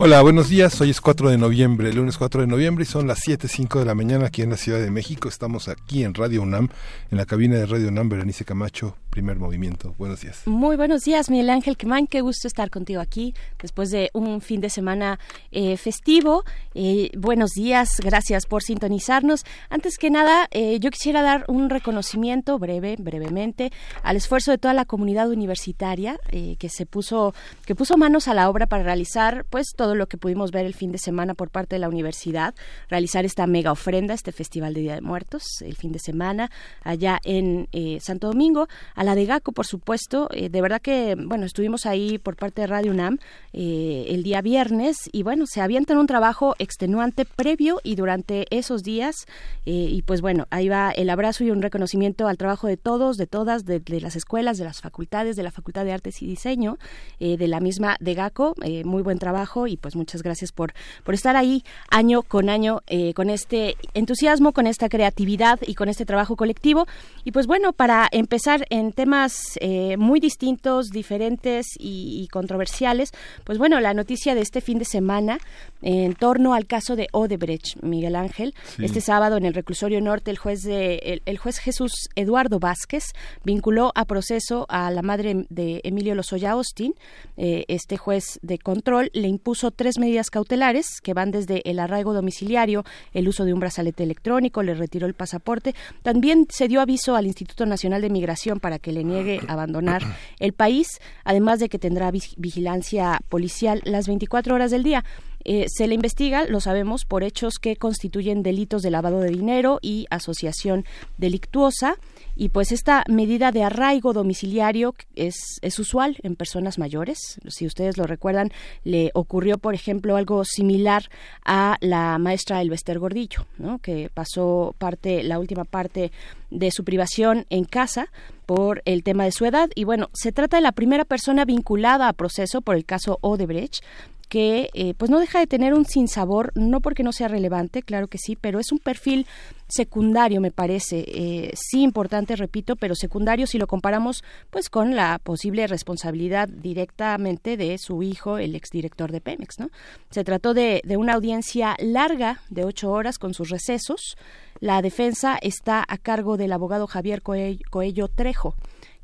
Hola, buenos días. Hoy es 4 de noviembre, lunes 4 de noviembre y son las 7.05 de la mañana aquí en la Ciudad de México. Estamos aquí en Radio UNAM, en la cabina de Radio UNAM, Berenice Camacho, primer movimiento. Buenos días. Muy buenos días, Miguel Ángel Quemán. Qué gusto estar contigo aquí después de un fin de semana eh, festivo. Eh, buenos días, gracias por sintonizarnos. Antes que nada, eh, yo quisiera dar un reconocimiento breve, brevemente, al esfuerzo de toda la comunidad universitaria que se puso, que puso manos a la obra para realizar, pues, todo lo que pudimos ver el fin de semana por parte de la universidad, realizar esta mega ofrenda, este Festival de Día de Muertos, el fin de semana, allá en eh, Santo Domingo, a la de GACO, por supuesto. Eh, de verdad que, bueno, estuvimos ahí por parte de Radio UNAM eh, el día viernes y, bueno, se avientan un trabajo extenuante previo y durante esos días. y pues, bueno, ahí va el abrazo y un reconocimiento al trabajo de todos, de todas, de, las escuelas, de las facultades, de la Facultad de Artes y Diseño, de la misma de GACO. muy buen trabajo y pues muchas gracias por, por estar ahí año con año eh, con este entusiasmo, con esta creatividad y con este trabajo colectivo. Y pues bueno, para empezar en temas eh, muy distintos, diferentes y, controversiales, pues bueno, la noticia de este fin de semana en torno al caso de Odebrecht, Miguel Ángel. Este sábado en el reclusorio norte, el juez, de, el, juez Jesús Eduardo Vázquez vinculó a proceso a la madre de Emilio Lozoya Austin. Eh, este juez de control le impuso tres medidas cautelares que van desde el arraigo domiciliario, el uso de un brazalete electrónico, le retiró el pasaporte. También se dio aviso al Instituto Nacional de Migración para que le niegue abandonar el país, además de que tendrá vigilancia policial las 24 horas del día. Eh, se le investiga, lo sabemos, por hechos que constituyen delitos de lavado de dinero y asociación delictuosa. Y pues esta medida de arraigo domiciliario es, es usual en personas mayores. Si ustedes lo recuerdan, le ocurrió, por ejemplo, algo similar a la maestra Elvester Gordillo, ¿no? que pasó parte, la última parte de su privación en casa por el tema de su edad. Y bueno, se trata de la primera persona vinculada a proceso por el caso Odebrecht, que eh, pues no deja de tener un sinsabor, no porque no sea relevante, claro que sí, pero es un perfil secundario, me parece, eh, sí importante, repito, pero secundario si lo comparamos pues con la posible responsabilidad directamente de su hijo, el exdirector de Pemex, ¿no? Se trató de, de una audiencia larga de ocho horas con sus recesos. La defensa está a cargo del abogado Javier Coello Trejo,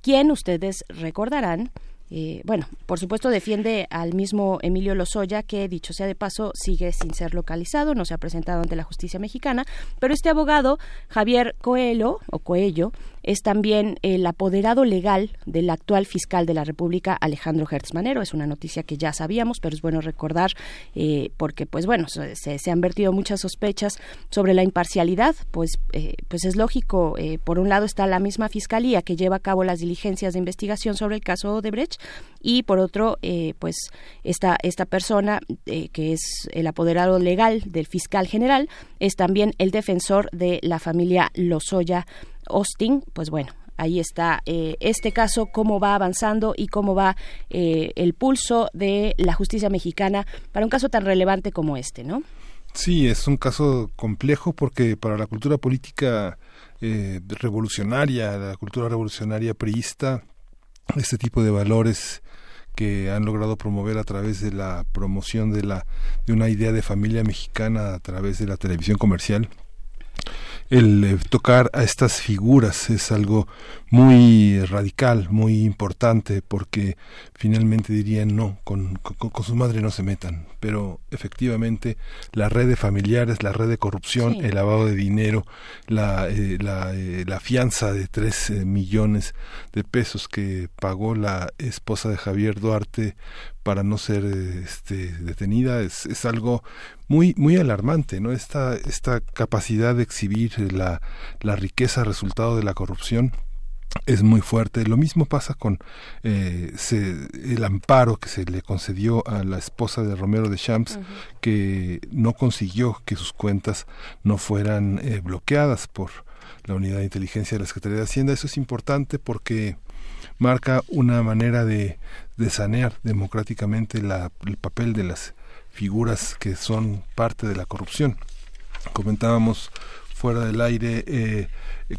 quien ustedes recordarán eh, bueno, por supuesto defiende al mismo Emilio Lozoya, que dicho sea de paso, sigue sin ser localizado, no se ha presentado ante la justicia mexicana, pero este abogado, Javier Coelho, o Coello, es también el apoderado legal del actual fiscal de la República, Alejandro Hertz Manero. Es una noticia que ya sabíamos, pero es bueno recordar eh, porque, pues bueno, se, han vertido muchas sospechas sobre la imparcialidad. Pues, eh, pues es lógico. Eh, por un lado está la misma fiscalía que lleva a cabo las diligencias de investigación sobre el caso de Brecht y por otro, pues esta esta persona que es el apoderado legal del fiscal general es también el defensor de la familia Lozoya Austin, pues bueno, ahí está eh, este caso, cómo va avanzando y cómo va eh, el pulso de la justicia mexicana para un caso tan relevante como este, ¿no? Sí, es un caso complejo porque para la cultura política eh, revolucionaria, la cultura revolucionaria priista, este tipo de valores que han logrado promover a través de la promoción de la de una idea de familia mexicana a través de la televisión comercial el eh, tocar a estas figuras es algo muy radical, muy importante, porque finalmente dirían no, con, con, su madre no se metan, pero efectivamente la red de familiares, la red de corrupción, el lavado de dinero, la, eh, la, eh, la, fianza de tres millones de pesos que pagó la esposa de Javier Duarte para no ser este, detenida es, es algo muy muy alarmante no esta esta capacidad de exhibir la, la riqueza resultado de la corrupción es muy fuerte. Lo mismo pasa con eh, el amparo que se le concedió a la esposa de Romero de Champs, que no consiguió que sus cuentas no fueran eh, bloqueadas por la unidad de inteligencia de la Secretaría de Hacienda. Eso es importante porque marca una manera de, de sanear democráticamente el papel de las figuras que son parte de la corrupción. Comentábamos fuera del aire eh,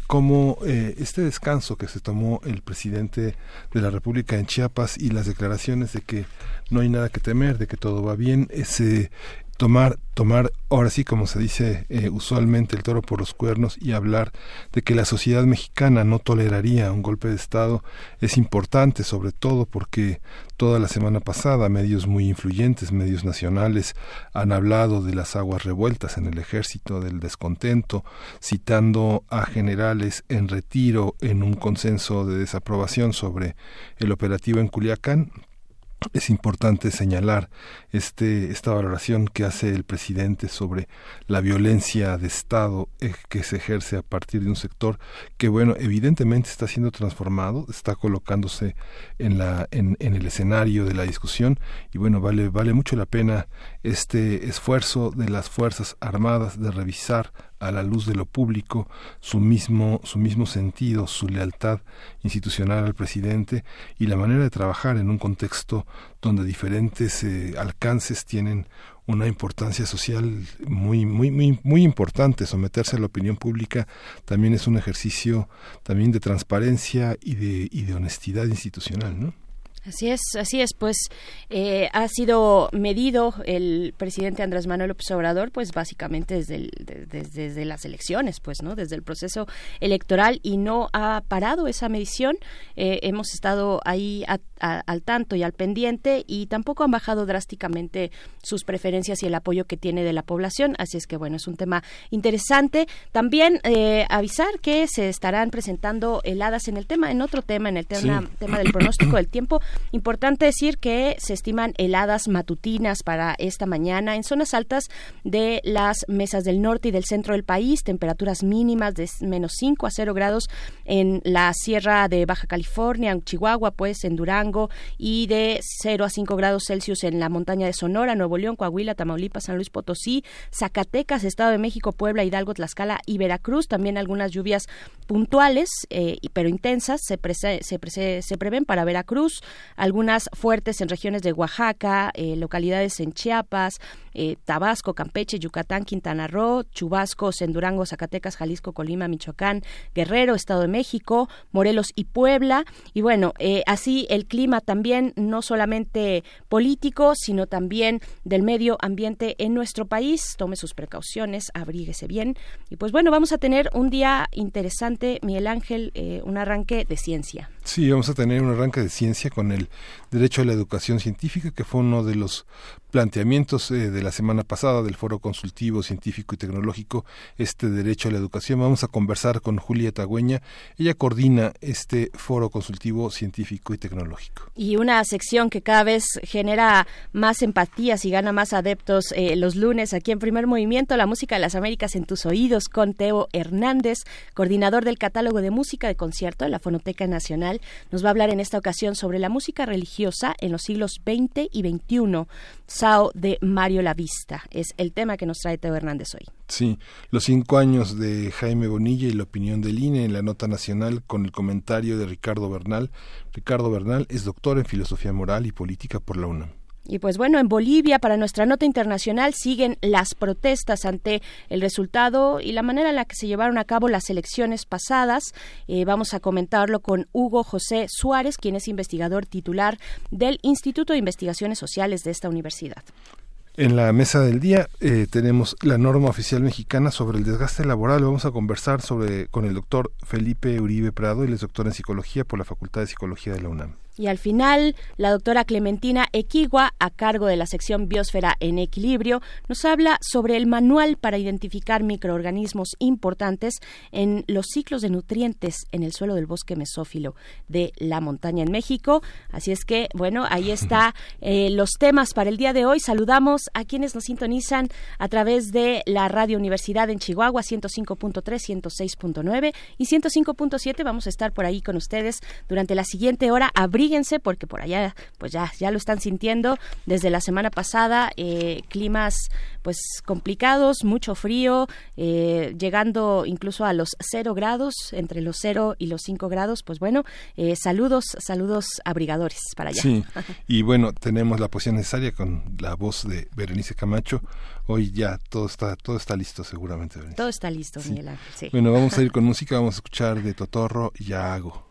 cómo eh, este descanso que se tomó el presidente de la República en Chiapas y las declaraciones de que no hay nada que temer, de que todo va bien, ese tomar, tomar, ahora sí como se dice eh, usualmente el toro por los cuernos y hablar de que la sociedad mexicana no toleraría un golpe de Estado es importante, sobre todo porque toda la semana pasada medios muy influyentes, medios nacionales, han hablado de las aguas revueltas en el ejército, del descontento, citando a generales en retiro en un consenso de desaprobación sobre el operativo en Culiacán, es importante señalar este, esta valoración que hace el presidente sobre la violencia de Estado eh, que se ejerce a partir de un sector que, bueno, evidentemente está siendo transformado, está colocándose en, la, en, en el escenario de la discusión y, bueno, vale, vale mucho la pena este esfuerzo de las Fuerzas Armadas de revisar a la luz de lo público su mismo, su mismo sentido, su lealtad institucional al presidente y la manera de trabajar en un contexto donde diferentes eh, alcances tienen una importancia social muy, muy, muy, muy importante. Someterse a la opinión pública también es un ejercicio también de transparencia y de, y de honestidad institucional, ¿no? Así es, así es, pues eh, ha sido medido el presidente Andrés Manuel López Obrador, pues básicamente desde, desde, las elecciones, pues, ¿no? Desde el proceso electoral y no ha parado esa medición. Eh, hemos estado ahí al tanto y al pendiente y tampoco han bajado drásticamente sus preferencias y el apoyo que tiene de la población. Así es que, bueno, es un tema interesante. También eh, avisar que se estarán presentando heladas en el tema, en otro tema, en el tema, tema del pronóstico del tiempo. Importante decir que se estiman heladas matutinas para esta mañana en zonas altas de las mesas del norte y del centro del país, temperaturas mínimas de menos 5 a 0 grados en la sierra de Baja California, en Chihuahua, pues en Durango, y de 0 a 5 grados Celsius en la montaña de Sonora, Nuevo León, Coahuila, Tamaulipas, San Luis Potosí, Zacatecas, Estado de México, Puebla, Hidalgo, Tlaxcala y Veracruz. También algunas lluvias puntuales, eh, pero intensas, se, se, se prevén para Veracruz, algunas fuertes en regiones de Oaxaca, eh, localidades en Chiapas, eh, Tabasco, Campeche, Yucatán, Quintana Roo, Chubascos en Durango, Zacatecas, Jalisco, Colima, Michoacán, Guerrero, Estado de México, Morelos y Puebla. Y bueno, eh, así el clima también no solamente político, sino también del medio ambiente en nuestro país. Tome sus precauciones, abríguese bien. Y pues bueno, vamos a tener un día interesante, Miguel Ángel, un arranque de ciencia. Sí, vamos a tener un arranque de ciencia con el derecho a la educación científica, que fue uno de los planteamientos eh, de la semana pasada del Foro Consultivo Científico y Tecnológico, este derecho a la educación. Vamos a conversar con Julia Tagüeña. Ella coordina este Foro Consultivo Científico y Tecnológico. Y una sección que cada vez genera más empatías y gana más adeptos eh, los lunes aquí en Primer Movimiento, la música de las Américas en tus oídos con Teo Hernández, coordinador del catálogo de música de concierto de la Fonoteca Nacional. Nos va a hablar en esta ocasión sobre la música religiosa en los siglos XX y XXI. Sao de Mario Lavista es el tema que nos trae Teo Hernández hoy. Sí, los cinco años de Jaime Bonilla y la opinión del INE en la nota nacional con el comentario de Ricardo Bernal. Ricardo Bernal es doctor en filosofía moral y política por la UNAM. Y pues bueno, en Bolivia, para nuestra nota internacional, siguen las protestas ante el resultado y la manera en la que se llevaron a cabo las elecciones pasadas. Eh, vamos a comentarlo con Hugo José Suárez, quien es investigador titular del Instituto de Investigaciones Sociales de esta universidad. En la mesa del día eh, tenemos la norma oficial mexicana sobre el desgaste laboral. Vamos a conversar sobre con el doctor Felipe Uribe Prado, él es doctor en psicología por la Facultad de Psicología de la UNAM. Y al final, la doctora Clementina Equigua, a cargo de la sección Biosfera en Equilibrio, nos habla sobre el manual para identificar microorganismos importantes en los ciclos de nutrientes en el suelo del bosque mesófilo de la montaña en México. Así es que, bueno, ahí está eh, los temas para el día de hoy. Saludamos a quienes nos sintonizan a través de la Radio Universidad en Chihuahua 105.3, 106.9 y 105.7. Vamos a estar por ahí con ustedes durante la siguiente hora. Abríguense porque por allá, pues ya, ya lo están sintiendo desde la semana pasada. Eh, climas pues complicados, mucho frío, eh, llegando incluso a los cero grados, entre los cero y los cinco grados. Pues bueno, eh, saludos, saludos abrigadores para allá. Sí, y bueno, tenemos la poesía necesaria con la voz de Berenice Camacho. Hoy ya todo está, todo está listo seguramente. Todo está listo, Miguel Ángel. Bueno, vamos a ir con música, vamos a escuchar de Totorro y Ya hago.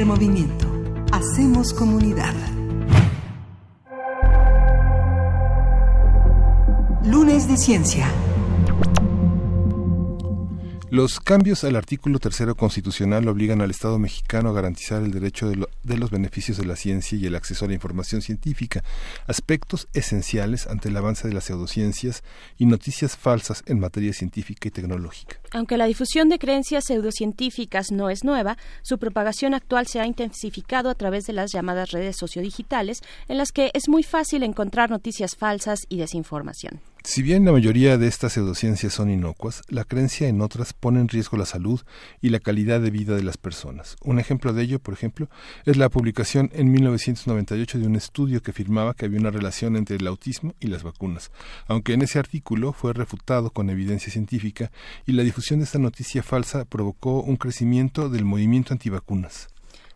Movimiento. Hacemos comunidad. Lunes de Ciencia. Los cambios al artículo tercero constitucional obligan al Estado mexicano a garantizar el derecho de, los beneficios de la ciencia y el acceso a la información científica, aspectos esenciales ante el avance de las pseudociencias y noticias falsas en materia científica y tecnológica. Aunque la difusión de creencias pseudocientíficas no es nueva, su propagación actual se ha intensificado a través de las llamadas redes sociodigitales, en las que es muy fácil encontrar noticias falsas y desinformación. Si bien la mayoría de estas pseudociencias son inocuas, la creencia en otras pone en riesgo la salud y la calidad de vida de las personas. Un ejemplo de ello, por ejemplo, es la publicación en 1998 de un estudio que afirmaba que había una relación entre el autismo y las vacunas, aunque en ese artículo fue refutado con evidencia científica y la difusión de esta noticia falsa provocó un crecimiento del movimiento antivacunas.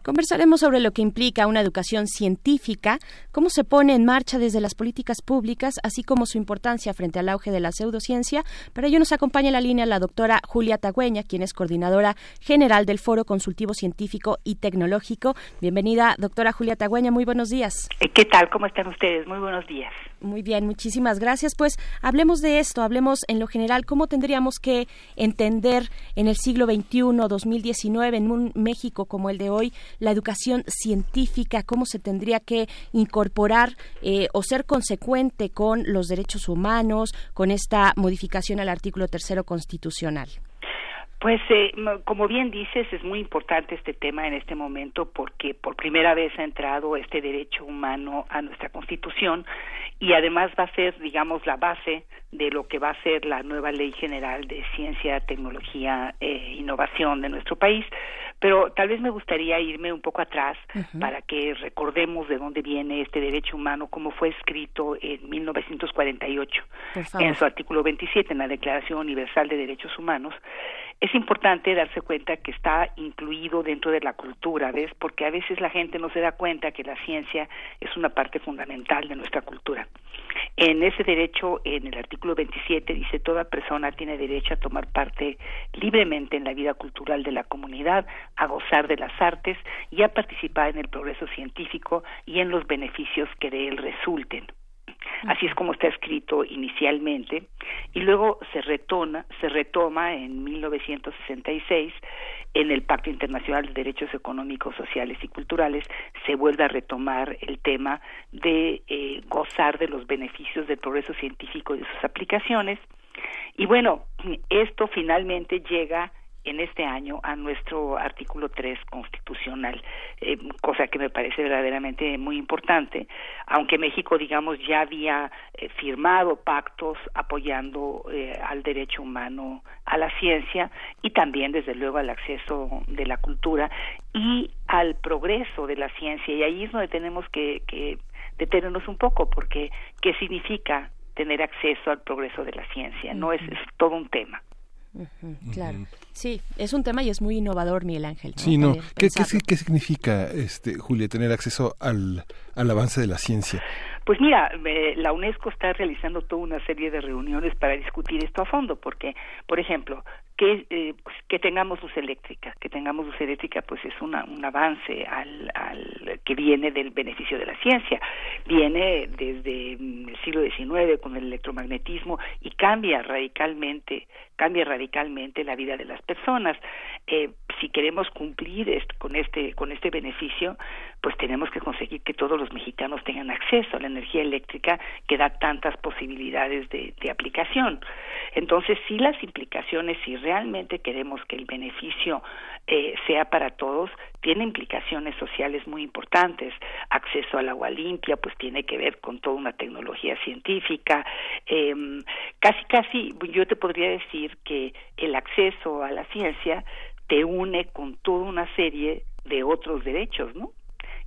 Conversaremos sobre lo que implica una educación científica, cómo se pone en marcha desde las políticas públicas, así como su importancia frente al auge de la pseudociencia. Para ello nos acompaña en la línea la doctora Julia Tagüeña, quien es coordinadora general del Foro Consultivo Científico y Tecnológico. Bienvenida, doctora Julia Tagüeña. Muy buenos días. Eh, ¿Qué tal? ¿Cómo están ustedes? Muy buenos días. Muy bien, muchísimas gracias. Pues hablemos de esto, hablemos en lo general cómo tendríamos que entender en el siglo XXI, 2019, en un México como el de hoy, la educación científica, cómo se tendría que incorporar eh, o ser consecuente con los derechos humanos, con esta modificación al artículo tercero constitucional. Pues eh, como bien dices, es muy importante este tema en este momento porque por primera vez ha entrado este derecho humano a nuestra Constitución y además va a ser, digamos, la base de lo que va a ser la nueva Ley General de Ciencia, Tecnología e Innovación de nuestro país. Pero tal vez me gustaría irme un poco atrás para que recordemos de dónde viene este derecho humano, cómo fue escrito en 1948 en su artículo 27 en la Declaración Universal de Derechos Humanos es importante darse cuenta que está incluido dentro de la cultura, ¿ves? Porque a veces la gente no se da cuenta que la ciencia es una parte fundamental de nuestra cultura. En ese derecho, en el artículo 27, dice toda persona tiene derecho a tomar parte libremente en la vida cultural de la comunidad, a gozar de las artes y a participar en el progreso científico y en los beneficios que de él resulten. Así es como está escrito inicialmente y luego se retoma, se retoma en 1966 en el Pacto Internacional de Derechos Económicos, Sociales y Culturales se vuelve a retomar el tema de eh, gozar de los beneficios del progreso científico y de sus aplicaciones. Y bueno, esto finalmente llega en este año a nuestro artículo 3 constitucional, eh, cosa que me parece verdaderamente muy importante, aunque México, digamos, ya había eh, firmado pactos apoyando eh, al derecho humano a la ciencia y también, desde luego, al acceso de la cultura y al progreso de la ciencia. Y ahí es donde tenemos que, que detenernos un poco, porque ¿qué significa tener acceso al progreso de la ciencia? No es, es todo un tema claro. Sí, es un tema y es muy innovador, Miguel Ángel. Sí, no. ¿Qué, qué, significa, este, Julia, tener acceso al, al avance de la ciencia? Pues mira, la UNESCO está realizando toda una serie de reuniones para discutir esto a fondo, porque, por ejemplo, que, eh, pues, que tengamos luz eléctrica, que tengamos luz eléctrica, pues es una, un avance al, al que viene del beneficio de la ciencia, viene desde mm, el siglo XIX con el electromagnetismo y cambia radicalmente, cambia radicalmente la vida de las personas. Eh, si queremos cumplir con este con este beneficio, pues tenemos que conseguir que todos los mexicanos tengan acceso a la energía eléctrica que da tantas posibilidades de, de aplicación. Entonces, sí las implicaciones, si realmente queremos que el beneficio eh, sea para todos, tiene implicaciones sociales muy importantes. Acceso al agua limpia, pues tiene que ver con toda una tecnología científica. Eh, casi, casi, yo te podría decir que el acceso a la ciencia te une con toda una serie de otros derechos, ¿no?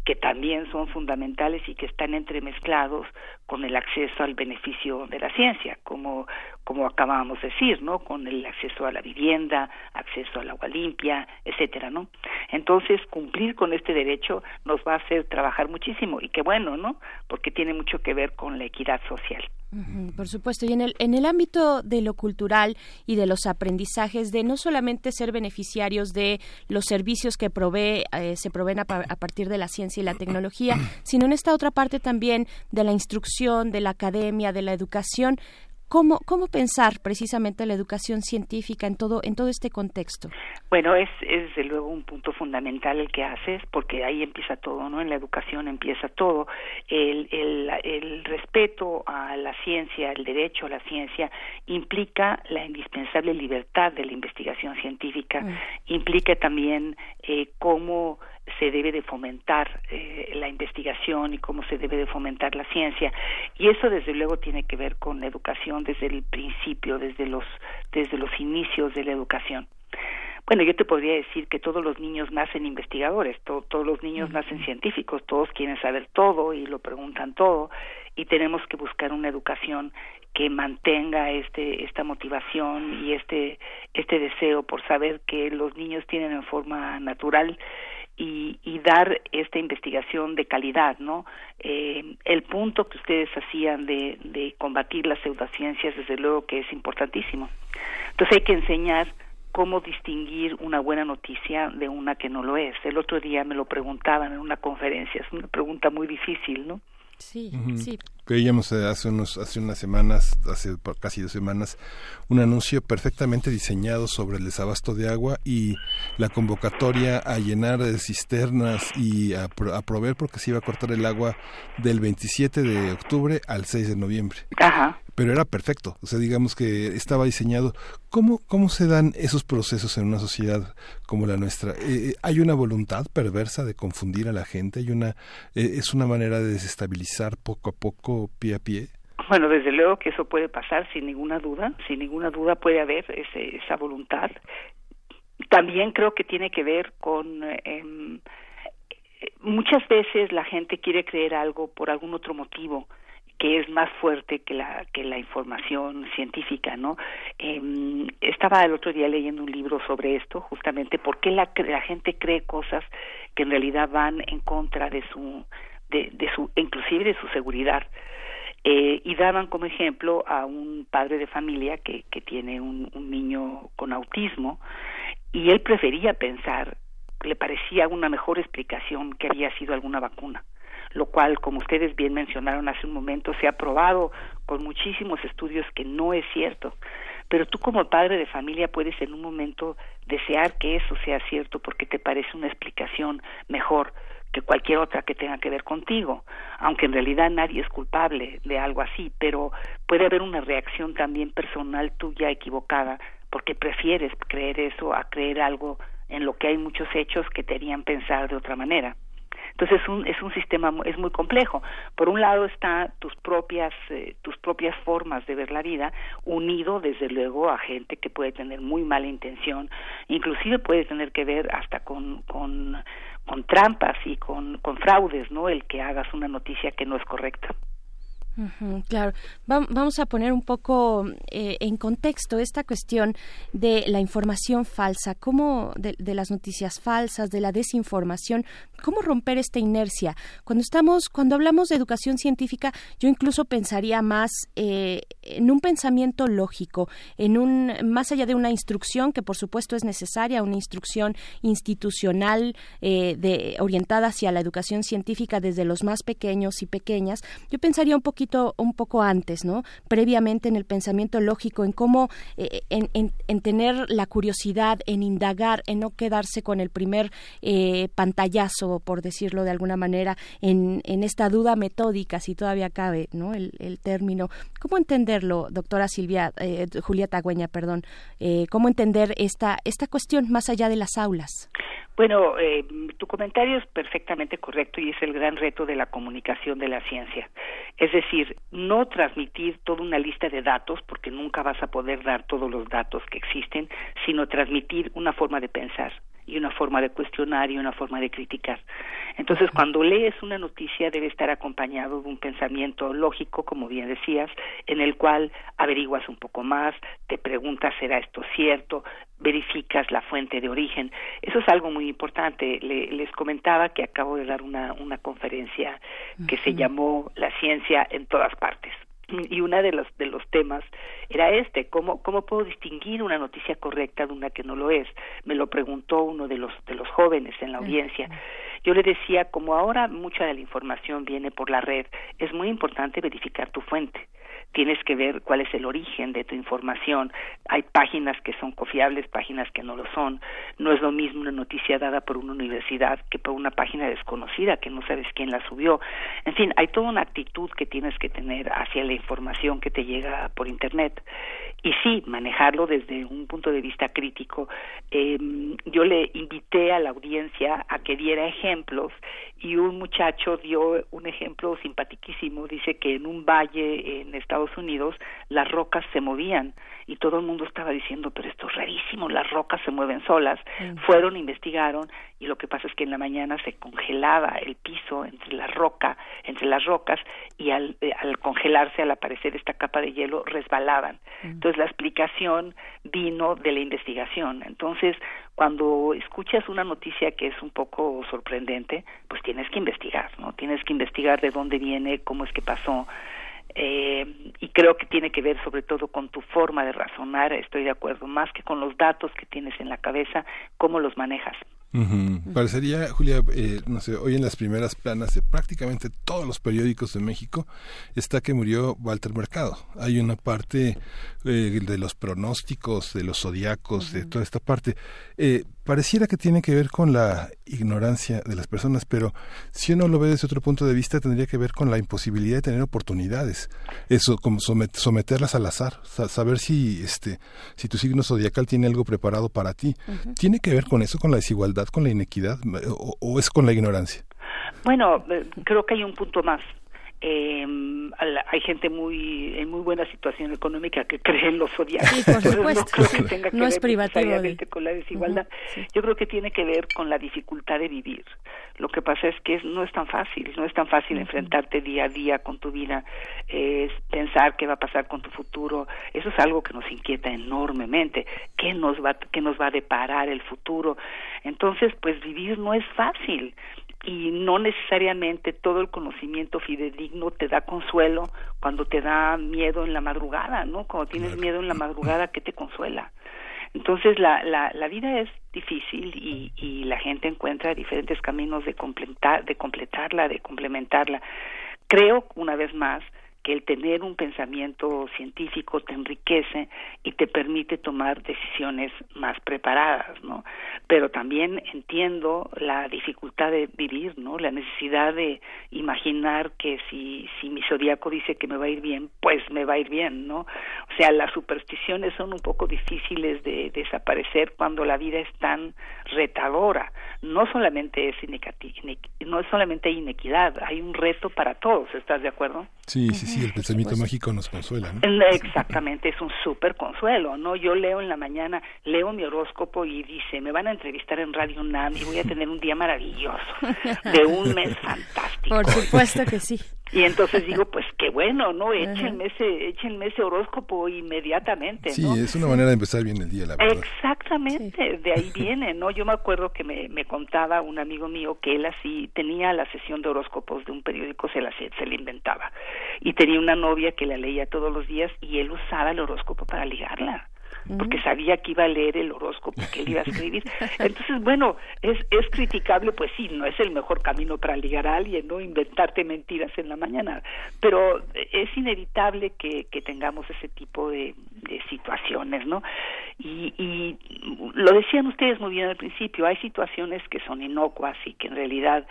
que también son fundamentales y que están entremezclados con el acceso al beneficio de la ciencia, como, como acabábamos de decir, ¿no? Con el acceso a la vivienda, acceso al agua limpia, etcétera, ¿no? Entonces, cumplir con este derecho nos va a hacer trabajar muchísimo y qué bueno, ¿no? Porque tiene mucho que ver con la equidad social por supuesto, y en el, en el ámbito de lo cultural y de los aprendizajes, de no solamente ser beneficiarios de los servicios que provee, eh, se proveen a, a, partir de la ciencia y la tecnología, sino en esta otra parte también de la instrucción, de la academia, de la educación, ¿Cómo, ¿Cómo pensar precisamente la educación científica en todo, en todo este contexto? Bueno, es, es desde luego un punto fundamental el que haces, porque ahí empieza todo, ¿no? En la educación empieza todo. El, el, el respeto a la ciencia, el derecho a la ciencia, implica la indispensable libertad de la investigación científica, mm. implica también eh, cómo se debe de fomentar eh, la investigación y cómo se debe de fomentar la ciencia. Y eso desde luego tiene que ver con la educación desde el principio desde los desde los inicios de la educación. Bueno, yo te podría decir que todos los niños nacen investigadores, todos los niños nacen científicos, todos quieren saber todo y lo preguntan todo y tenemos que buscar una educación que mantenga este esta motivación y este este deseo por saber que los niños tienen en forma natural y, y dar esta investigación de calidad, ¿no? Eh, el punto que ustedes hacían de, de combatir las pseudociencias, desde luego que es importantísimo. Entonces hay que enseñar cómo distinguir una buena noticia de una que no lo es. El otro día me lo preguntaban en una conferencia, es una pregunta muy difícil, ¿no? Sí, sí. Veíamos eh, hace, unos, hace unas semanas, hace casi dos semanas, un anuncio perfectamente diseñado sobre el desabasto de agua y la convocatoria a llenar de cisternas y a, a proveer porque se iba a cortar el agua del 27 de octubre al 6 de noviembre. Ajá pero era perfecto. O sea, digamos que estaba diseñado. ¿Cómo, cómo se dan esos procesos en una sociedad como la nuestra? Eh, eh, ¿Hay una voluntad perversa de confundir a la gente? ¿Hay una, eh, ¿Es una manera de desestabilizar poco a poco, pie a pie? Bueno, desde luego que eso puede pasar sin ninguna duda, sin ninguna duda puede haber ese, esa voluntad. También creo que tiene que ver con... Eh, muchas veces la gente quiere creer algo por algún otro motivo que es más fuerte que la que la información científica no eh, estaba el otro día leyendo un libro sobre esto justamente por qué la, la gente cree cosas que en realidad van en contra de su de, de su inclusive de su seguridad. Eh, y daban como ejemplo a un padre de familia que, que tiene un, un niño con autismo y él prefería pensar le parecía una mejor explicación que había sido alguna vacuna lo cual, como ustedes bien mencionaron hace un momento, se ha probado con muchísimos estudios que no es cierto. Pero tú como padre de familia puedes en un momento desear que eso sea cierto porque te parece una explicación mejor que cualquier otra que tenga que ver contigo, aunque en realidad nadie es culpable de algo así, pero puede haber una reacción también personal tuya equivocada porque prefieres creer eso a creer algo en lo que hay muchos hechos que te harían pensar de otra manera. Entonces es un, es un sistema es muy complejo. Por un lado está tus propias eh, tus propias formas de ver la vida unido desde luego a gente que puede tener muy mala intención, inclusive puede tener que ver hasta con con, con trampas y con, con fraudes, ¿no? El que hagas una noticia que no es correcta claro, vamos a poner un poco eh, en contexto esta cuestión de la información falsa, cómo de, las noticias falsas, de la desinformación, cómo romper esta inercia. Cuando estamos, cuando hablamos de educación científica, yo incluso pensaría más eh, en un pensamiento lógico, en un más allá de una instrucción que por supuesto es necesaria, una instrucción institucional eh, de, orientada hacia la educación científica desde los más pequeños y pequeñas. Yo pensaría un poquito un poco antes, ¿no? Previamente en el pensamiento lógico, en cómo, eh, en, en, tener la curiosidad, en indagar, en no quedarse con el primer eh, pantallazo, por decirlo de alguna manera, en, en esta duda metódica, si todavía cabe, ¿no? El, el término. ¿Cómo entenderlo, doctora Silvia, eh, Julieta Güeña, perdón? Eh, ¿Cómo entender esta, esta cuestión más allá de las aulas? Bueno, eh, tu comentario es perfectamente correcto y es el gran reto de la comunicación de la ciencia. Es no transmitir toda una lista de datos, porque nunca vas a poder dar todos los datos que existen, sino transmitir una forma de pensar y una forma de cuestionar y una forma de criticar. Entonces, cuando lees una noticia debe estar acompañado de un pensamiento lógico, como bien decías, en el cual averiguas un poco más, te preguntas, ¿será esto cierto? verificas la fuente de origen. Eso es algo muy importante. les comentaba que acabo de dar una, una conferencia que se llamó La ciencia en todas partes y uno de los de los temas era este cómo cómo puedo distinguir una noticia correcta de una que no lo es me lo preguntó uno de los de los jóvenes en la audiencia. Yo le decía como ahora mucha de la información viene por la red es muy importante verificar tu fuente tienes que ver cuál es el origen de tu información. Hay páginas que son confiables, páginas que no lo son. No es lo mismo una noticia dada por una universidad que por una página desconocida que no sabes quién la subió. En fin, hay toda una actitud que tienes que tener hacia la información que te llega por Internet. Y sí, manejarlo desde un punto de vista crítico. Eh, yo le invité a la audiencia a que diera ejemplos y un muchacho dio un ejemplo simpaticísimo. Dice que en un valle en Estados Unidos las rocas se movían y todo el mundo estaba diciendo, pero esto es rarísimo, las rocas se mueven solas. Fueron, investigaron y lo que pasa es que en la mañana se congelaba el piso entre la roca, entre las rocas y al, eh, al congelarse, al aparecer esta capa de hielo, resbalaban. Entonces la explicación vino de la investigación. Entonces, cuando escuchas una noticia que es un poco sorprendente, pues tienes que investigar, ¿no? Tienes que investigar de dónde viene, cómo es que pasó eh, y creo que tiene que ver sobre todo con tu forma de razonar, estoy de acuerdo, más que con los datos que tienes en la cabeza, cómo los manejas. Parecería, Julia, eh, no sé, hoy en las primeras planas de prácticamente todos los periódicos de México está que murió Walter Mercado. Hay una parte eh, de los pronósticos, de los zodiacos, de toda esta parte. Eh, pareciera que tiene que ver con la ignorancia de las personas, pero si uno lo ve desde otro punto de vista, tendría que ver con la imposibilidad de tener oportunidades. Eso, como someterlas al azar, saber si, este, si tu signo zodiacal tiene algo preparado para ti. ¿Tiene que ver con eso, con la desigualdad, con la inequidad, o es con la ignorancia? Bueno, eh, creo que hay un punto más eh, hay gente muy en muy buena situación económica que cree en los zodiacos. Sí, por supuesto. no creo que tenga que no ver es privativo con la desigualdad. Yo creo que tiene que ver con la dificultad de vivir. Lo que pasa es que no es tan fácil, no es tan fácil enfrentarte día a día con tu vida, es pensar qué va a pasar con tu futuro. Eso es algo que nos inquieta enormemente. ¿Qué nos va, qué nos va a deparar el futuro? Entonces, pues vivir no es fácil y no necesariamente todo el conocimiento fidedigno te da consuelo cuando te da miedo en la madrugada, ¿no? Cuando tienes miedo en la madrugada, ¿qué te consuela? Entonces la, la, la vida es difícil y, y la gente encuentra diferentes caminos de completar, de completarla, de complementarla. Creo, una vez más, que el tener un pensamiento científico te enriquece y te permite tomar decisiones más preparadas, ¿no? Pero también entiendo la dificultad de vivir, ¿no? La necesidad de imaginar que si, si mi zodiaco dice que me va a ir bien, pues me va a ir bien, ¿no? O sea, las supersticiones son un poco difíciles de desaparecer cuando la vida es tan retadora. No solamente es no es solamente inequidad, hay un reto para todos, ¿estás de acuerdo? Sí, sí, sí, el pensamiento mágico nos consuela, ¿no? Exactamente, es un súper consuelo, ¿no? Yo leo en la mañana, leo mi horóscopo y dice, me van a entrevistar en Radio UNAM y voy a tener un día maravilloso, de un mes fantástico. Por supuesto que sí. Y entonces digo, pues qué bueno, ¿no? Échenme ese, échenme ese horóscopo inmediatamente, ¿no? Sí, es una manera de empezar bien el día, la verdad. Exactamente, de ahí viene, ¿no? Yo me acuerdo que me, me contaba un amigo mío que él así tenía la sesión de horóscopos de un periódico, se la, se la inventaba. Y tenía una novia que la leía todos los días y él usaba el horóscopo para ligarla porque sabía que iba a leer el horóscopo que él iba a escribir. Entonces, bueno, es, es criticable, pues sí, no es el mejor camino para ligar a alguien, ¿no? Inventarte mentiras en la mañana, pero es inevitable que, que tengamos ese tipo de, de situaciones, ¿no? Y, y lo decían ustedes muy bien al principio, hay situaciones que son inocuas y que en realidad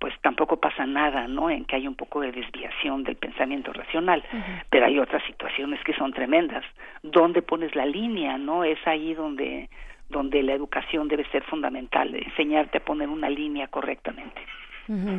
pues tampoco pasa nada, ¿no? En que hay un poco de desviación del pensamiento racional, pero hay otras situaciones que son tremendas. ¿Dónde pones la línea, no? Es ahí donde donde la educación debe ser fundamental, enseñarte a poner una línea correctamente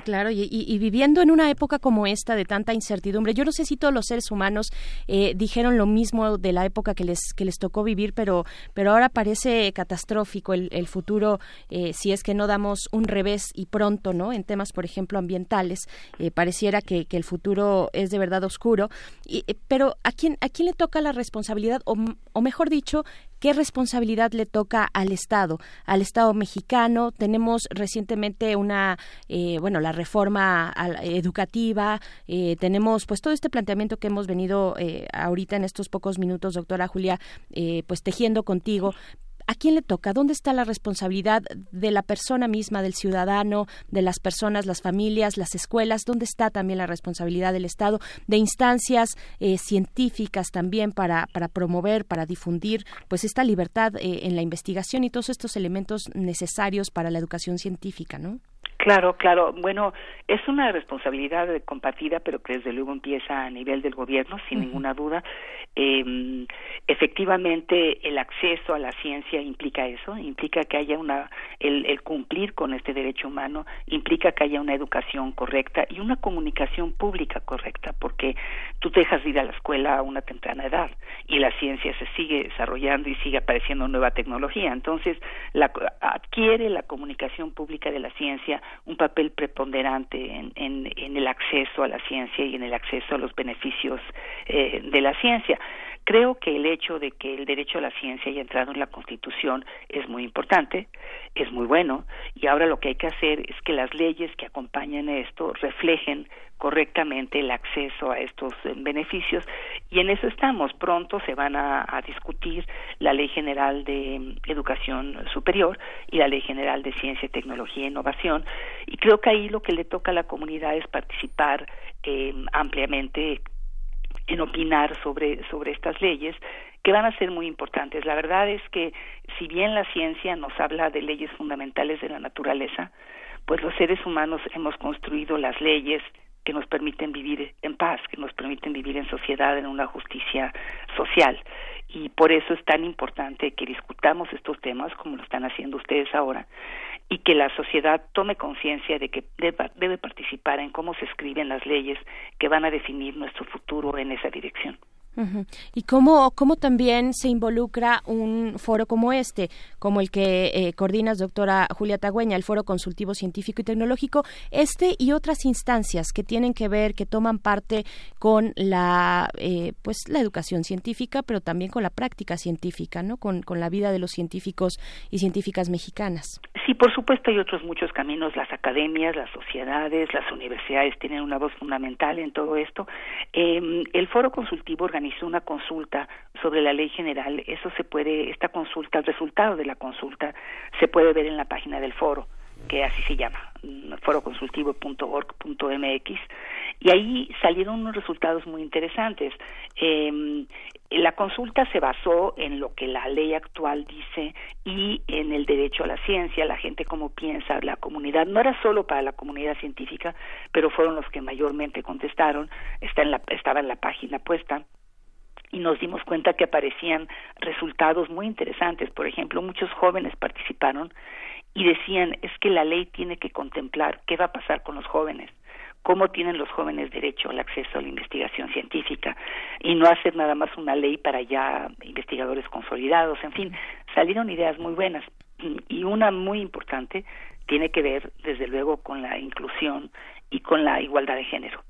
claro, y, viviendo en una época como esta de tanta incertidumbre, yo no sé si todos los seres humanos eh, dijeron lo mismo de la época que les que les tocó vivir, pero pero ahora parece catastrófico el, futuro eh, si es que no damos un revés y pronto, ¿no? En temas, por ejemplo, ambientales, eh, pareciera que, el futuro es de verdad oscuro. Y, pero a quién a quién le toca la responsabilidad o, o mejor dicho ¿Qué responsabilidad le toca al Estado? Al Estado mexicano tenemos recientemente una, eh, bueno, la reforma educativa, eh, tenemos pues todo este planteamiento que hemos venido eh, ahorita en estos pocos minutos, doctora Julia, pues tejiendo contigo ¿a quién le toca? ¿Dónde está la responsabilidad de la persona misma, del ciudadano, de las personas, las familias, las escuelas? ¿Dónde está también la responsabilidad del Estado, de instancias eh, científicas también para, para promover, para difundir pues esta libertad eh, en la investigación y todos estos elementos necesarios para la educación científica, ¿no? Claro, claro. Bueno, es una responsabilidad compartida, pero que desde luego empieza a nivel del gobierno, sin ninguna duda. Eh, efectivamente, el acceso a la ciencia implica eso, implica que haya una, el, el, cumplir con este derecho humano, implica que haya una educación correcta y una comunicación pública correcta, porque tú dejas de ir a la escuela a una temprana edad y la ciencia se sigue desarrollando y sigue apareciendo nueva tecnología. Entonces, la, adquiere la comunicación pública de la ciencia un papel preponderante en, el acceso a la ciencia y en el acceso a los beneficios eh, de la ciencia. Creo que el hecho de que el derecho a la ciencia haya entrado en la Constitución es muy importante, es muy bueno, y ahora lo que hay que hacer es que las leyes que acompañan esto reflejen correctamente el acceso a estos eh, beneficios y en eso estamos. Pronto se van a, a, discutir la Ley General de mm, Educación Superior y la Ley General de Ciencia, Tecnología e Innovación y creo que ahí lo que le toca a la comunidad es participar eh, ampliamente en opinar sobre sobre estas leyes que van a ser muy importantes. La verdad es que si bien la ciencia nos habla de leyes fundamentales de la naturaleza, pues los seres humanos hemos construido las leyes que nos permiten vivir en paz, que nos permiten vivir en sociedad, en una justicia social. Y por eso es tan importante que discutamos estos temas como lo están haciendo ustedes ahora y que la sociedad tome conciencia de que debe participar en cómo se escriben las leyes que van a definir nuestro futuro en esa dirección. Y cómo, cómo también se involucra un foro como este, como el que eh, coordinas, doctora Julia Tagüeña, el Foro Consultivo Científico y Tecnológico, este y otras instancias que tienen que ver, que toman parte con la, eh, pues, la educación científica, pero también con la práctica científica, ¿no? Con, con la vida de los científicos y científicas mexicanas. Sí, por supuesto, hay otros muchos caminos. Las academias, las sociedades, las universidades tienen una voz fundamental en todo esto. Eh, el Foro Consultivo organizó una consulta sobre la ley general. Eso se puede, esta consulta, el resultado de la consulta se puede ver en la página del foro que así se llama, foroconsultivo.org.mx, y ahí salieron unos resultados muy interesantes. Eh, la consulta se basó en lo que la ley actual dice y en el derecho a la ciencia, la gente como piensa, la comunidad, no era solo para la comunidad científica, pero fueron los que mayormente contestaron, está en la, estaba en la página puesta y nos dimos cuenta que aparecían resultados muy interesantes. Por ejemplo, muchos jóvenes participaron y decían, es que la ley tiene que contemplar qué va a pasar con los jóvenes, cómo tienen los jóvenes derecho al acceso a la investigación científica y no hacer nada más una ley para ya investigadores consolidados, en fin, salieron ideas muy buenas y una muy importante tiene que ver desde luego con la inclusión y con la igualdad de género.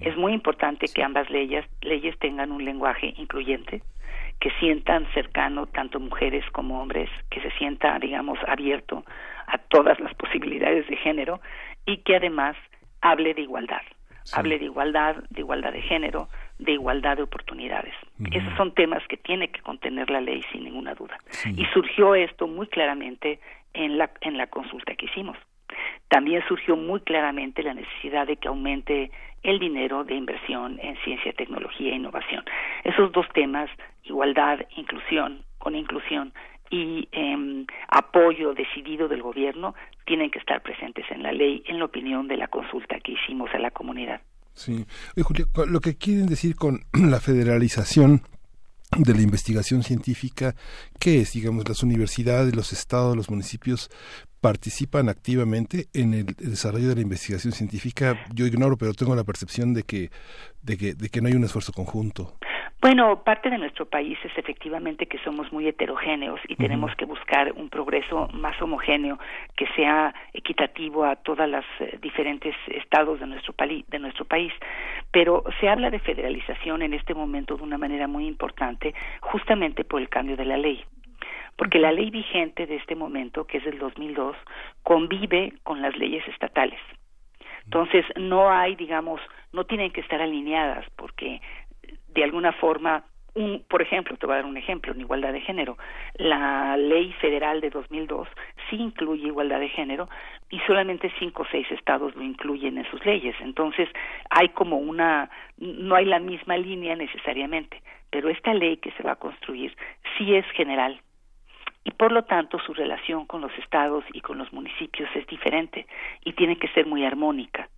Es muy importante que ambas leyes, leyes tengan un lenguaje incluyente, que sientan cercano tanto mujeres como hombres, que se sienta, digamos, abierto a todas las posibilidades de género y que además hable de igualdad, hable de igualdad, de igualdad de género, de igualdad de oportunidades. Esos son temas que tiene que contener la ley sin ninguna duda. Y surgió esto muy claramente en la en la consulta que hicimos. También surgió muy claramente la necesidad de que aumente el dinero de inversión en ciencia, tecnología e innovación. Esos dos temas, igualdad, inclusión, con inclusión y eh, apoyo decidido del gobierno, tienen que estar presentes en la ley, en la opinión de la consulta que hicimos a la comunidad. Sí. Julio, lo que quieren decir con la federalización de la investigación científica, ¿qué es? Digamos, las universidades, los estados, los municipios participan activamente en el desarrollo de la investigación científica. Yo ignoro, pero tengo la percepción de que, de que, de que no hay un esfuerzo conjunto. Bueno, parte de nuestro país es efectivamente que somos muy heterogéneos y tenemos que buscar un progreso más homogéneo que sea equitativo a todas las eh, diferentes estados de nuestro, de nuestro país. Pero se habla de federalización en este momento de una manera muy importante justamente por el cambio de la ley porque la ley vigente de este momento, que es del 2002, convive con las leyes estatales. Entonces, no hay, digamos, no tienen que estar alineadas, porque de alguna forma un, por ejemplo, te voy a dar un ejemplo en igualdad de género. La ley federal de 2002 sí incluye igualdad de género y solamente cinco o seis estados lo incluyen en sus leyes. Entonces, hay como una, no hay la misma línea necesariamente, pero esta ley que se va a construir sí es general y por lo tanto su relación con los estados y con los municipios es diferente y tiene que ser muy armónica.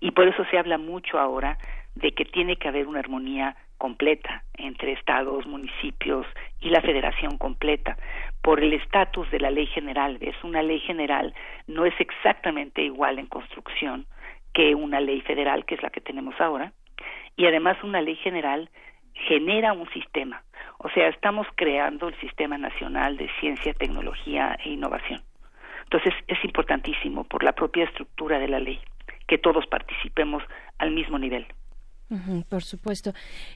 Y por eso se habla mucho ahora de que tiene que haber una armonía completa entre estados, municipios y la federación completa por el estatus de la ley general. Es una ley general, no es exactamente igual en construcción que una ley federal, que es la que tenemos ahora, y además una ley general genera un sistema. O sea, estamos creando el Sistema Nacional de Ciencia, Tecnología e Innovación. Entonces, es importantísimo por la propia estructura de la ley que todos participemos al mismo nivel por supuesto.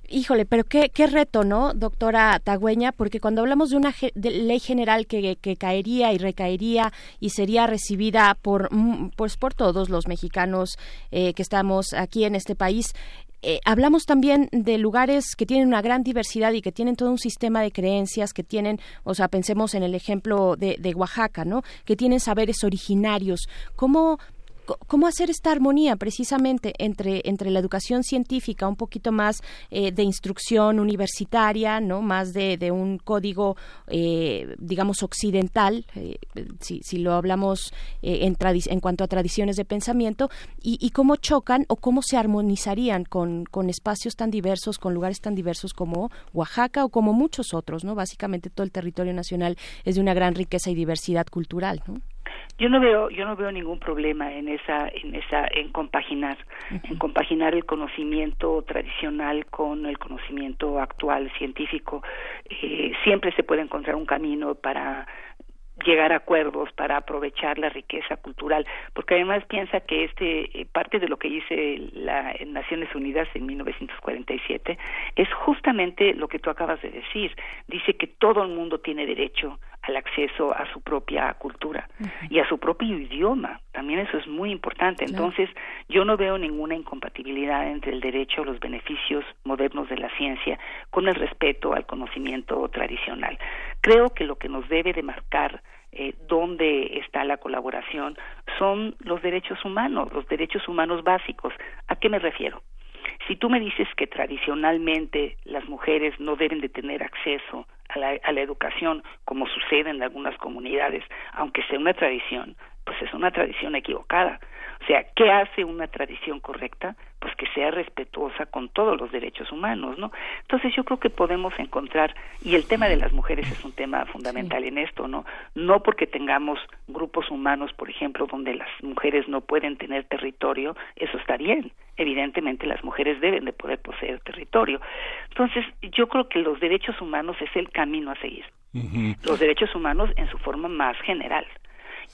Híjole, pero qué, qué reto, ¿no, doctora Tagüeña? Porque cuando hablamos de una ley general que, que, caería y recaería y sería recibida por, mm, pues, por todos los mexicanos eh, que estamos aquí en este país, eh, hablamos también de lugares que tienen una gran diversidad y que tienen todo un sistema de creencias, que tienen, o sea, pensemos en el ejemplo de, de Oaxaca, ¿no? Que tienen saberes originarios. ¿Cómo cómo hacer esta armonía precisamente entre, entre la educación científica, un poquito más eh, de instrucción universitaria, no más de, de un código, eh, digamos, occidental, eh, si, si, lo hablamos en, en cuanto a tradiciones de pensamiento, y, y, cómo chocan o cómo se armonizarían con, con espacios tan diversos, con lugares tan diversos como Oaxaca o como muchos otros, ¿no? Básicamente todo el territorio nacional es de una gran riqueza y diversidad cultural, ¿no? Yo no veo yo no veo ningún problema en esa en esa en compaginar en compaginar el conocimiento tradicional con el conocimiento actual científico. Eh, siempre se puede encontrar un camino para llegar a acuerdos para aprovechar la riqueza cultural, porque además piensa que este eh, parte de lo que dice la en Naciones Unidas en 1947 es justamente lo que tú acabas de decir, dice que todo el mundo tiene derecho al acceso a su propia cultura y a su propio idioma. También eso es muy importante. Entonces, yo no veo ninguna incompatibilidad entre el derecho a los beneficios modernos de la ciencia con el respeto al conocimiento tradicional. Creo que lo que nos debe de marcar eh, dónde está la colaboración son los derechos humanos, los derechos humanos básicos. ¿A qué me refiero? Si tú me dices que tradicionalmente las mujeres no deben de tener acceso a la, a la educación, como sucede en algunas comunidades, aunque sea una tradición, pues es una tradición equivocada. O sea, ¿qué hace una tradición correcta? Pues que sea respetuosa con todos los derechos humanos, ¿no? Entonces yo creo que podemos encontrar, y el tema de las mujeres es un tema fundamental en esto, ¿no? No porque tengamos grupos humanos, por ejemplo, donde las mujeres no pueden tener territorio, eso está bien. Evidentemente las mujeres deben de poder poseer territorio. Entonces yo creo que los derechos humanos es el camino a seguir. Los derechos humanos en su forma más general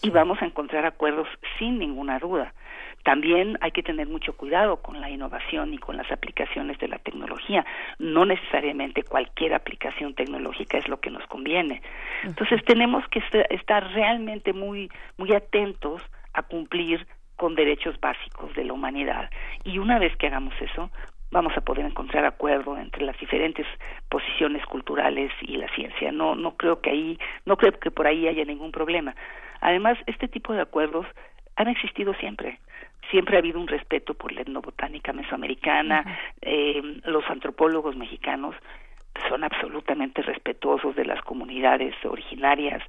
y vamos a encontrar acuerdos sin ninguna duda. También hay que tener mucho cuidado con la innovación y con las aplicaciones de la tecnología. No necesariamente cualquier aplicación tecnológica es lo que nos conviene. Entonces tenemos que estar realmente muy muy atentos a cumplir con derechos básicos de la humanidad. Y una vez que hagamos eso, vamos a poder encontrar acuerdo entre las diferentes posiciones culturales y la ciencia. No no creo que ahí no creo que por ahí haya ningún problema. Además, este tipo de acuerdos han existido siempre. Siempre ha habido un respeto por la etnobotánica mesoamericana. eh, los antropólogos mexicanos son absolutamente respetuosos de las comunidades originarias.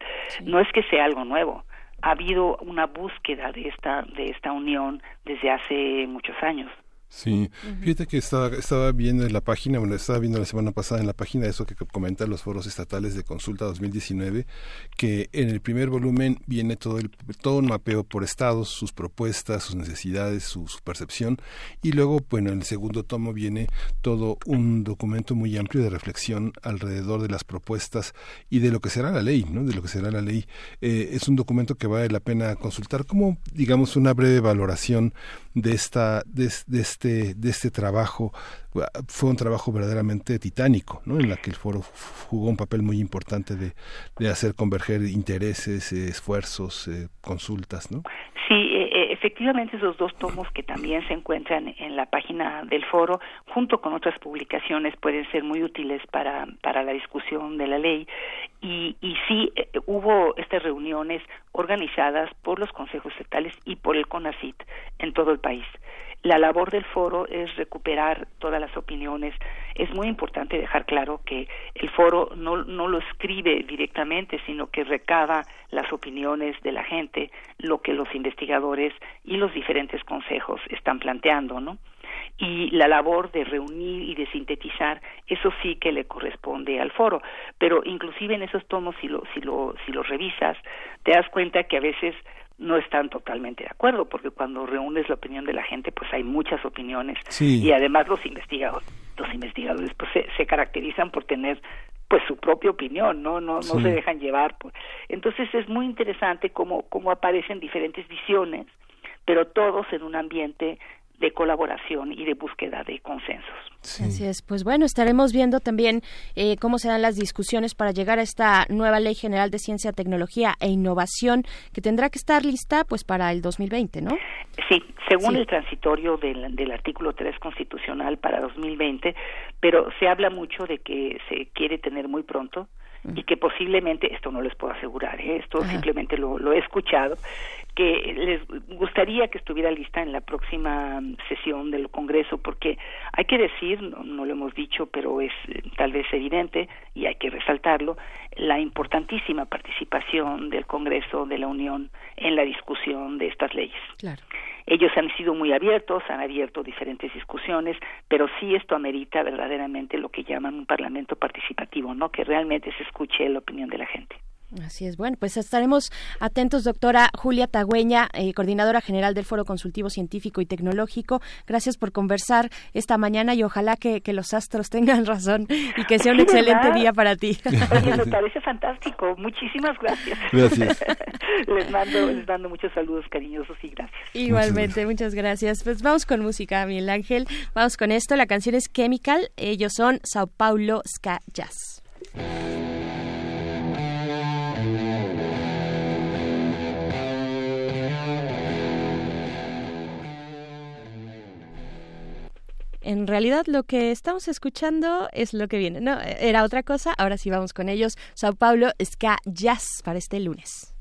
No es que sea algo nuevo. Ha habido una búsqueda de esta de esta unión desde hace muchos años. Sí, fíjate que estaba, estaba viendo en la página, bueno, estaba viendo la semana pasada en la página eso que comentan los foros estatales de consulta 2019, que en el primer volumen viene todo, el, todo un mapeo por estados, sus propuestas, sus necesidades, su, percepción, y luego, bueno, en el segundo tomo viene todo un documento muy amplio de reflexión alrededor de las propuestas y de lo que será la ley, ¿no? De lo que será la ley. Eh, es un documento que vale la pena consultar como, digamos, una breve valoración de esta, de, de este, de este trabajo. Fue un trabajo verdaderamente titánico, ¿no? En la que el foro jugó un papel muy importante de, de hacer converger intereses, esfuerzos, eh, consultas, ¿no? Sí, e, e, efectivamente esos dos tomos que también se encuentran en la página del foro, junto con otras publicaciones, pueden ser muy útiles para, para la discusión de la ley. Y, y sí, eh, hubo estas reuniones organizadas por los consejos estatales y por el CONACIT en todo el país. La labor del foro es recuperar todas las opiniones. Es muy importante dejar claro que el foro no, no lo escribe directamente, sino que recaba las opiniones de la gente, lo que los investigadores y los diferentes consejos están planteando, ¿no? y la labor de reunir y de sintetizar eso sí que le corresponde al foro pero inclusive en esos tomos si lo si lo si los revisas te das cuenta que a veces no están totalmente de acuerdo, porque cuando reúnes la opinión de la gente, pues hay muchas opiniones. Y además los investigadores, los investigadores pues se, caracterizan por tener pues su propia opinión, no no no se dejan llevar. Entonces es muy interesante cómo cómo aparecen diferentes visiones, pero todos en un ambiente de colaboración y de búsqueda de consensos. Así es. Pues bueno, estaremos viendo también eh, cómo se dan las discusiones para llegar a esta nueva Ley General de Ciencia, Tecnología e Innovación que tendrá que estar lista pues para el 2020, ¿no? Sí, según el transitorio del, del artículo 3 constitucional para 2020, pero se habla mucho de que se quiere tener muy pronto y que posiblemente, esto no les puedo asegurar, ¿eh? esto simplemente lo, lo he escuchado, que les gustaría que estuviera lista en la próxima sesión del Congreso, porque hay que decir, no, lo hemos dicho, pero es eh, tal vez evidente y hay que resaltarlo, la importantísima participación del Congreso de la Unión en la discusión de estas leyes. Claro. Ellos han sido muy abiertos, han abierto diferentes discusiones, pero sí esto amerita verdaderamente lo que llaman un parlamento participativo, ¿no? Que realmente se escuche la opinión de la gente. Así es. Bueno, pues estaremos atentos, doctora Julia Tagüeña, eh, coordinadora general del Foro Consultivo Científico y Tecnológico. Gracias por conversar esta mañana y ojalá que, los astros tengan razón y que sea un excelente día para ti. me parece fantástico. Muchísimas gracias. Gracias. les, mando, les mando muchos saludos cariñosos y gracias. Igualmente, muchas gracias. Pues vamos con música, Miguel Ángel. Vamos con esto. La canción es Chemical. Ellos son Sao Paulo Ska Jazz. En realidad lo que estamos escuchando es lo que viene. No, era otra cosa. Ahora sí vamos con ellos. Sao Paulo Ska Jazz para este lunes.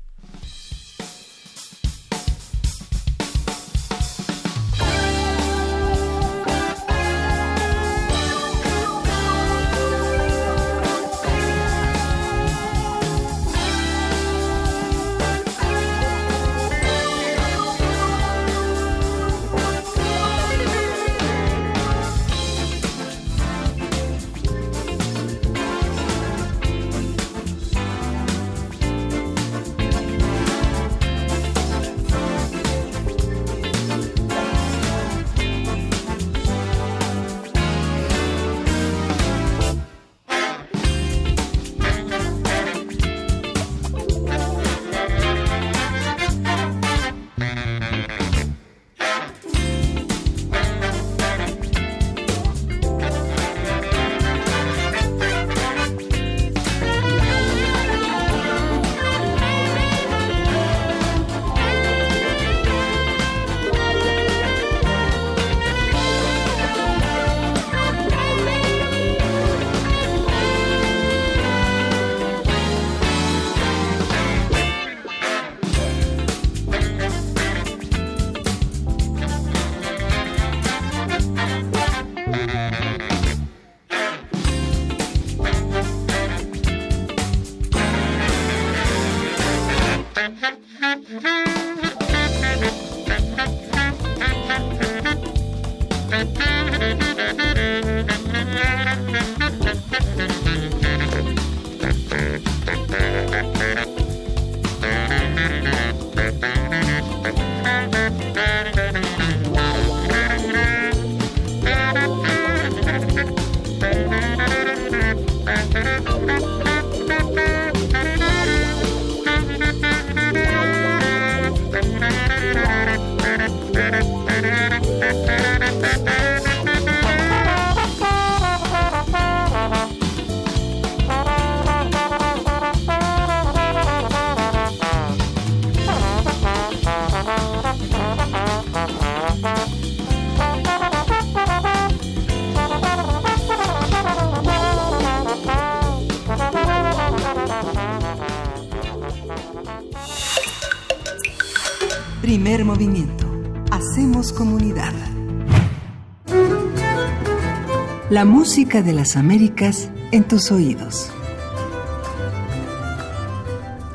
La música de las Américas en tus oídos.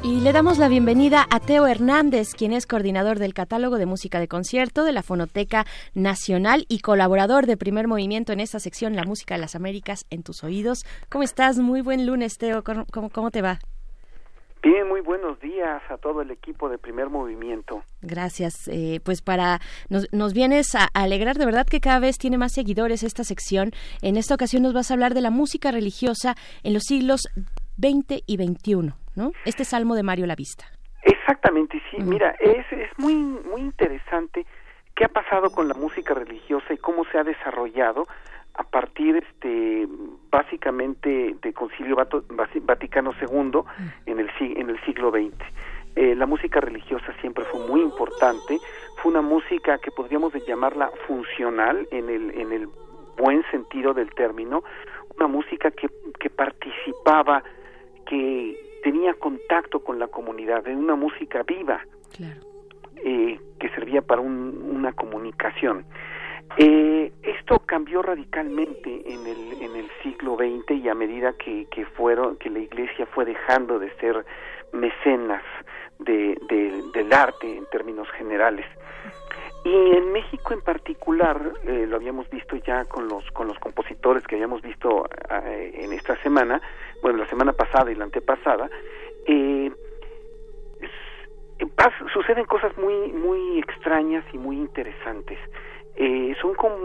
Y le damos la bienvenida a Teo Hernández, quien es coordinador del catálogo de música de concierto de la Fonoteca Nacional y colaborador de Primer Movimiento en esta sección La música de las Américas en tus oídos. ¿Cómo estás? Muy buen lunes, Teo. ¿Cómo, cómo te va? Bien, muy buenos días a todo el equipo de Primer Movimiento. Gracias. Eh, pues para nos, nos vienes a, alegrar de verdad que cada vez tiene más seguidores esta sección. En esta ocasión nos vas a hablar de la música religiosa en los siglos 20 y 21. ¿no? Este salmo de Mario Lavista. Exactamente, sí. Mira, es, es muy, muy interesante qué ha pasado con la música religiosa y cómo se ha desarrollado a partir este básicamente de Concilio Vaticano II en el en el siglo XX. Eh, la música religiosa siempre fue muy importante, fue una música que podríamos llamarla funcional en el en el buen sentido del término, una música que que participaba, que tenía contacto con la comunidad, de una música viva eh, que servía para una comunicación. Eh, esto cambió radicalmente en el, en el siglo XX y a medida que, que, fueron, que la Iglesia fue dejando de ser mecenas de, del arte en términos generales. Y en México en particular, eh, lo habíamos visto ya con los, con los compositores que habíamos visto eh, en esta semana, bueno, la semana pasada y la antepasada, eh, suceden cosas muy, muy extrañas y muy interesantes. Son como,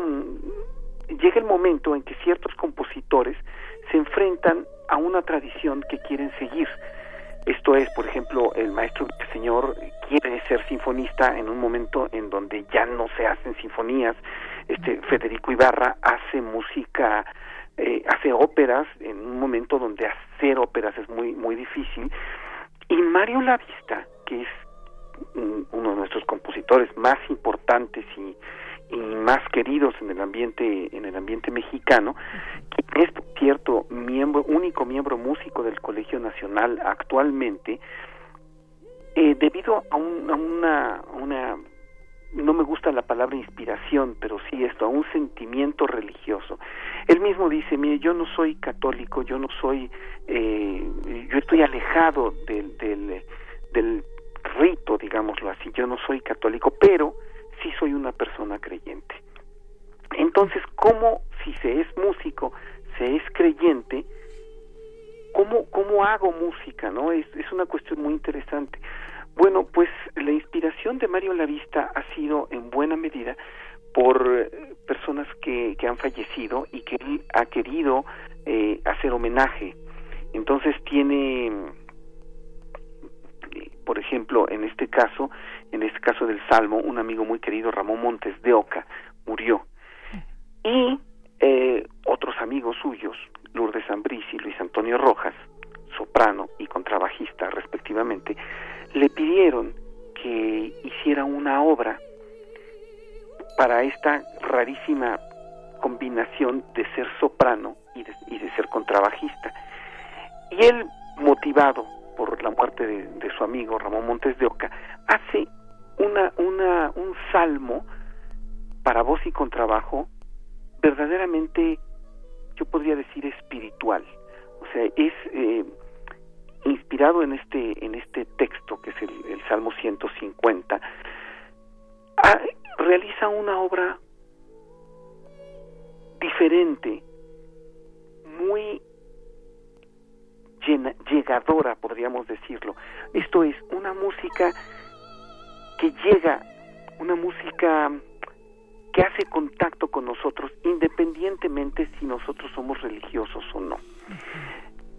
llega el momento en que ciertos compositores se enfrentan a una tradición que quieren seguir esto es, por ejemplo, el maestro señor quiere ser sinfonista en un momento en donde ya no se hacen sinfonías. Este Federico Ibarra hace música, eh, hace óperas en un momento donde hacer óperas es muy muy difícil. Y Mario Lavista, que es uno de nuestros compositores más importantes y más queridos en el ambiente en el ambiente mexicano es cierto miembro único miembro músico del Colegio Nacional actualmente eh, debido a, una una no me gusta la palabra inspiración, pero sí esto, a un sentimiento religioso. Él mismo dice, mire, yo no soy católico, yo no soy, eh, yo estoy alejado del, del, del rito, digámoslo así, yo no soy católico, pero sí soy una persona creyente. Entonces, ¿cómo, si se es músico, se es creyente, cómo, cómo hago música? no es, es una cuestión muy interesante. Bueno, pues la inspiración de Mario Lavista ha sido en buena medida por eh, personas que, que han fallecido y que él ha querido eh, hacer homenaje. Entonces tiene, por ejemplo, en este caso, en este caso del Salmo, un amigo muy querido, Ramón Montes de Oca, murió. Y eh, otros amigos suyos, Lourdes Ambrís y Luis Antonio Rojas, soprano y contrabajista respectivamente, le pidieron que hiciera una obra para esta rarísima combinación de ser soprano y de, y de ser contrabajista. Y él, motivado por la muerte de, de, su amigo Ramón Montes de Oca, hace una, una, un salmo para voz y contrabajo verdaderamente, yo podría decir, espiritual. O sea, es eh, inspirado en este, en este texto, que es el, Salmo 150, ah, realiza una obra diferente, muy llegadora, podríamos decirlo. Esto es una música que llega una música que hace contacto con nosotros independientemente si nosotros somos religiosos o no.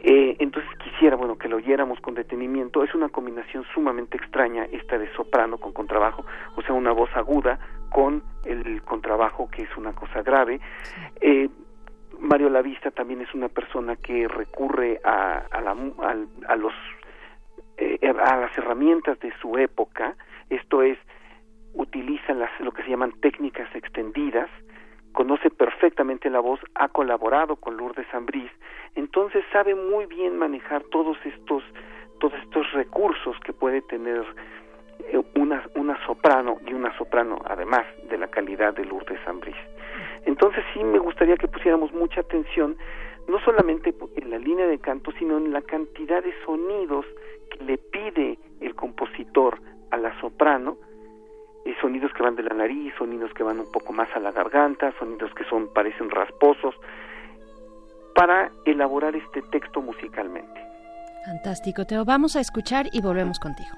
Eh, entonces quisiera, bueno, que lo oyéramos con detenimiento. Es una combinación sumamente extraña esta de soprano con contrabajo, o sea, una voz aguda con el contrabajo, que es una cosa grave. Eh, Mario Lavista también es una persona que recurre a, a, la, a, los eh, a las herramientas de su época esto es, utiliza las, lo que se llaman técnicas extendidas, conoce perfectamente la voz, ha colaborado con Lourdes Ambrís, entonces sabe muy bien manejar todos estos, todos estos recursos que puede tener eh, un una, una soprano y una soprano además de la calidad de Lourdes Ambris. Entonces sí me gustaría que pusiéramos mucha atención no solamente en la línea de canto, sino en la cantidad de sonidos que le pide el compositor a la soprano, sonidos que van de la nariz, sonidos que van un poco más a la garganta, sonidos que son parecen rasposos, para elaborar este texto musicalmente. Fantástico, Teo. Vamos a escuchar y volvemos contigo.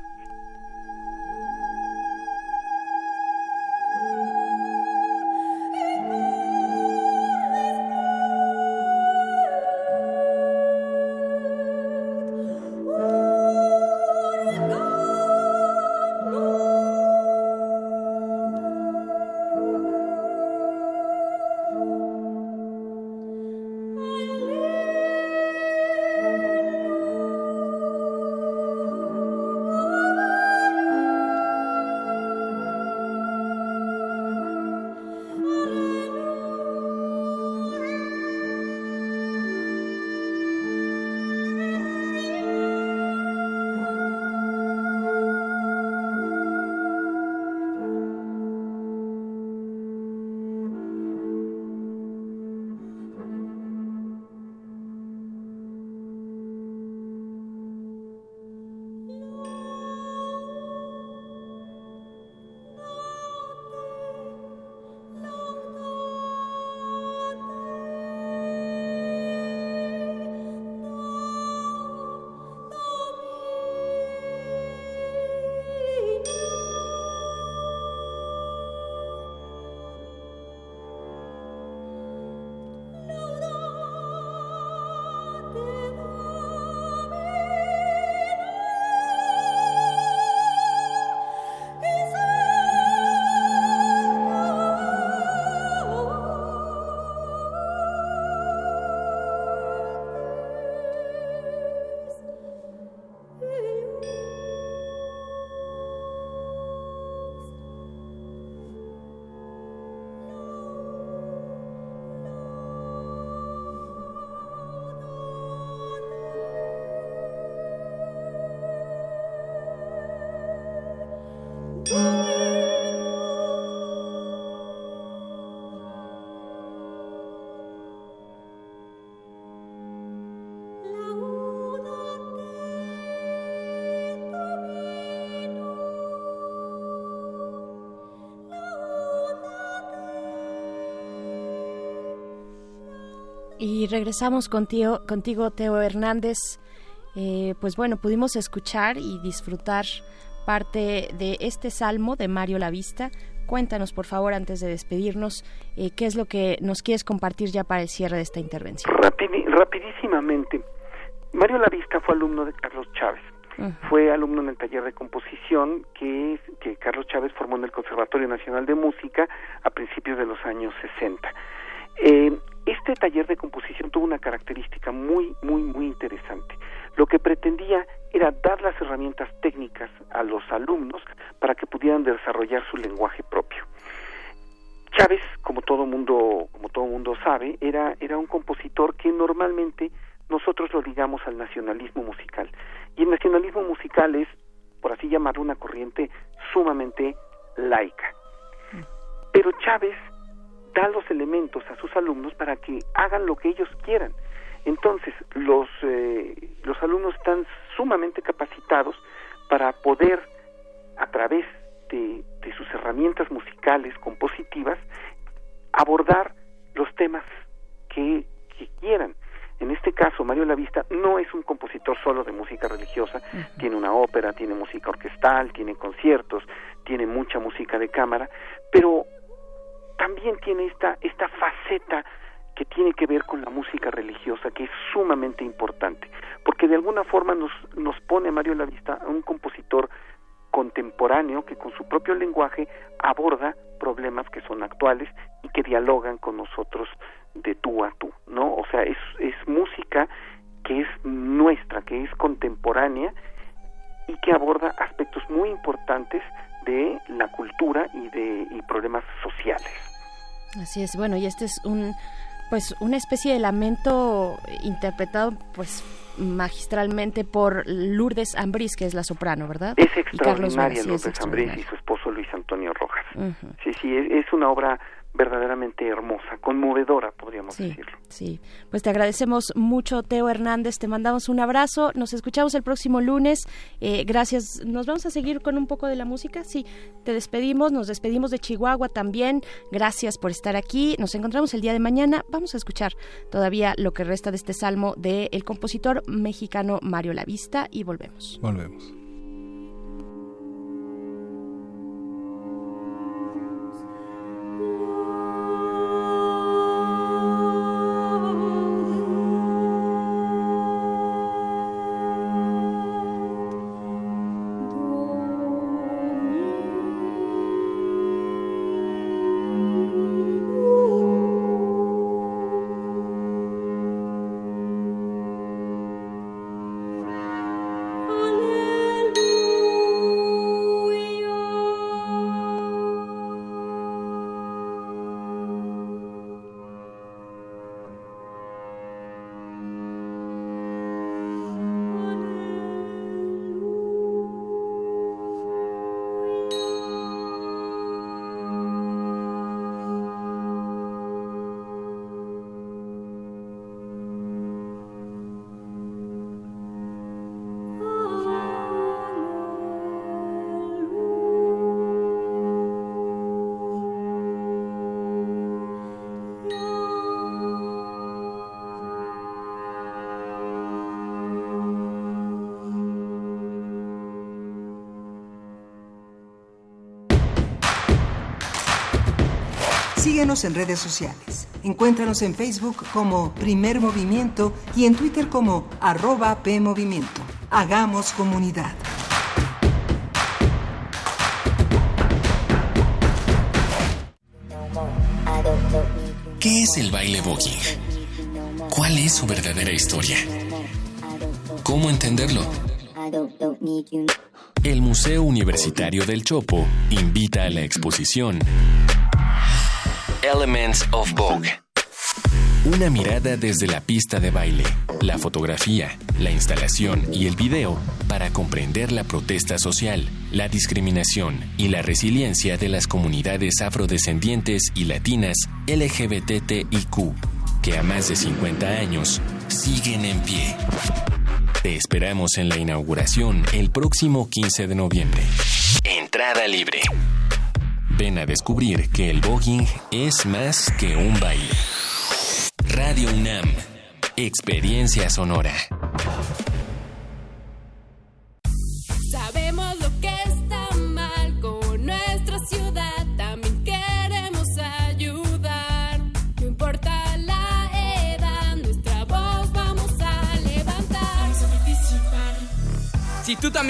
Y regresamos contigo, contigo Teo Hernández. Eh, pues bueno, pudimos escuchar y disfrutar parte de este salmo de Mario Lavista. Cuéntanos, por favor, antes de despedirnos, eh, qué es lo que nos quieres compartir ya para el cierre de esta intervención. rapidísimamente. Mario Lavista fue alumno de Carlos Chávez. Fue alumno en el taller de composición que, que Carlos Chávez formó en el Conservatorio Nacional de Música a principios de los años 60. Eh, este taller de composición tuvo una característica muy, muy, muy interesante. Lo que pretendía era dar las herramientas técnicas a los alumnos para que pudieran desarrollar su lenguaje propio. Chávez, como todo mundo, como todo mundo sabe, era, era un compositor que normalmente nosotros lo ligamos al nacionalismo musical. Y el nacionalismo musical es, por así llamarlo, una corriente sumamente laica. Pero Chávez da los elementos a sus alumnos para que hagan lo que ellos quieran. Entonces, los, eh, los alumnos están sumamente capacitados para poder, a través de, de sus herramientas musicales, compositivas, abordar los temas que, que quieran. En este caso, Mario Lavista no es un compositor solo de música religiosa, tiene una ópera, tiene música orquestal, tiene conciertos, tiene mucha música de cámara, pero también tiene esta, esta faceta que tiene que ver con la música religiosa, que es sumamente importante, porque de alguna forma nos, nos pone Mario la vista a un compositor contemporáneo que con su propio lenguaje aborda problemas que son actuales y que dialogan con nosotros de tú a tú, ¿no? O sea, es, es música que es nuestra, que es contemporánea y que aborda aspectos muy importantes de la cultura y de y problemas sociales. Así es, bueno, y este es un pues una especie de lamento interpretado pues magistralmente por Lourdes Ambrís, que es la soprano, ¿verdad? Es extraordinaria Lourdes Ambrís y su esposo Luis Antonio Rojas. Sí, sí, es una obra verdaderamente hermosa, conmovedora, podríamos decirlo. Sí, pues te agradecemos mucho, Teo Hernández, te mandamos un abrazo, nos escuchamos el próximo lunes, eh, gracias, nos vamos a seguir con un poco de la música, sí, te despedimos, nos despedimos de Chihuahua también, gracias por estar aquí, nos encontramos el día de mañana, vamos a escuchar todavía lo que resta de este salmo del compositor mexicano Mario Lavista y volvemos. Volvemos. Síguenos en redes sociales. Encuéntranos en Facebook como Primer Movimiento y en Twitter como arroba PMovimiento. Hagamos comunidad. ¿Qué es el baile voguing? ¿Cuál es su verdadera historia? ¿Cómo entenderlo? El Museo Universitario del Chopo invita a la exposición Elements of Vogue. Una mirada desde la pista de baile, la fotografía, la instalación y el video para comprender la protesta social, la discriminación y la resiliencia de las comunidades afrodescendientes y latinas LGBTIQ, que a más de 50 años siguen en pie. Te esperamos en la inauguración el próximo 15 de noviembre. Entrada libre. Ven a descubrir que el voguing es más que un baile. Radio UNAM. Experiencia sonora.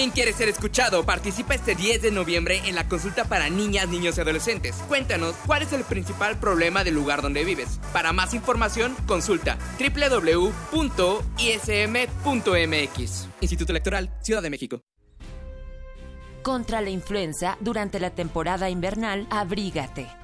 También quieres ser escuchado, participa este 10 de noviembre en la consulta para niñas, niños y adolescentes. Cuéntanos cuál es el principal problema del lugar donde vives. Para más información, consulta www.ism.mx. Instituto Electoral, Ciudad de México. Contra la influenza, durante la temporada invernal, abrígate.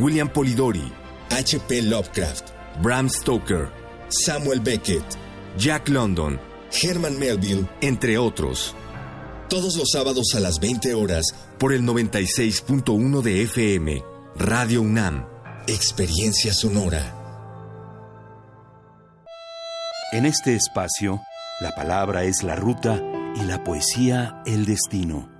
William Polidori, H.P. Lovecraft, Bram Stoker, Samuel Beckett, Jack London, Herman Melville, entre otros todos los sábados a las 20 horas por el 96.1 de FM, Radio UNAM, Experiencia Sonora. En este espacio, la palabra es la ruta y la poesía el destino.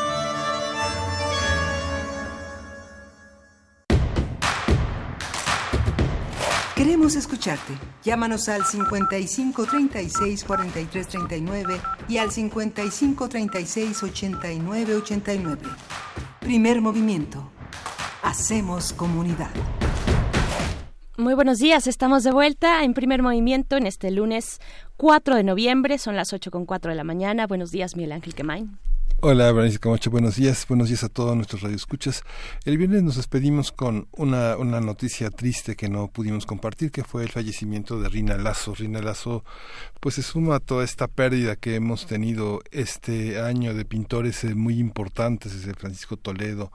Queremos escucharte. Llámanos al 55 36 43 39 y al 55 36 89 89. Primer movimiento. Hacemos comunidad. Muy buenos días, estamos de vuelta en primer movimiento en este lunes 4 de noviembre, son las 8 con 4 de la mañana. Buenos días, Miguel Ángel Quemain. Hola, Camacho, buenos días. Buenos días a todos nuestros radioescuchas. El viernes nos despedimos con una, una noticia triste que no pudimos compartir, que fue el fallecimiento de Rina Lazo. Rina Lazo, pues se suma a toda esta pérdida que hemos tenido este año de pintores eh, muy importantes, desde Francisco Toledo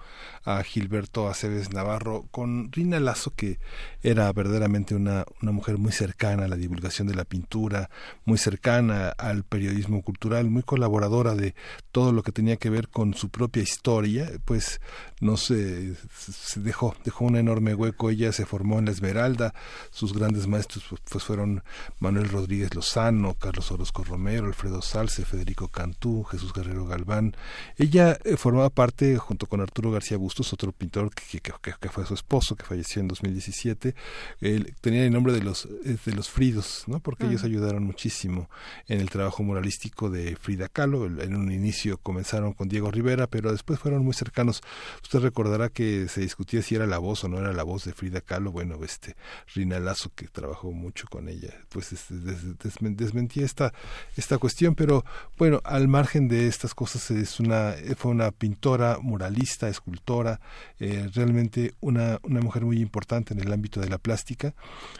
a Gilberto Aceves Navarro, con Rina Lazo, que era verdaderamente una, una mujer muy cercana a la divulgación de la pintura, muy cercana al periodismo cultural, muy colaboradora de todo lo que tenía que ver con su propia historia, pues no se, se dejó, dejó un enorme hueco. Ella se formó en la Esmeralda, sus grandes maestros pues, pues fueron Manuel Rodríguez Lozano, Carlos Orozco Romero, Alfredo Salce, Federico Cantú, Jesús Guerrero Galván. Ella eh, formaba parte, junto con Arturo García Bustos, otro pintor que, que, que, fue su esposo, que falleció en 2017, él tenía el nombre de los, eh, de los Fridos, ¿no? porque ellos ayudaron muchísimo en el trabajo muralístico de Frida Kahlo. En un inicio comenzaron con Diego Rivera, pero después fueron muy cercanos. Usted recordará que se discutía si era la voz o no era la voz de Frida Kahlo. Bueno, este Rina Lazo, que trabajó mucho con ella, pues este, desmentía esta, esta cuestión, pero bueno, al margen de estas cosas, es una, fue una pintora, muralista, escultora, eh, realmente una, una mujer muy importante en el ámbito de la plástica.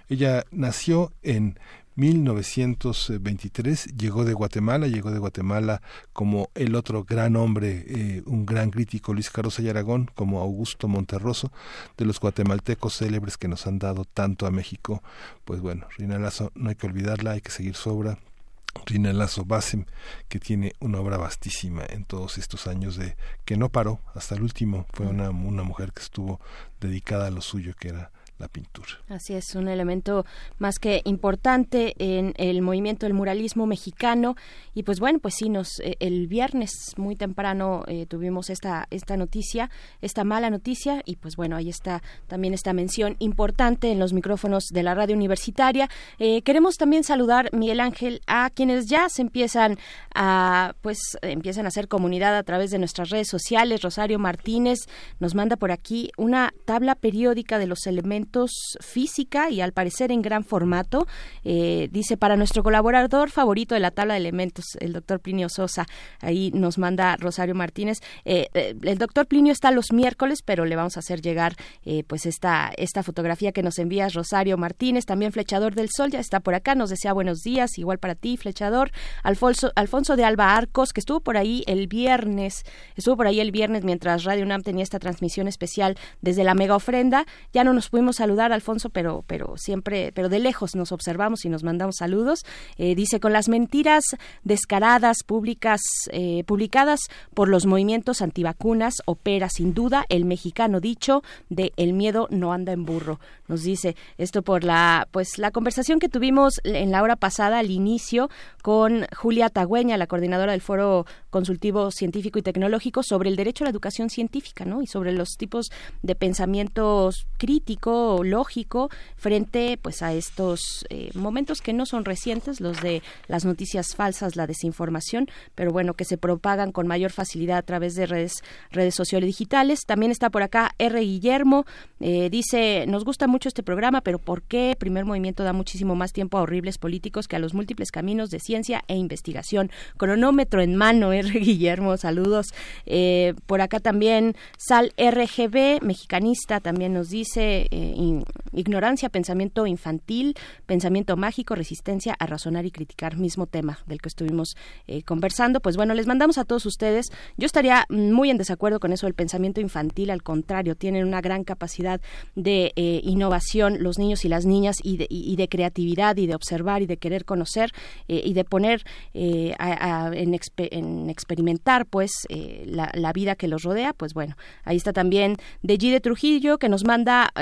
Ella nació en 1923 llegó de Guatemala, llegó de Guatemala como el otro gran hombre, eh, un gran crítico, Luis Carlos y Aragón, como Augusto Monterroso, de los guatemaltecos célebres que nos han dado tanto a México. Pues bueno, Rina Lazo, no hay que olvidarla, hay que seguir su obra. Rina Lazo Basem, que tiene una obra vastísima en todos estos años de que no paró hasta el último. Fue una, una mujer que estuvo dedicada a lo suyo, que era la pintura. Así es, un elemento más que importante en el movimiento del muralismo mexicano y pues bueno, pues sí nos eh, el viernes muy temprano eh, tuvimos esta esta noticia, esta mala noticia y pues bueno, ahí está también esta mención importante en los micrófonos de la radio universitaria. Eh, queremos también saludar Miguel Ángel a quienes ya se empiezan a pues empiezan a hacer comunidad a través de nuestras redes sociales. Rosario Martínez nos manda por aquí una tabla periódica de los elementos física y al parecer en gran formato. Eh, dice, para nuestro colaborador favorito de la tabla de elementos, el doctor Plinio Sosa, ahí nos manda Rosario Martínez. Eh, eh, el doctor Plinio está los miércoles, pero le vamos a hacer llegar pues esta, esta fotografía que nos envía Rosario Martínez, también Flechador del Sol, ya está por acá, nos desea buenos días, igual para ti, Flechador. Alfonso, Alfonso de Alba Arcos, que estuvo por ahí el viernes, estuvo por ahí el viernes mientras Radio UNAM tenía esta transmisión especial desde la mega ofrenda, ya no nos pudimos saludar, Alfonso, pero, pero siempre, pero de lejos nos observamos y nos mandamos saludos. Eh, dice, con las mentiras descaradas, públicas, eh, publicadas por los movimientos antivacunas, opera sin duda el mexicano dicho de el miedo no anda en burro. Nos dice esto por la, pues, la conversación que tuvimos en la hora pasada al inicio con Julia Tagüeña, la coordinadora del Foro Consultivo Científico y Tecnológico, sobre el derecho a la educación científica, ¿no? Y sobre los tipos de pensamientos lógico frente pues a estos eh, momentos que no son recientes, los de las noticias falsas, la desinformación, pero bueno, que se propagan con mayor facilidad a través de redes, redes sociales digitales. También está por acá R. Guillermo, eh, dice, nos gusta mucho este programa, pero ¿por qué Primer Movimiento da muchísimo más tiempo a horribles políticos que a los múltiples caminos de ciencia e investigación? Cronómetro en mano, R. Guillermo, saludos. Eh, por acá también Sal RGB, mexicanista, también nos dice, ignorancia, pensamiento infantil, pensamiento mágico, resistencia a razonar y criticar, mismo tema del que estuvimos eh, conversando. Pues bueno, les mandamos a todos ustedes. Yo estaría muy en desacuerdo con eso del pensamiento infantil, al contrario, tienen una gran capacidad de eh, innovación los niños y las niñas y de, creatividad y de observar y de querer conocer eh, y de poner en, experimentar pues la, vida que los rodea. Pues bueno, ahí está también de de Trujillo que nos manda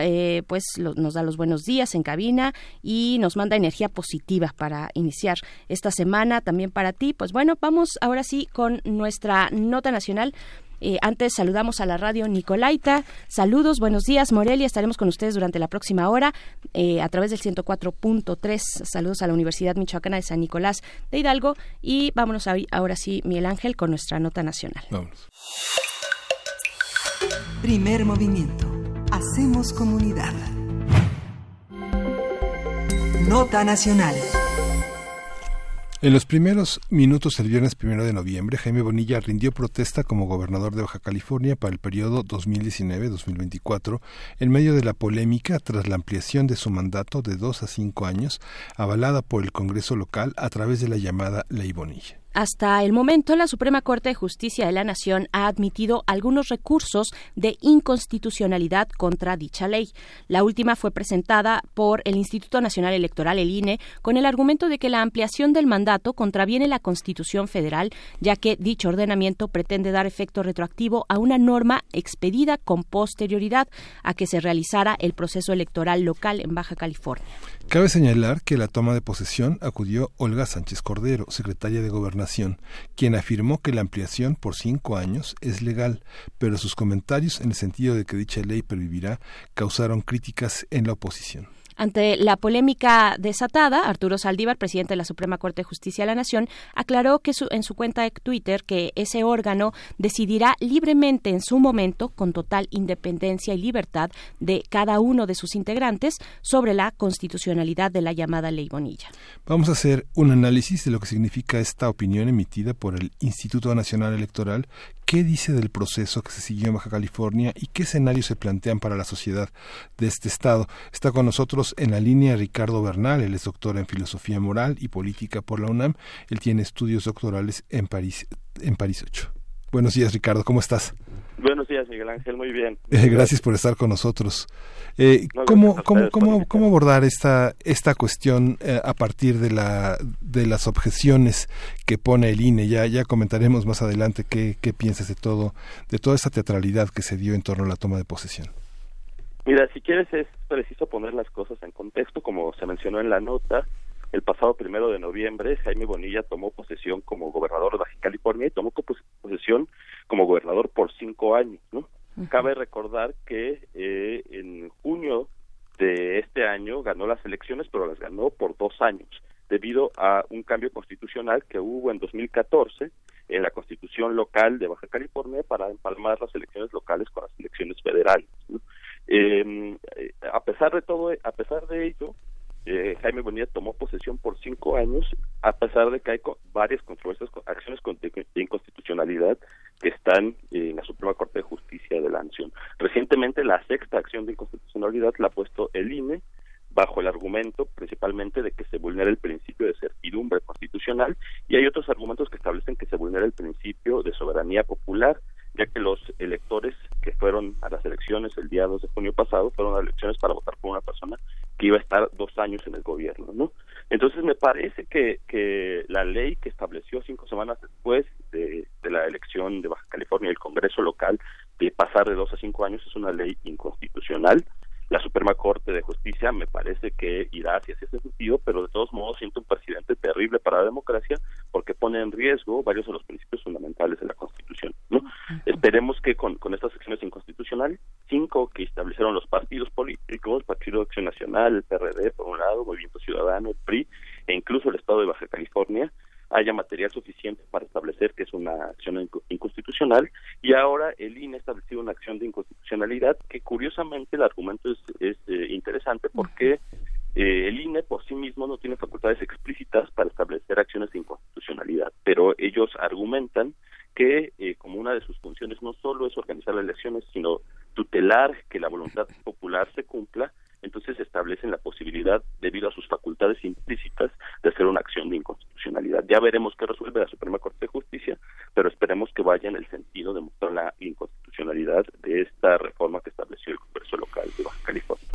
pues nos da los buenos días en cabina y nos manda energía positiva para iniciar esta semana también para ti. Pues bueno, vamos ahora sí con nuestra nota nacional. Eh, antes saludamos a la radio Nicolaita. Saludos, buenos días, Morelia. Estaremos con ustedes durante la próxima hora eh, a través del 104.3. Saludos a la Universidad Michoacana de San Nicolás de Hidalgo. Y vámonos ahora sí, Miguel Ángel, con nuestra nota nacional. Vámonos. Primer movimiento. Hacemos comunidad. Nota nacional. En los primeros minutos del viernes primero de noviembre, Jaime Bonilla rindió protesta como gobernador de Baja California para el periodo 2019-2024 en medio de la polémica tras la ampliación de su mandato de dos a cinco años, avalada por el Congreso local a través de la llamada Ley Bonilla. Hasta el momento, la Suprema Corte de Justicia de la Nación ha admitido algunos recursos de inconstitucionalidad contra dicha ley. La última fue presentada por el Instituto Nacional Electoral, el INE, con el argumento de que la ampliación del mandato contraviene la Constitución Federal, ya que dicho ordenamiento pretende dar efecto retroactivo a una norma expedida con posterioridad a que se realizara el proceso electoral local en Baja California. Cabe señalar que la toma de posesión acudió Olga Sánchez Cordero, secretaria de Gobernación, quien afirmó que la ampliación por cinco años es legal, pero sus comentarios en el sentido de que dicha ley pervivirá causaron críticas en la oposición. Ante la polémica desatada, Arturo Saldívar, presidente de la Suprema Corte de Justicia de la Nación, aclaró que en su cuenta de Twitter que ese órgano decidirá libremente en su momento, con total independencia y libertad de cada uno de sus integrantes, sobre la constitucionalidad de la llamada Ley Bonilla. Vamos a hacer un análisis de lo que significa esta opinión emitida por el Instituto Nacional Electoral, qué dice del proceso que se siguió en Baja California y qué escenarios se plantean para la sociedad de este estado. Está con nosotros en la línea Ricardo Bernal, él es doctor en filosofía moral y política por la UNAM. Él tiene estudios doctorales en París, en París 8. Buenos días, Ricardo, ¿cómo estás? Buenos días, Miguel Ángel, muy bien. Eh, gracias por estar con nosotros. Eh, ¿cómo, cómo, cómo, cómo, abordar esta, esta cuestión eh, a partir de, la, de las objeciones que pone el INE? Ya, ya comentaremos más adelante qué, qué piensas de todo, de toda esta teatralidad que se dio en torno a la toma de posesión. Mira, si quieres es preciso poner las cosas en contexto, como se mencionó en la nota. El pasado primero de noviembre, Jaime Bonilla tomó posesión como gobernador de Baja California y tomó posesión como gobernador por cinco años, ¿no? Cabe recordar que eh, en junio de este año ganó las elecciones, pero las ganó por dos años, debido a un cambio constitucional que hubo en 2014 en la constitución local de Baja California para empalmar las elecciones locales con las elecciones federales. Em, eh, a pesar de todo, a pesar de ello, eh, Jaime Bonilla tomó posesión por cinco años, a pesar de que hay varias controversias, acciones de inconstitucionalidad que están en la Suprema Corte de Justicia de la Nación. Recientemente, la sexta acción de inconstitucionalidad la ha puesto el INE bajo el argumento principalmente de que se vulnera el principio de certidumbre constitucional y hay otros argumentos que establecen que se vulnera el principio de soberanía popular ya que los electores que fueron a las elecciones el día 2 de junio pasado fueron a elecciones para votar por una persona que iba a estar dos años en el gobierno, ¿no? Entonces me parece que, que la ley que estableció cinco semanas después de, de la elección de Baja California el Congreso local de pasar de dos a cinco años es una ley inconstitucional la Suprema Corte de Justicia me parece que irá hacia ese sentido, pero de todos modos siento un presidente terrible para la democracia porque pone en riesgo varios de los principios fundamentales de la Constitución. ¿no? Esperemos que con, con estas acciones inconstitucionales, cinco que establecieron los partidos políticos, Partido de Acción Nacional, el PRD por un lado, Movimiento Ciudadano, el PRI e incluso el Estado de Baja California, haya material suficiente para establecer que es una acción inconstitucional y ahora el INE ha establecido una acción de inconstitucionalidad que curiosamente el argumento es, eh, interesante porque eh, el INE por sí mismo no tiene facultades explícitas para establecer acciones de inconstitucionalidad, pero ellos argumentan que eh, como una de sus funciones no solo es organizar las elecciones, sino tutelar que la voluntad popular se cumpla, posibilidad, debido a sus facultades implícitas, de hacer una acción de inconstitucionalidad. Ya veremos qué resuelve la Suprema Corte de Justicia, pero esperemos que vaya en el sentido de mostrar la inconstitucionalidad de esta reforma que estableció el Congreso local de Baja California.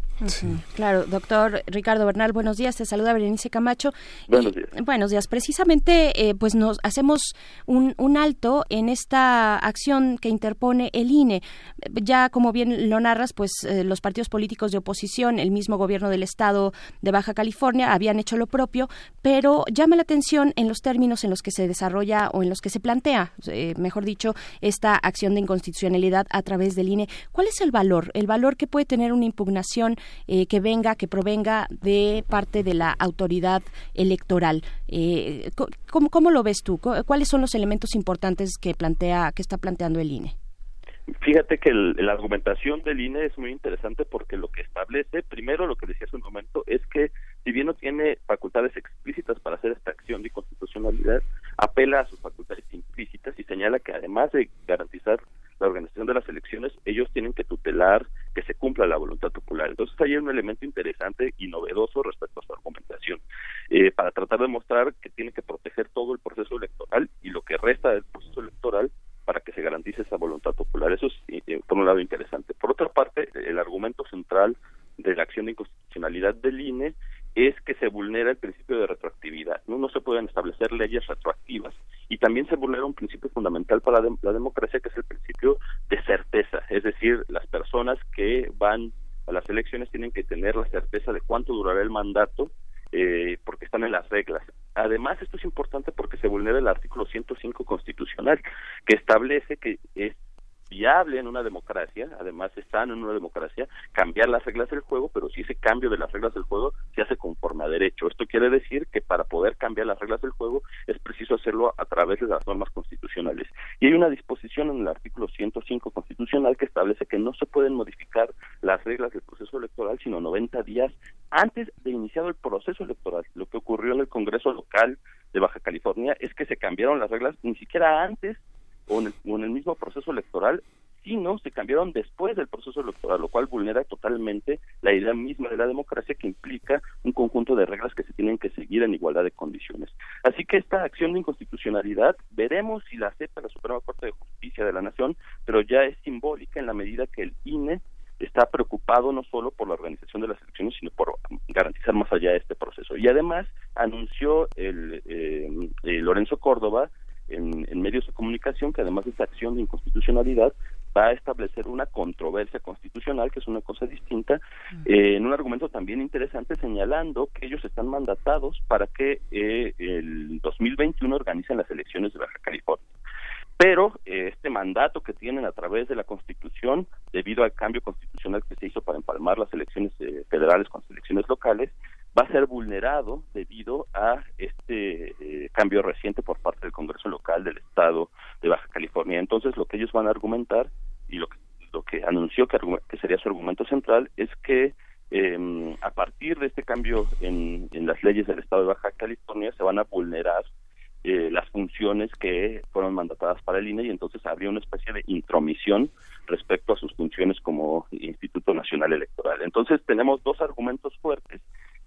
Claro, doctor Ricardo Bernal, buenos días. Te saluda Berenice Camacho. Buenos días. buenos días. Precisamente, eh, pues nos hacemos un, un, alto en esta acción que interpone el INE. Ya, como bien lo narras, pues eh, los partidos políticos de oposición, el mismo gobierno del estado de Baja California, habían hecho lo propio, pero llama la atención en los términos en los que se desarrolla o en los que se plantea, eh, mejor dicho, esta acción de inconstitucionalidad a través del INE. ¿Cuál es el valor? El valor que puede tener una impugnación eh, que venga, que provenga de parte de la autoridad electoral. Eh, ¿cómo, ¿Cómo lo ves tú? ¿Cuáles son los elementos importantes que plantea, que está planteando el INE? Fíjate que la argumentación del INE es muy interesante porque lo que establece, primero lo que decía hace un momento, es que si bien no tiene facultades explícitas para hacer esta acción de constitucionalidad, apela a sus facultades implícitas y señala que además de garantizar la organización de las elecciones, ellos tienen que tutelar que se cumpla la voluntad popular. Entonces hay un elemento interesante y novedoso respecto a su argumentación, eh, para tratar de mostrar que tiene que proteger todo el proceso electoral y lo que resta del proceso electoral para que se garantice esa voluntad popular. Eso es, eh, por un lado, interesante. Por otra parte, el argumento central de la acción de inconstitucionalidad del INE es que se vulnera el principio de retroactividad. No, no se pueden establecer leyes retroactivas y también se vulnera un principio fundamental para la, democracia que es el principio de certeza. Es decir, las personas que van a las elecciones tienen que tener la certeza de cuánto durará el mandato eh, porque están en las reglas. Además, esto es importante porque se vulnera el artículo 105 constitucional que establece que es viable en una democracia, además están en una democracia, cambiar las reglas del juego, pero si ese cambio de las reglas del juego se hace conforme a derecho. Esto quiere decir que para poder cambiar las reglas del juego es preciso hacerlo a través de las normas constitucionales. Y hay una disposición en el artículo 105 constitucional que establece que no se pueden modificar las reglas del proceso electoral sino 90 días antes de iniciado el proceso electoral. Lo que ocurrió en el Congreso local de Baja California es que se cambiaron las reglas ni siquiera antes o en, el, mismo proceso electoral, sino se cambiaron después del proceso electoral, lo cual vulnera totalmente la idea misma de la democracia que implica un conjunto de reglas que se tienen que seguir en igualdad de condiciones. Así que esta acción de inconstitucionalidad veremos si la acepta la Suprema Corte de Justicia de la Nación, pero ya es simbólica en la medida que el INE está preocupado no solo por la organización de las elecciones, sino por garantizar más allá este proceso. Y además anunció el eh, eh, Lorenzo Córdoba en, medios de comunicación que además de esta acción de inconstitucionalidad va a establecer una controversia constitucional, que es una cosa distinta, eh, en un argumento también interesante señalando que ellos están mandatados para que eh, el 2021 organicen las elecciones de Baja California. Pero eh, este mandato que tienen a través de la Constitución, debido al cambio constitucional que se hizo para empalmar las elecciones federales con las elecciones locales, va a ser vulnerado debido a este eh, cambio reciente por parte del Congreso local del Estado de Baja California. Entonces, lo que ellos van a argumentar y lo que, lo que anunció que, sería su argumento central es que eh, a partir de este cambio en, en las leyes del Estado de Baja California se van a vulnerar eh, las funciones que fueron mandatadas para el INE y entonces habría una especie de intromisión respecto a sus funciones como Instituto Nacional Electoral. Entonces tenemos dos argumentos fuertes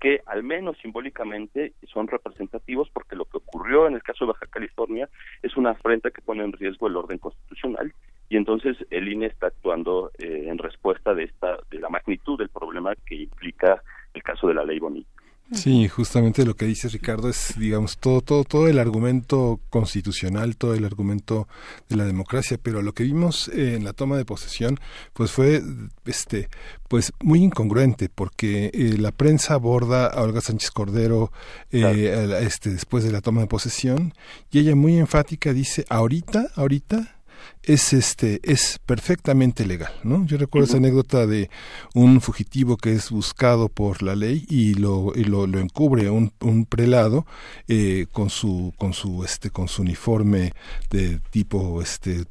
que al menos simbólicamente son representativos porque lo que ocurrió en el caso de Baja California es una afrenta que pone en riesgo el orden constitucional y entonces el INE está actuando eh, en respuesta de esta de la magnitud del problema que implica el caso de la ley Bonita. Sí, justamente lo que dice Ricardo es, digamos, todo, todo, todo el argumento constitucional, todo el argumento de la democracia, pero lo que vimos en la toma de posesión, pues fue, este, pues muy incongruente, porque eh, la prensa aborda a Olga Sánchez Cordero, eh, este, después de la toma de posesión, y ella muy enfática dice, ahorita, ahorita, es este es perfectamente legal, ¿no? Yo recuerdo esa anécdota de un fugitivo que es buscado por la ley y lo y lo, lo, encubre un, un prelado eh, con su con su este con su uniforme de tipo este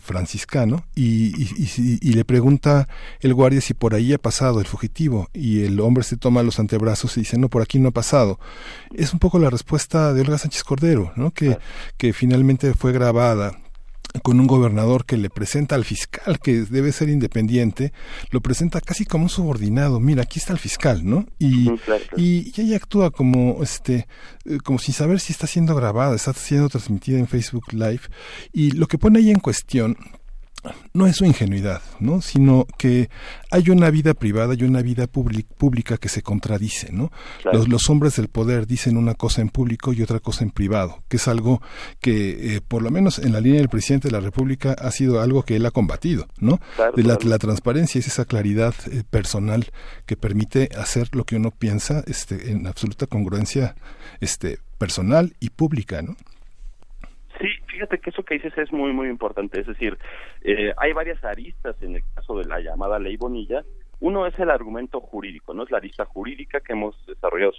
franciscano y, y, y, le pregunta el guardia si por ahí ha pasado el fugitivo y el hombre se toma los antebrazos y dice no por aquí no ha pasado es un poco la respuesta de Olga Sánchez Cordero ¿no? que, que finalmente fue grabada con un gobernador que le presenta al fiscal, que debe ser independiente, lo presenta casi como un subordinado. Mira, aquí está el fiscal, ¿no? Y, y, ella actúa como, este, eh, como sin saber si está siendo grabada, está siendo transmitida en Facebook Live. Y lo que pone ahí en cuestión, no es su ingenuidad, ¿no? sino que hay una vida privada y una vida pública que se contradice. ¿no? Los, hombres del poder dicen una cosa en público y otra cosa en privado, que es algo que, eh, por lo menos en la línea del presidente de la República, ha sido algo que él ha combatido. ¿no? de la, transparencia es esa claridad eh, personal que permite hacer lo que uno piensa este, en absoluta congruencia este, personal y pública. ¿no? Fíjate que eso que dices es muy, muy importante. Es decir, eh, hay varias aristas en el caso de la llamada ley Bonilla. Uno es el argumento jurídico, no es la arista jurídica que hemos desarrollado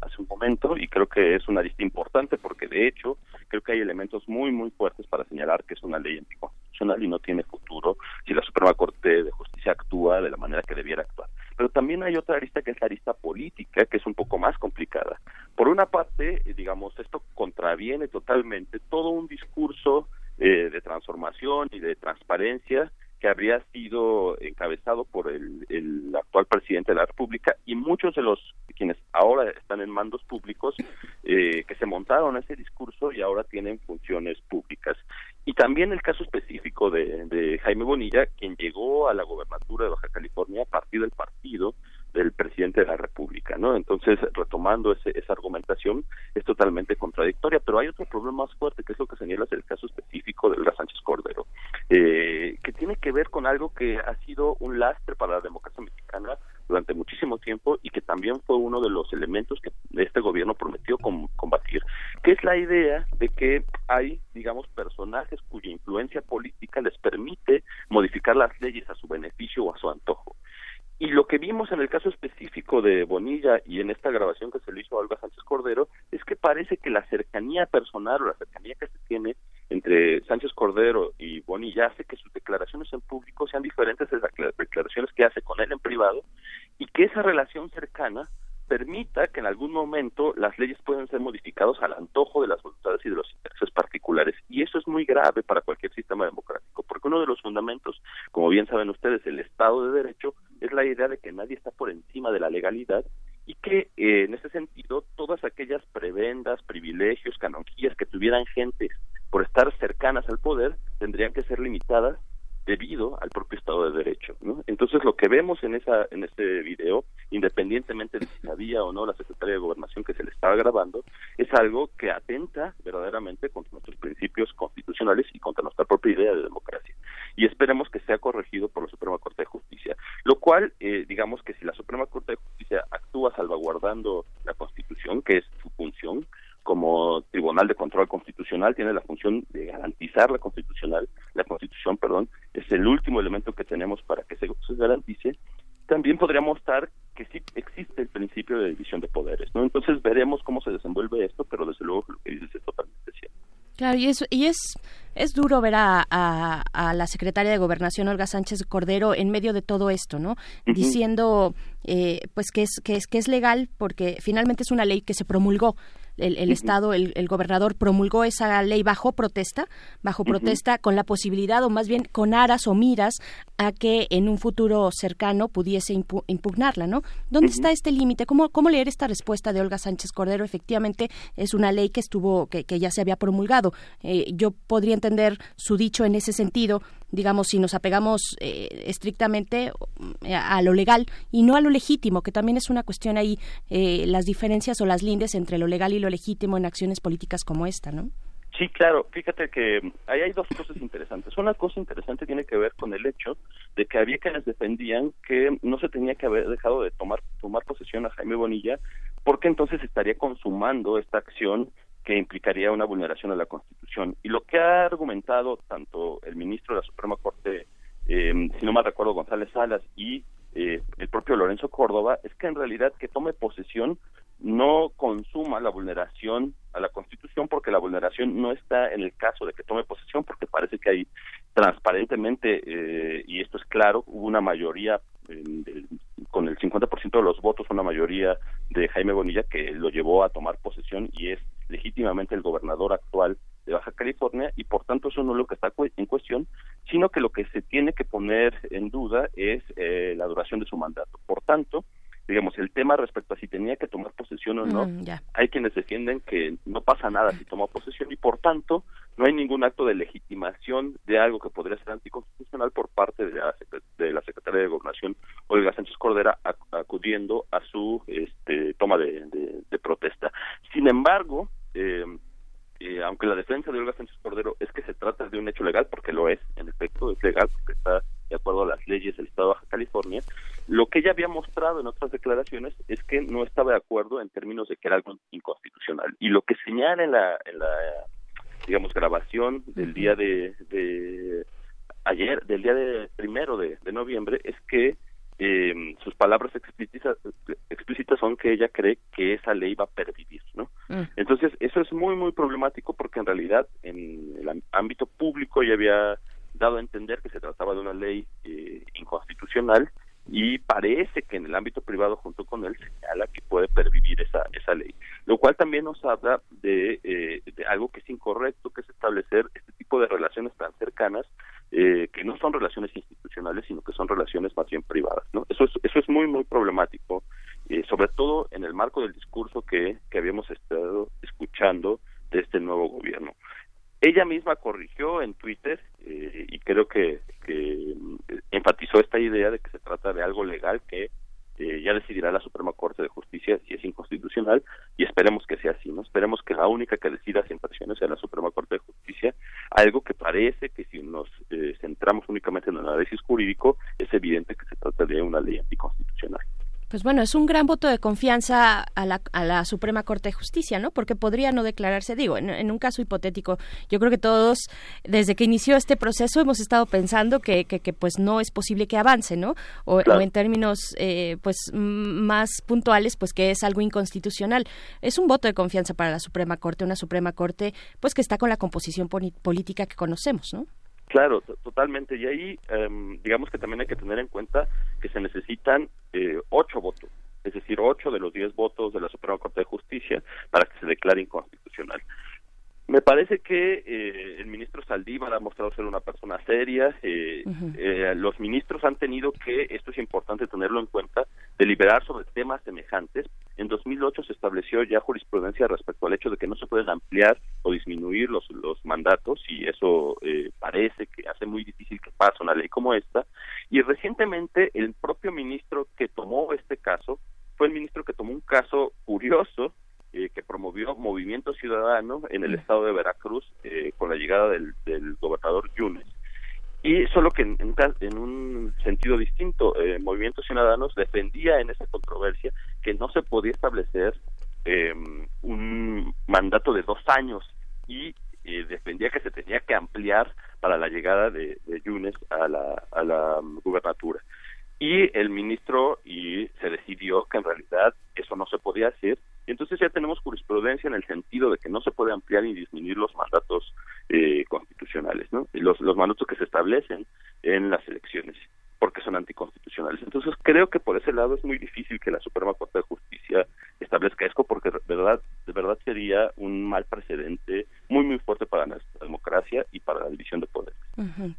hace un momento y creo que es una arista importante porque de hecho creo que hay elementos muy muy fuertes para señalar que es una ley anticonstitucional y no tiene futuro si la Suprema Corte de Justicia actúa de la manera que debiera actuar. Pero también hay otra arista que es la arista política, que es un poco más complicada. Por una parte, eh, digamos, esto contraviene totalmente todo un discurso eh, de transformación y de transparencia que habría sido encabezado por el, el, actual presidente de la República y muchos de los quienes ahora están en mandos públicos eh, que se montaron ese discurso y ahora tienen funciones públicas. Y también el caso específico de, de Jaime Bonilla, quien llegó a la gobernatura de Baja California a partir del partido del presidente de la República, ¿no? Entonces, retomando ese, esa argumentación, es totalmente contradictoria, pero hay otro problema más fuerte, que es lo que señalas el caso específico de Olga Sánchez Cordero, eh, que tiene que ver con algo que ha sido un lastre para la democracia mexicana durante muchísimo tiempo y que también fue uno de los elementos que este gobierno prometió combatir, que es la idea de que hay, digamos, personajes cuya influencia política les permite modificar las leyes a su beneficio o a su antojo. Y lo que vimos en el caso específico de Bonilla y en esta grabación que se le hizo a Olga Sánchez Cordero es que parece que la cercanía personal o la cercanía que se tiene entre Sánchez Cordero y Bonilla hace que sus declaraciones en público sean diferentes de las declaraciones que hace con él en privado y que esa relación cercana permita que en algún momento las leyes puedan ser modificadas al antojo de las voluntades y de los intereses particulares. Y eso es muy grave para cualquier sistema democrático, porque uno de los fundamentos, como bien saben ustedes, el Estado de Derecho, es la idea de que nadie está por encima de la legalidad y que eh, en ese sentido todas aquellas prebendas, privilegios, canonjías que tuvieran gente por estar cercanas al poder tendrían que ser limitadas debido al propio Estado de Derecho. ¿no? Entonces lo que vemos en esa en este video, independientemente de si sabía o no la Secretaría de Gobernación que se le estaba grabando, es algo que atenta verdaderamente contra nuestros principios constitucionales y contra nuestra propia idea de democracia. Y esperemos que sea corregido por la Suprema Corte de Justicia. Lo cual, eh, digamos que si la Suprema Corte de Justicia actúa salvaguardando la Constitución, que es su función, como Tribunal de Control Constitucional tiene la función de garantizar la constitucional, la Constitución, perdón, es el último elemento que tenemos para que se, garantice. También podría mostrar que sí existe el principio de división de poderes, ¿no? Entonces veremos cómo se desenvuelve esto, pero desde luego lo que dices es totalmente cierto. Claro, y es, y es, es duro ver a, a, la secretaria de Gobernación, Olga Sánchez Cordero, en medio de todo esto, ¿no? Diciendo, eh, pues, que es, que, es, que es legal porque finalmente es una ley que se promulgó el, Estado, el, gobernador promulgó esa ley bajo protesta, bajo protesta con la posibilidad o más bien con aras o miras a que en un futuro cercano pudiese impugnarla, ¿no? ¿Dónde está este límite? ¿Cómo, ¿Cómo leer esta respuesta de Olga Sánchez Cordero? Efectivamente es una ley que estuvo, que, que ya se había promulgado. Eh, yo podría entender su dicho en ese sentido, digamos, si nos apegamos eh, estrictamente eh, a, lo legal y no a lo legítimo, que también es una cuestión ahí, eh, las diferencias o las lindes entre lo legal y lo legítimo en acciones políticas como esta, ¿no? Sí, claro. Fíjate que ahí hay dos cosas interesantes. Una cosa interesante tiene que ver con el hecho de que había quienes defendían que no se tenía que haber dejado de tomar tomar posesión a Jaime Bonilla, porque entonces estaría consumando esta acción que implicaría una vulneración de la Constitución. Y lo que ha argumentado tanto el ministro de la Suprema Corte, eh, si no mal recuerdo, González Salas, y eh, el propio Lorenzo Córdoba, es que en realidad que tome posesión no consuma la vulneración a la Constitución, porque la vulneración no está en el caso de que tome posesión, porque parece que hay transparentemente, eh, y esto es claro, hubo una mayoría con el 50% de los votos, una mayoría de Jaime Bonilla que lo llevó a tomar posesión y es legítimamente el gobernador actual de Baja California y por tanto eso no es lo que está en cuestión, sino que lo que se tiene que poner en duda es eh, la duración de su mandato. Por tanto, digamos, el tema respecto a si tenía que tomar posesión o no, Mm, hay quienes defienden que no pasa nada si toma posesión y por tanto no hay ningún acto de legitimación de algo que podría ser anticonstitucional por parte de la, de la secretaria de Gobernación, Olga Sánchez Cordera, ac- acudiendo a su este, toma de, de- de protesta. Sin embargo, eh, eh, aunque la defensa de Olga Sánchez Cordero es que se trata de un hecho legal, porque lo es, en efecto es legal, porque está de acuerdo a las leyes del Estado de Baja California, lo que ella había mostrado en otras declaraciones es que no estaba de acuerdo en términos de que era algo inconstitucional. Y lo que señala en la, en la digamos, grabación del día de, de ayer, del día de primero de, de noviembre, es que eh, sus palabras explícitas, explícitas son que ella cree que esa ley va a pervivir, ¿no? Entonces, eso es muy, muy problemático porque en realidad en el ámbito público ya había dado a entender que se trataba de una ley eh, inconstitucional y parece que en el ámbito privado junto con él señala que puede pervivir esa, esa ley, lo cual también nos habla de, eh, de algo que es incorrecto, que es establecer este tipo de relaciones tan cercanas eh, que no son relaciones institucionales, sino que son relaciones más bien privadas. ¿no? Eso, es, eso es muy, muy problemático, eh, sobre todo en el marco del discurso que, que habíamos estado escuchando de este nuevo gobierno. Ella misma corrigió en Twitter eh, y creo que, que mm, enfatizó esta idea de que se trata de algo legal que eh, ya decidirá la Suprema Corte de Justicia si es inconstitucional y esperemos que sea así, ¿no? Esperemos que la única que decida sin presiones sea la Suprema Corte de Justicia, algo que parece que si nos eh, centramos únicamente en el análisis jurídico es evidente que se trata de una ley anticonstitucional. Pues bueno, es un gran voto de confianza a la, a la Suprema Corte de Justicia, ¿no? Porque podría no declararse, digo, en, en un caso hipotético, yo creo que todos, desde que inició este proceso, hemos estado pensando que, que, que, pues no es posible que avance, ¿no? O, Claro. o en términos, eh, pues, más puntuales, pues que es algo inconstitucional. Es un voto de confianza para la Suprema Corte, una Suprema Corte, pues que está con la composición política que conocemos, ¿no? Claro, to- totalmente. Y ahí, em, digamos que también hay que tener en cuenta que se necesitan eh, ocho votos, es decir, ocho de los diez votos de la Suprema Corte de Justicia para que se declare inconstitucional. Me parece que eh, el ministro Saldívar ha mostrado ser una persona seria. eh, eh, los ministros han tenido que, esto es importante tenerlo en cuenta, deliberar sobre temas semejantes. En 2008 se estableció ya jurisprudencia respecto al hecho de que no se pueden ampliar o disminuir los, los mandatos y eso eh, parece que hace muy difícil que pase una ley como esta. Y recientemente el propio ministro que tomó este caso fue el ministro que tomó un caso curioso eh, que promovió Movimiento Ciudadano en el estado de Veracruz eh, con la llegada del, del gobernador Yunes. Y solo que en, en ca- en un sentido distinto, eh, Movimiento Ciudadanos defendía en esa controversia que no se podía establecer eh, un mandato de dos años y eh, defendía que se tenía que ampliar para la llegada de, de Yunes a la, a la um, gubernatura. Y el ministro y se decidió que en realidad eso no se podía hacer. Y entonces ya tenemos jurisprudencia en el sentido de que no se puede ampliar ni disminuir los mandatos eh, constitucionales, ¿no? Los, los mandatos que se establecen en las elecciones, porque son anticonstitucionales. Entonces creo que por ese lado es muy difícil que la Suprema Corte de Justicia establezca esto, porque de verdad, de verdad sería un mal precedente muy, muy fuerte para nuestra democracia y para la división de poderes.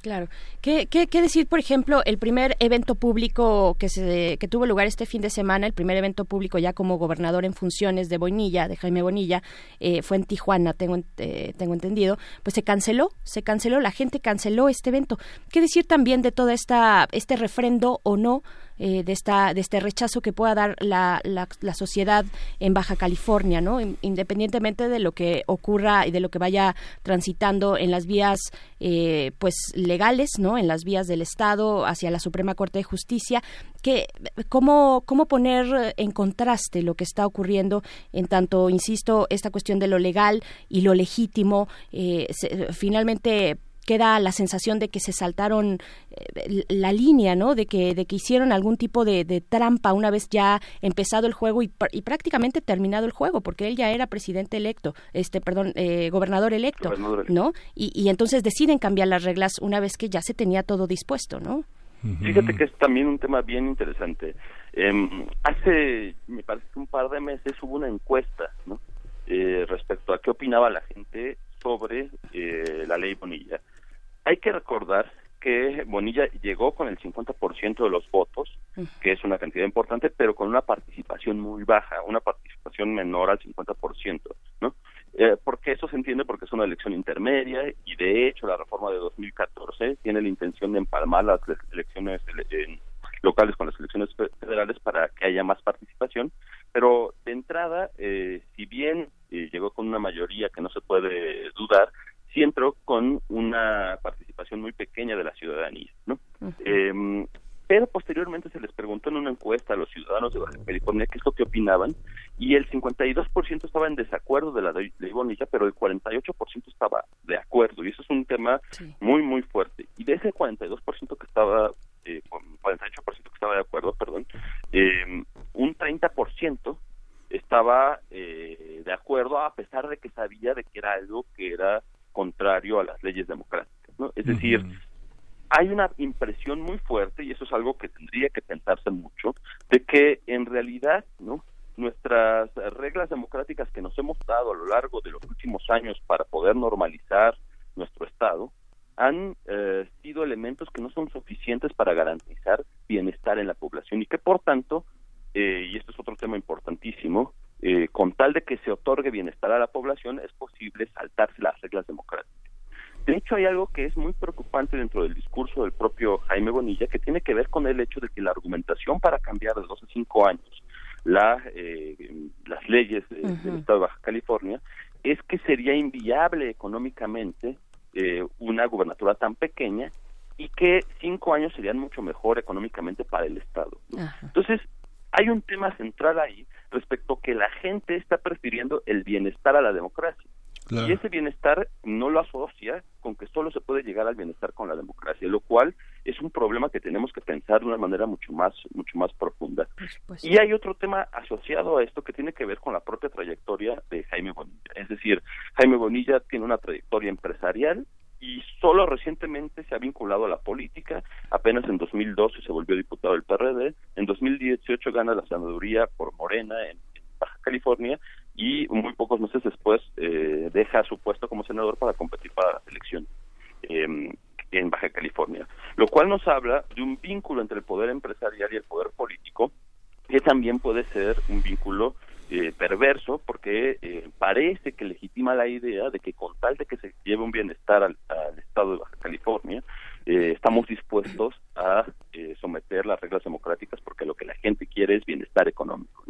Claro. ¿Qué, qué, qué decir, por ejemplo, el primer evento público que, se, que tuvo lugar este fin de semana, el primer evento público ya como gobernador en funciones de Bonilla, de Jaime Bonilla, eh, fue en Tijuana, tengo, en- eh, tengo entendido, pues se canceló, se canceló, la gente canceló este evento. ¿Qué decir también de toda esta, este refrendo o no? Eh, de esta de este rechazo que pueda dar la, la, la sociedad en Baja California, ¿no? In- Independientemente de lo que ocurra y de lo que vaya transitando en las vías eh, pues legales, ¿no? En las vías del Estado hacia la Suprema Corte de Justicia, que cómo cómo poner en contraste lo que está ocurriendo en tanto, insisto, esta cuestión de lo legal y lo legítimo, eh, se- finalmente queda la sensación de que se saltaron eh, la línea, ¿no? De que, de que hicieron algún tipo de, de trampa una vez ya empezado el juego y, pr- y prácticamente terminado el juego, porque él ya era presidente electo, este, perdón, eh, gobernador electo, Gobernador electo. ¿no? Y, y entonces deciden cambiar las reglas una vez que ya se tenía todo dispuesto, ¿no? Fíjate que es también un tema bien interesante. Em, hace, me parece que un par de meses hubo una encuesta, ¿no? Eh, respecto a qué opinaba la gente sobre eh, la ley Bonilla. Hay que recordar que Bonilla llegó con el 50% de los votos, que es una cantidad importante, pero con una participación muy baja, una participación menor al 50%, ¿no? Eh, porque eso se entiende porque es una elección intermedia y de hecho la reforma de 2014 tiene la intención de empalmar las elecciones locales con las elecciones federales para que haya más participación, pero de entrada, eh, si bien eh, llegó con una mayoría que no se puede dudar, entró con una participación muy pequeña de la ciudadanía, ¿no? Em, pero posteriormente se les preguntó en una encuesta a los ciudadanos de Baja California qué es lo que opinaban y el 52% estaba en desacuerdo de la ley Bonilla, pero el 48% estaba de acuerdo y eso es un tema muy muy fuerte. Y de ese 42% que estaba eh, 48% que estaba de acuerdo, perdón, eh, un 30% estaba eh, de acuerdo a pesar de que sabía de que era algo que era contrario a las leyes democráticas, ¿no? Es decir, hay una impresión muy fuerte y eso es algo que tendría que pensarse mucho de que en realidad no nuestras reglas democráticas que nos hemos dado a lo largo de los últimos años para poder normalizar nuestro estado han eh, sido elementos que no son suficientes para garantizar bienestar en la población y que por tanto eh, y esto es otro tema importantísimo eh, con tal de que se otorgue bienestar a la población es posible saltarse las reglas democráticas. De hecho, hay algo que es muy preocupante dentro del discurso del propio Jaime Bonilla, que tiene que ver con el hecho de que la argumentación para cambiar de dos a cinco años la, eh, las leyes del Estado de Baja California es que sería inviable económicamente eh, una gubernatura tan pequeña y que cinco años serían mucho mejor económicamente para el Estado. Entonces, hay un tema central ahí respecto que la gente está prefiriendo el bienestar a la democracia. Y ese bienestar no lo asocia con que solo se puede llegar al bienestar con la democracia, lo cual es un problema que tenemos que pensar de una manera mucho más mucho más profunda. Y hay otro tema asociado a esto que tiene que ver con la propia trayectoria de Jaime Bonilla. Es decir, Jaime Bonilla tiene una trayectoria empresarial y solo recientemente se ha vinculado a la política. Apenas en 2012 se volvió diputado del PRD. En 2018 gana la senaduría por Morena en Baja California y muy pocos meses después eh, deja su puesto como senador para competir para la elección em, en Baja California, lo cual nos habla de un vínculo entre el poder empresarial y el poder político que también puede ser un vínculo eh, perverso porque eh, parece que legitima la idea de que con tal de que se lleve un bienestar al, estado de Baja California estamos dispuestos a someter las reglas democráticas porque lo que la gente quiere es bienestar económico.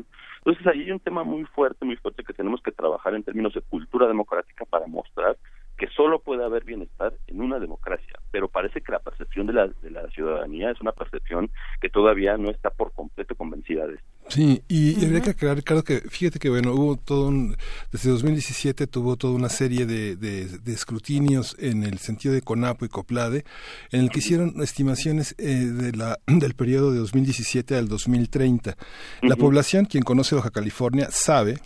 Entonces ahí hay un tema muy fuerte, muy fuerte que tenemos que trabajar en términos de cultura democrática para mostrar que solo puede haber bienestar en una democracia, pero parece que la percepción de la, de la ciudadanía es una percepción que todavía no está por completo convencida de esto. Sí, y, habría que aclarar, Ricardo, que fíjate que, bueno, hubo todo un, desde 2017 tuvo toda una serie de, de, escrutinios en el sentido de CONAPO y COPLADE, en el que hicieron estimaciones eh, de la, del periodo de 2017 al 2030. La población, quien conoce Baja California, sabe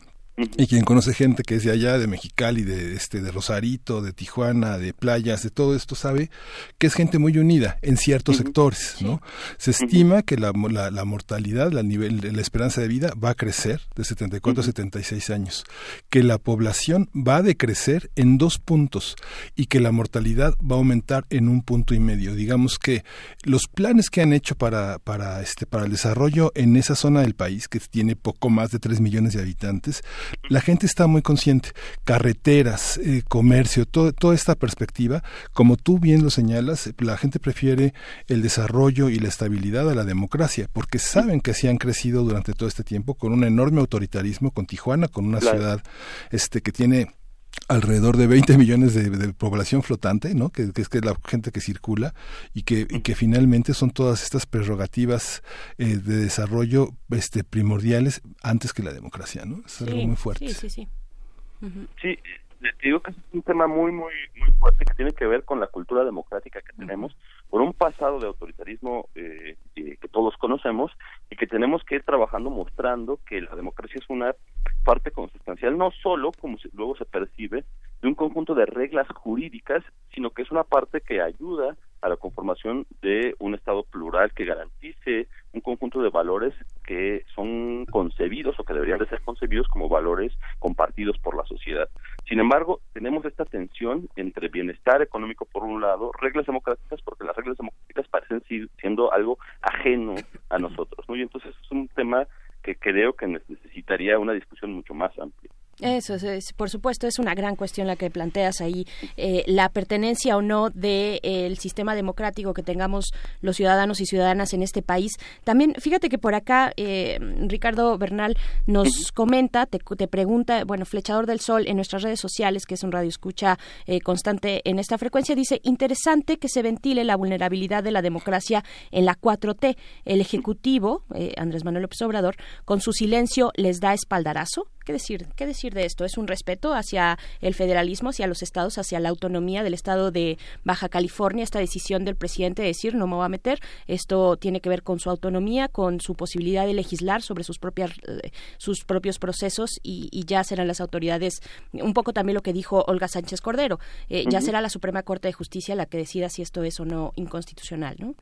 y quien conoce gente que es de allá, de Mexicali, de este, de Rosarito, de Tijuana, de playas, de todo esto, sabe que es gente muy unida en ciertos sectores, ¿no? Se estima que la, la, mortalidad, la nivel, la esperanza de vida va a crecer de 74 a 76 años, que la población va a decrecer en dos puntos y que la mortalidad va a aumentar en un punto y medio. Digamos que los planes que han hecho para, para este, para el desarrollo en esa zona del país, que tiene poco más de 3 millones de habitantes, la gente está muy consciente. Carreteras, eh, comercio, toda esta perspectiva, como tú bien lo señalas, la gente prefiere el desarrollo y la estabilidad a la democracia, porque saben que así han crecido durante todo este tiempo con un enorme autoritarismo, con Tijuana, con una ciudad este que tiene alrededor de 20 millones de, población flotante, ¿no? Que, es que la gente que circula y que, que finalmente son todas estas prerrogativas eh, de desarrollo este, primordiales antes que la democracia, ¿no? Es algo muy fuerte. Sí, sí, sí. Sí, te digo que es un tema muy, muy, muy fuerte que tiene que ver con la cultura democrática que tenemos, por un pasado de autoritarismo eh, que todos conocemos y que tenemos que ir trabajando mostrando que la democracia es una parte consustancial, no solo, como luego se percibe, de un conjunto de reglas jurídicas, sino que es una parte que ayuda a la conformación de un Estado plural que garantice un conjunto de valores que son concebidos o que deberían de ser concebidos como valores compartidos por la sociedad. Sin embargo, tenemos esta tensión entre bienestar económico por un lado, reglas democráticas, porque las reglas democráticas parecen siendo algo ajeno a nosotros, ¿no? Y entonces es un tema que creo que necesitaría una discusión mucho más amplia. Eso es, por supuesto, es una gran cuestión la que planteas ahí, eh, la pertenencia o no del de, sistema democrático que tengamos los ciudadanos y ciudadanas en este país. También, fíjate que por acá eh, Ricardo Bernal nos comenta, te, pregunta, bueno, Flechador del Sol en nuestras redes sociales, que es un radio escucha eh, constante en esta frecuencia, dice, interesante que se ventile la vulnerabilidad de la democracia en la 4T. El Ejecutivo, Andrés Manuel López Obrador, con su silencio les da espaldarazo. ¿Qué decir? ¿Qué decir de esto? ¿Es un respeto hacia el federalismo, hacia los estados, hacia la autonomía del estado de Baja California? Esta decisión del presidente de decir no me voy a meter. Esto tiene que ver con su autonomía, con su posibilidad de legislar sobre sus propias eh, sus propios procesos y, ya serán las autoridades. Un poco también lo que dijo Olga Sánchez Cordero. Eh, ya será la Suprema Corte de Justicia la que decida si esto es o no inconstitucional, ¿no?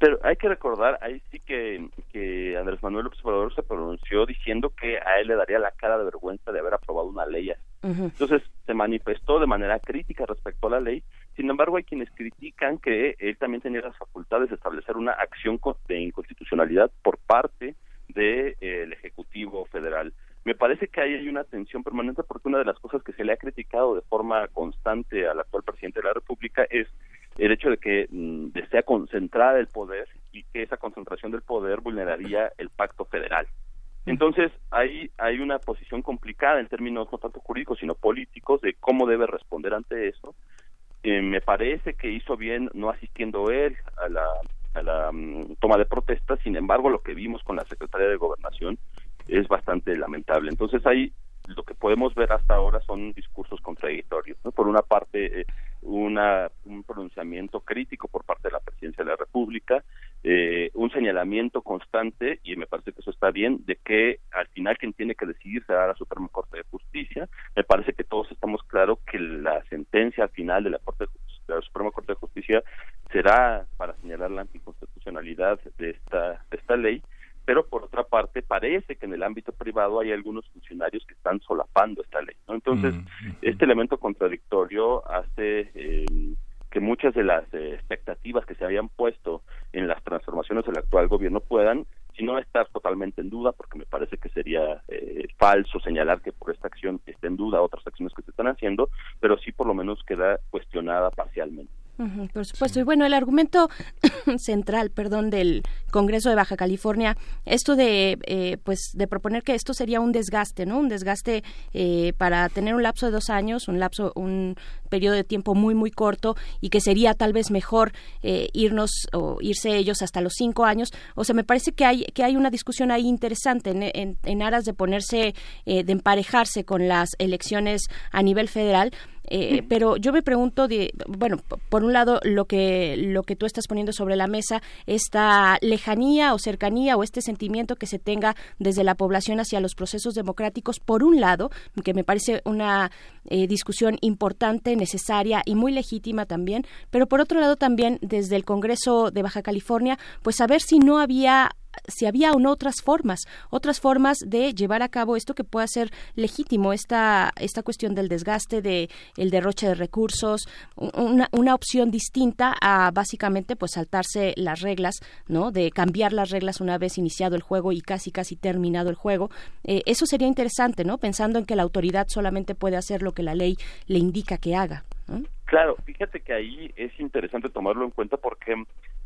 Pero hay que recordar, ahí sí que, que Andrés Manuel López Obrador se pronunció diciendo que a él le daría la cara de vergüenza de haber aprobado una ley Entonces se manifestó de manera crítica respecto a la ley. Sin embargo, hay quienes critican que él también tenía las facultades de establecer una acción de inconstitucionalidad por parte del de, eh, Ejecutivo Federal. Me parece que ahí hay una tensión permanente porque una de las cosas que se le ha criticado de forma constante al actual presidente de la República es el hecho de que mm, desea concentrar el poder y que esa concentración del poder vulneraría el pacto federal. Entonces, hay, hay una posición complicada en términos no tanto jurídicos, sino políticos de cómo debe responder ante eso. Eh, me parece que hizo bien no asistiendo él a la, a la mm, toma de protesta, sin embargo, lo que vimos con la Secretaría de Gobernación es bastante lamentable. Entonces, hay lo que podemos ver hasta ahora son discursos contradictorios. Por una parte, eh, una, un pronunciamiento crítico por parte de la presidencia de la República, eh, un señalamiento constante, y me parece que eso está bien, de que al final quien tiene que decidir será la Suprema Corte de Justicia. Me parece que todos estamos claros que la sentencia al final de la, Corte la Suprema Corte de Justicia será para señalar la anticonstitucionalidad de esta, de esta ley pero por otra parte parece que en el ámbito privado hay algunos funcionarios que están solapando esta ley. ¿no? Entonces, mm, este elemento contradictorio hace eh, que muchas de las eh, expectativas que se habían puesto en las transformaciones del actual gobierno puedan, si no estar totalmente en duda, porque me parece que sería eh, falso señalar que por esta acción está en duda otras acciones que se están haciendo, pero sí por lo menos queda cuestionada parcialmente por supuesto. Y bueno, el argumento central, perdón, del Congreso de Baja California, esto de, eh, pues, de proponer que esto sería un desgaste, ¿no? Un desgaste eh, para tener un lapso de dos años, un lapso, un periodo de tiempo muy, muy corto y que sería tal vez mejor eh, irnos o irse ellos hasta los cinco años. O sea, me parece que hay, que hay una discusión ahí interesante en, en aras de ponerse, de emparejarse con las elecciones a nivel federal eh, pero yo me pregunto, de, bueno, por un lado, lo que, lo que tú estás poniendo sobre la mesa, esta lejanía o cercanía o este sentimiento que se tenga desde la población hacia los procesos democráticos, por un lado, que me parece una eh, discusión importante, necesaria y muy legítima también, pero por otro lado también desde el Congreso de Baja California, pues saber si no había si había o no otras formas, otras formas de llevar a cabo esto que pueda ser legítimo, esta, esta cuestión del desgaste, de el derroche de recursos, una, una opción distinta a básicamente pues saltarse las reglas, ¿no? De cambiar las reglas una vez iniciado el juego y casi casi terminado el juego. Eh, eso sería interesante, ¿no? Pensando en que la autoridad solamente puede hacer lo que la ley le indica que haga. Claro, fíjate que ahí es interesante tomarlo en cuenta porque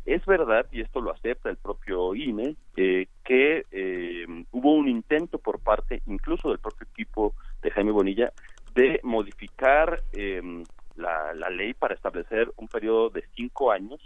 es verdad, y esto lo acepta el propio INE, eh, que eh, hubo un intento por parte incluso del propio equipo de Jaime Bonilla de modificar la, la, ley para establecer un periodo de cinco años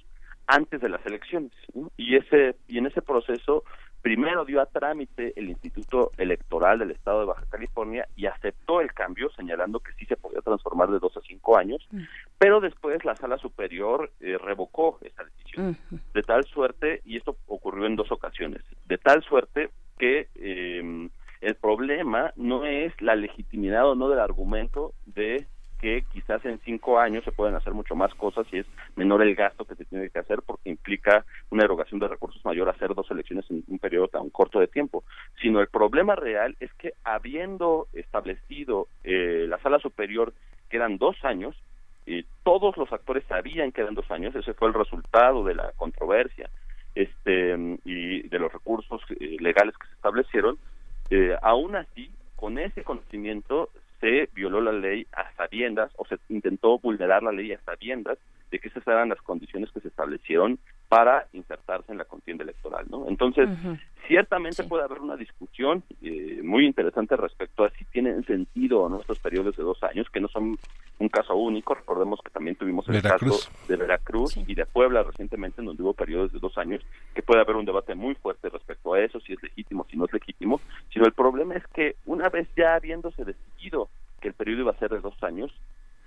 antes de las elecciones. Y, ese, y en ese proceso primero dio a trámite el Instituto Electoral del Estado de Baja California y aceptó el cambio, señalando que sí se podía transformar de dos a cinco años, mm. pero después la Sala Superior eh, revocó esa decisión, de tal suerte, y esto ocurrió en dos ocasiones, de tal suerte que eh, el problema no es la legitimidad o no del argumento de que quizás en cinco años se pueden hacer mucho más cosas y es menor el gasto que se tiene que hacer porque implica una erogación de recursos mayor hacer dos elecciones en un periodo tan corto de tiempo, sino el problema real es que habiendo establecido eh, la sala superior que eran dos años, eh, todos los actores sabían que eran dos años, ese fue el resultado de la controversia este y de los recursos eh, legales que se establecieron, eh, aún así, con ese conocimiento se violó la ley sabiendas o se intentó vulnerar la ley a sabiendas de que esas eran las condiciones que se establecieron para insertarse en la contienda electoral, ¿no? Entonces, ciertamente puede haber una discusión eh, muy interesante respecto a si tienen sentido o no estos periodos de dos años, que no son un caso único. Recordemos que también tuvimos el caso de Veracruz y de Puebla recientemente, en donde hubo periodos de dos años, que puede haber un debate muy fuerte respecto a eso, si es legítimo, si no es legítimo. Sino el problema es que una vez ya habiéndose decidido periodo iba a ser de dos años,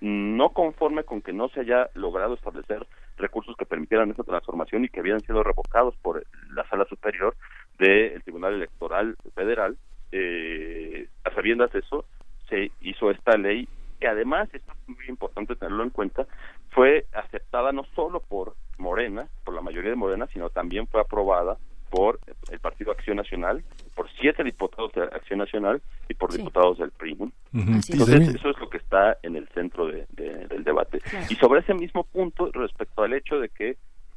no conforme con que no se haya logrado establecer recursos que permitieran esa transformación y que habían sido revocados por la sala superior del Tribunal Electoral Federal, eh, a sabiendas de eso, se hizo esta ley que además, esto es muy importante tenerlo en cuenta, fue aceptada no solo por Morena, por la mayoría de Morena, sino también fue aprobada por el Partido Acción Nacional, por siete diputados de Acción Nacional y por diputados del PRI. Entonces, eso es lo que está en el centro de, del debate. Y sobre ese mismo punto, respecto al hecho de que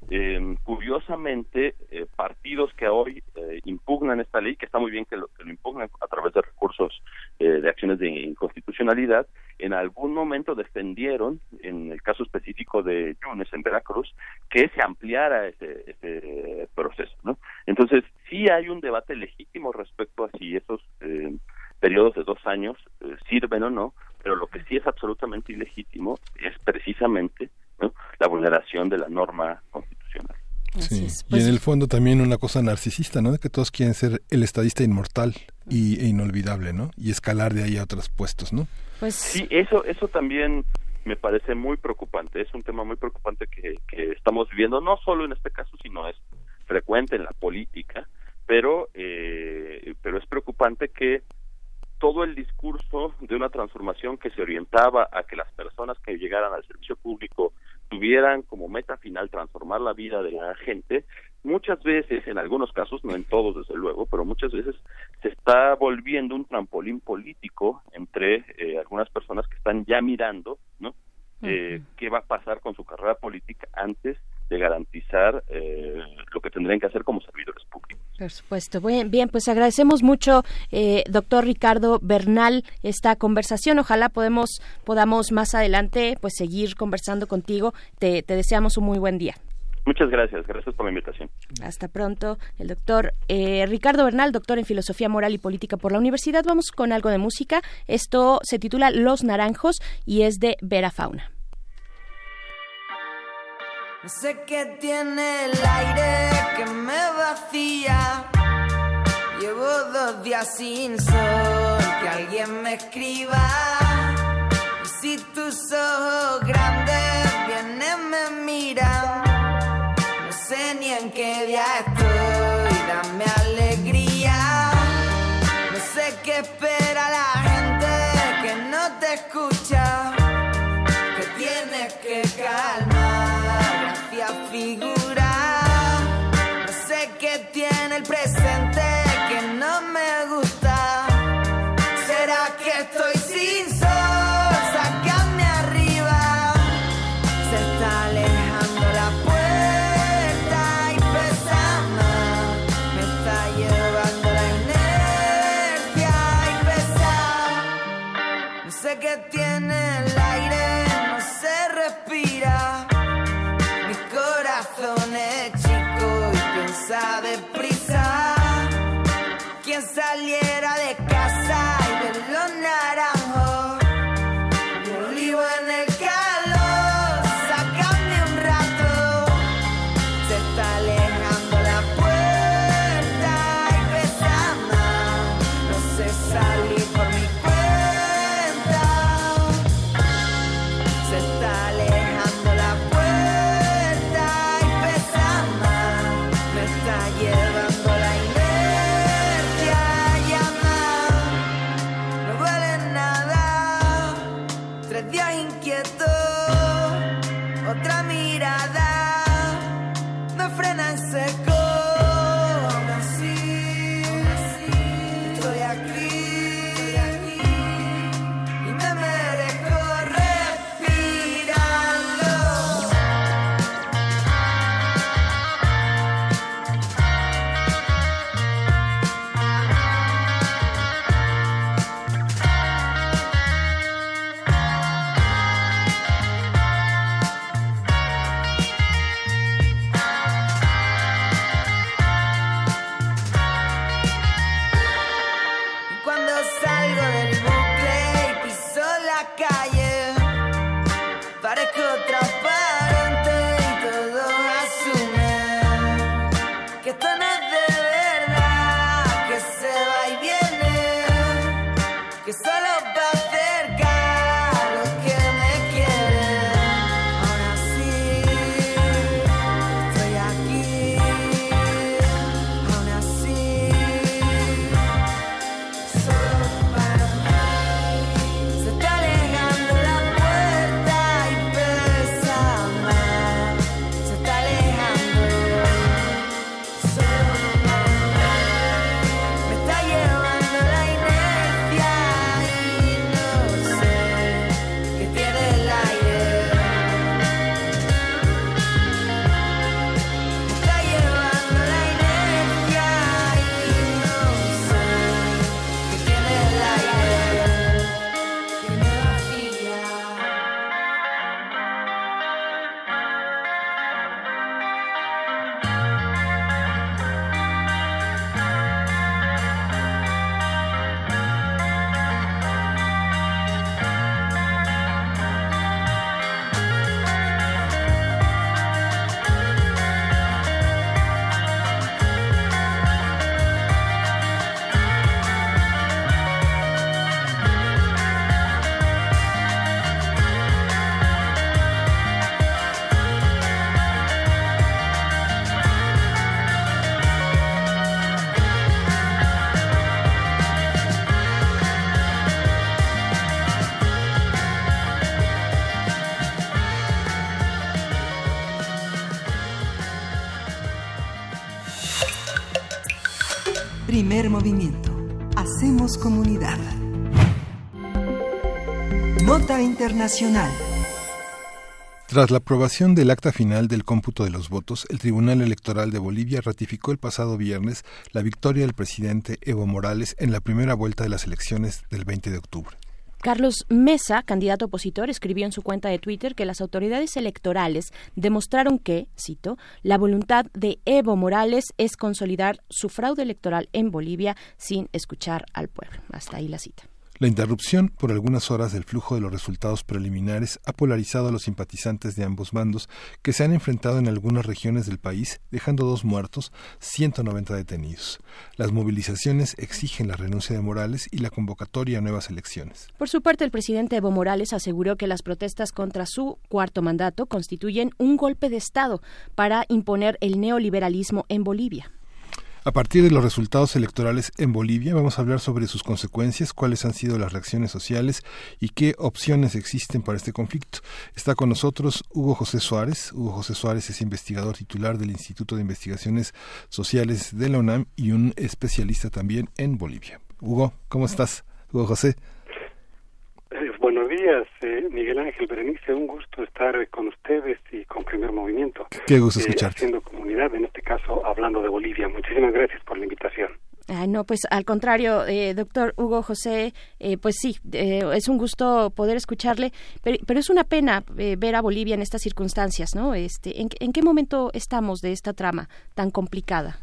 eh, curiosamente, eh, partidos que hoy eh, impugnan esta ley, que está muy bien que lo, que lo impugnan a través de recursos eh, de acciones de inconstitucionalidad, en algún momento defendieron, en el caso específico de Yunes en Veracruz, que se ampliara ese, ese proceso. ¿no? Entonces, sí hay un debate legítimo respecto a si esos periodos de dos años sirven o no, pero lo que sí es absolutamente ilegítimo es precisamente la vulneración de la norma constitucional. Sí. y en el fondo también una cosa narcisista, ¿no? De que todos quieren ser el estadista inmortal y, e inolvidable, ¿no? Y escalar de ahí a otros puestos, ¿no? Pues sí, eso, eso también me parece muy preocupante. Es un tema muy preocupante que, que estamos viviendo, no solo en este caso, sino es frecuente en la política, pero, eh, pero es preocupante que todo el discurso de una transformación que se orientaba a que las personas que llegaran al servicio público tuvieran como meta final transformar la vida de la gente, muchas veces, en algunos casos, no en todos desde luego, pero muchas veces se está volviendo un trampolín político entre eh, algunas personas que están ya mirando, ¿no? Eh, qué va a pasar con su carrera política antes de garantizar eh, lo que tendrían que hacer como servidores. Por supuesto. Bien, bien pues agradecemos mucho, eh, doctor Ricardo Bernal, esta conversación. Ojalá podemos, podamos más adelante pues seguir conversando contigo. Te, deseamos un muy buen día. Muchas gracias, gracias por la invitación. Hasta pronto, el doctor eh, Ricardo Bernal, doctor en Filosofía Moral y Política por la Universidad. Vamos con algo de música. Esto se titula Los Naranjos y es de Vera Fauna. Sé qué tiene el aire que me vacía. Llevo dos días sin sol, que alguien me escriba. Y si tus ojos grandes vienen, me miran. No sé ni en qué día estoy, Internacional. Tras la aprobación del acta final del cómputo de los votos, el Tribunal Electoral de Bolivia ratificó el pasado viernes la victoria del presidente Evo Morales en la primera vuelta de las elecciones del 20 de octubre. Carlos Mesa, candidato opositor, escribió en su cuenta de Twitter que las autoridades electorales demostraron que, cito, la voluntad de Evo Morales es consolidar su fraude electoral en Bolivia sin escuchar al pueblo. Hasta ahí la cita. La interrupción por algunas horas del flujo de los resultados preliminares ha polarizado a los simpatizantes de ambos bandos que se han enfrentado en algunas regiones del país, dejando dos muertos, 190 detenidos. Las movilizaciones exigen la renuncia de Morales y la convocatoria a nuevas elecciones. Por su parte, el presidente Evo Morales aseguró que las protestas contra su cuarto mandato constituyen un golpe de Estado para imponer el neoliberalismo en Bolivia. A partir de los resultados electorales en Bolivia, vamos a hablar sobre sus consecuencias, cuáles han sido las reacciones sociales y qué opciones existen para este conflicto. Está con nosotros Hugo José Suárez. Hugo José Suárez es investigador titular del Instituto de Investigaciones Sociales de la UNAM y un especialista también en Bolivia. Hugo, ¿cómo estás? Hugo José. Eh, buenos días, eh, Miguel Ángel Berenice. Un gusto estar con ustedes y con Primer Movimiento. Qué gusto eh, escucharte. haciendo comunidad, en este caso hablando de Bolivia. Muchísimas gracias por la invitación. Ah, no, pues al contrario, eh, doctor Hugo José, eh, pues sí, eh, es un gusto poder escucharle, pero, pero es una pena eh, ver a Bolivia en estas circunstancias, ¿no? Este, ¿en, ¿En qué momento estamos de esta trama tan complicada?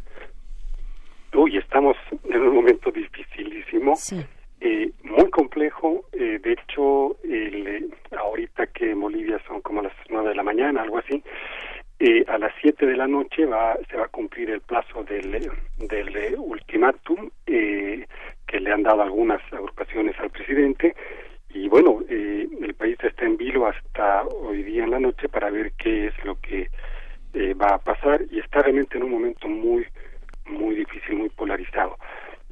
Uy, estamos en un momento dificilísimo. Sí. Muy complejo, eh, de hecho, el, eh, ahorita que en Bolivia son como las nueve de la mañana, algo así, eh, a las siete de la noche va, se va a cumplir el plazo del, eh, ultimátum eh, que le han dado algunas agrupaciones al presidente y bueno, el país está en vilo hasta hoy día en la noche para ver qué es lo que va a pasar y está realmente en un momento muy, muy difícil, muy polarizado.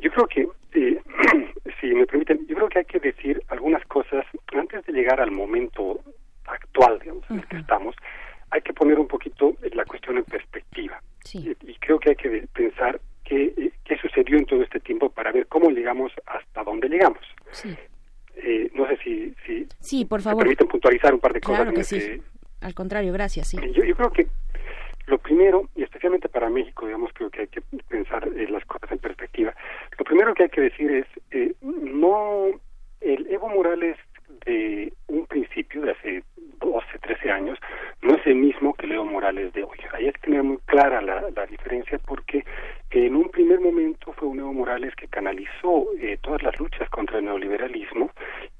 Yo creo que, eh, si me permiten, yo creo que hay que decir algunas cosas antes de llegar al momento actual, digamos, en el que estamos. Hay que poner un poquito la cuestión en perspectiva. Y, y creo que hay que pensar qué, eh, qué sucedió en todo este tiempo para ver cómo llegamos hasta dónde llegamos. Sí, Eh, no sé si, si sí por me favor. permiten puntualizar un par de cosas. Claro que este- sí. Al contrario, gracias, sí. yo, yo creo que lo primero, y especialmente para México, digamos, creo que hay que pensar eh, las cosas en perspectiva. Lo primero que hay que decir es, eh, no, el Evo Morales de un principio, de hace 12, 13 años, no es el mismo que el Evo Morales de hoy. Ahí hay que tener muy clara la, la diferencia porque en un primer momento fue un Evo Morales que canalizó eh, todas las luchas contra el neoliberalismo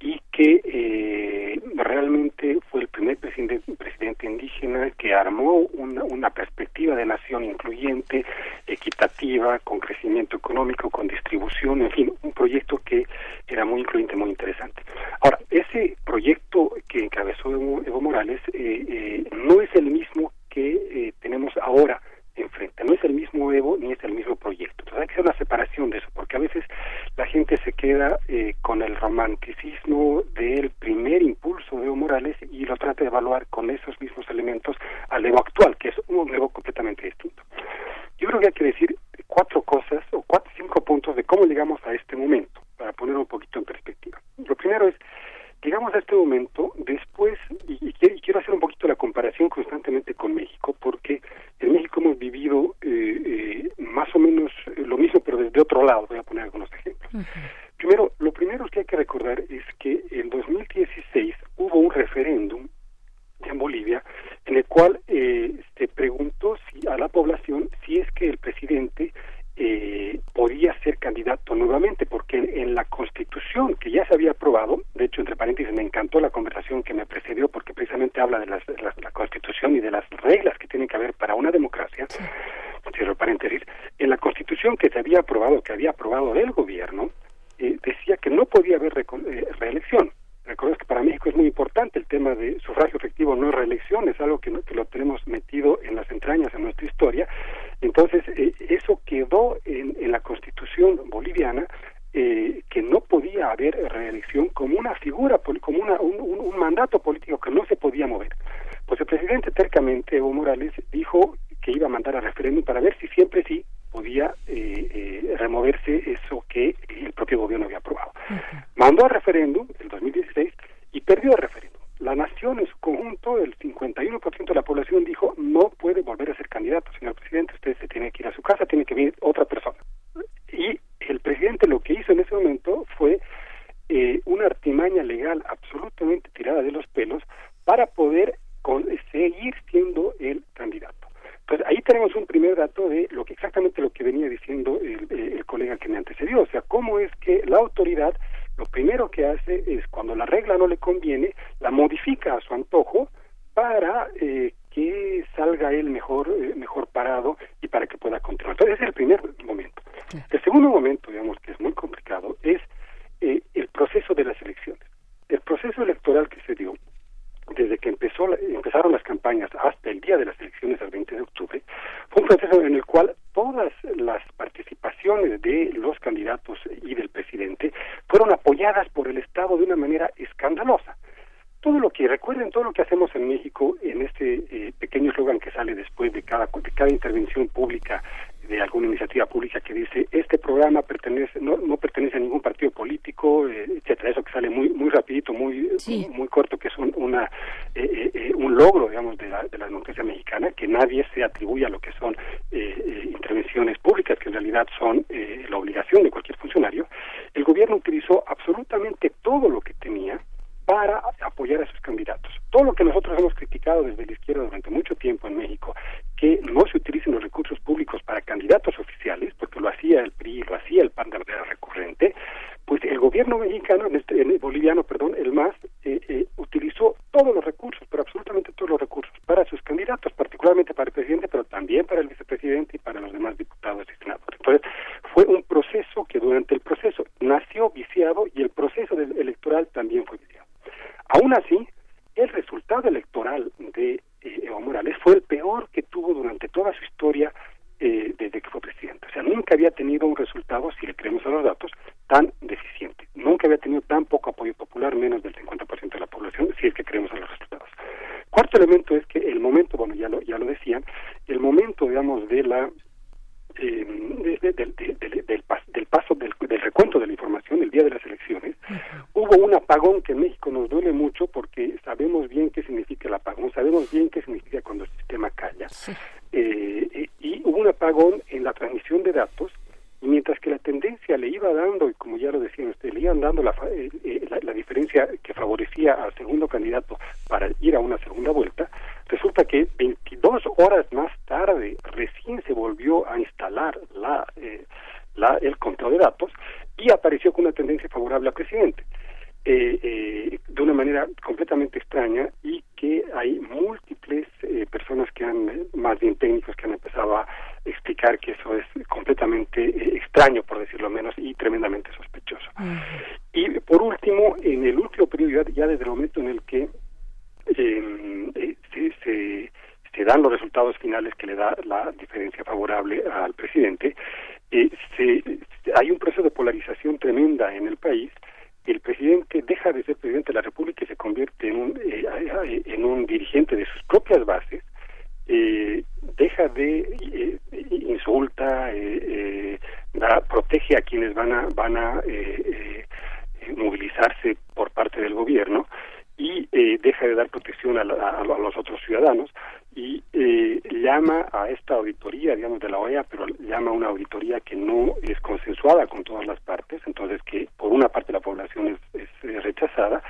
y que eh, realmente fue el primer presidente, presidente indígena que armó una, una perspectiva de nación incluyente, equitativa, con crecimiento económico, con distribución, en fin, un proyecto que era muy incluyente, muy interesante. Ahora, ese proyecto que encabezó Evo, Morales eh, eh, no es el mismo que eh, tenemos ahora enfrente. No es el mismo Evo ni es el mismo proyecto. Entonces hay que hacer una separación de eso, porque a veces la gente se queda eh, con el romanticismo del primer impulso de Evo Morales y lo trata de evaluar con esos mismos elementos al Evo actual, que es un Evo completamente distinto. Yo creo que hay que decir cuatro cosas o cuatro, cinco puntos de cómo llegamos a este momento, para poner un poquito en perspectiva. Lo primero es, llegamos a este momento después, y, y quiero, y quiero hacer un poquito la comparación constantemente con México, porque en México hemos vivido eh, eh, más o menos eh, lo mismo, pero desde otro lado. Voy a poner algunos ejemplos. Primero, lo primero que hay que recordar es que en 2016 hubo un referéndum en Bolivia en el cual eh, se preguntó si a la población si es que el presidente eh, podía ser candidato nuevamente, porque en, en la constitución que ya se había aprobado, de hecho, entre paréntesis, me encantó la conversación que me precedió, porque precisamente habla de las, la constitución y de las reglas que tienen que haber para una democracia, cierro paréntesis, en la constitución que se había aprobado, que había aprobado el gobierno, eh, decía que no podía haber reco- eh, reelección. Recuerda que para México es muy importante el tema de sufragio efectivo, no reelección, es algo que, que lo tenemos metido en las entrañas en nuestra historia. Entonces, eh, eso quedó en, en la constitución boliviana, eh, que no podía haber reelección como una figura, como una, un, un- un mandato político que no se podía mover. Pues el presidente tercamente, Evo Morales, dijo que iba a mandar a referéndum para ver si siempre sí podía removerse eso que el propio gobierno había aprobado. Mandó a referéndum el 2016 y perdió el referéndum. La nación en su conjunto, el 51% de la población dijo no puede volver a ser candidato, señor presidente, usted se tiene que ir a su casa, tiene que venir otra persona. Y el presidente lo que hizo en ese momento fue eh, una artimaña legal absolutamente tirada de los pelos para poder seguir siendo el candidato. Entonces ahí tenemos un primer dato de lo que exactamente lo que venía diciendo el, eh, el colega que me antecedió, o sea, cómo es que la autoridad lo primero que hace es cuando la regla no le conviene, la modifica a su antojo para eh, que salga él mejor, eh, mejor parado y para que pueda continuar. Entonces ese es el primer momento. El segundo momento, digamos, que es muy complicado, es eh, el proceso de las elecciones. El proceso electoral que se dio desde que empezó empezaron las campañas hasta el día de las elecciones el 20 de octubre, fue un proceso en el cual todas las participaciones de los candidatos y del presidente fueron apoyadas por el Estado de una manera escandalosa. Todo lo que, recuerden todo lo que hacemos en México en este eh, pequeño eslogan que sale después de cada, de cada intervención pública de alguna iniciativa pública que dice este programa pertenece no, no pertenece a ningún partido político eh, etcétera. Eso que sale muy muy rapidito muy muy corto que es un, una eh, eh, un logro digamos de la, de la democracia mexicana que nadie se atribuye a lo que son intervenciones públicas que en realidad son la obligación de cualquier funcionario. El gobierno utilizó absolutamente todo lo que tenía para apoyar a sus candidatos. Todo lo que nosotros hemos criticado desde la izquierda durante mucho tiempo en México, que no se utilicen los recursos públicos para candidatos oficiales, porque lo hacía el PRI, lo hacía el PAN de manera recurrente, pues el gobierno mexicano, en este, boliviano, perdón, el MAS, eh, eh, utilizó todos los recursos, pero absolutamente todos los recursos, para sus candidatos, particularmente para el presidente, pero también para el vicepresidente y para los demás diputados y senadores. Entonces, fue un proceso que durante el proceso nació viciado y el proceso electoral también fue viciado. Aún así, el resultado electoral de eh, Evo Morales fue el peor que tuvo durante toda su historia eh, desde que fue presidente. O sea, nunca había tenido un resultado, si le creemos a los datos, tan deficiente. Nunca había tenido tan poco apoyo popular, menos del 50% de la población, si es que creemos a los resultados. Cuarto elemento es que el momento, bueno, ya lo, ya lo decían, el momento, digamos, de la eh, del, paso del, recuento de la información el día de las elecciones, hubo un apagón que en México nos duele mucho porque sabemos bien qué significa el apagón, sabemos bien qué significa cuando el sistema calla. Eh, y hubo un apagón en la transmisión de datos y mientras que la tendencia le iba dando, y como ya lo decían ustedes, le iban dando la, eh, la, la, diferencia que favorecía al segundo candidato para ir a una segunda vuelta, resulta que 22 horas más tarde recién se volvió a instalar la, eh, la, el control de datos y apareció con una tendencia favorable al presidente. Eh, eh, de una manera completamente extraña y que hay múltiples eh, personas que han, más bien técnicos, que han empezado a explicar que eso es completamente eh, extraño, por decirlo menos, y tremendamente sospechoso. Y por último, en el último periodo, ya, desde el momento en el que em, eh, se, se, se, dan los resultados finales que le da la diferencia favorable al presidente, se, hay un proceso de polarización tremenda en el país el presidente deja de ser presidente de la República y se convierte en un, eh, eh, en un dirigente de sus propias bases, eh, deja de insulta, protege a quienes van a, van a movilizarse por parte del gobierno y deja de dar protección a, a, los otros ciudadanos y llama a esta auditoría, digamos, de la OEA, pero llama a una auditoría que no es consensuada con todas las partes, entonces que por una parte la población es, rechazada,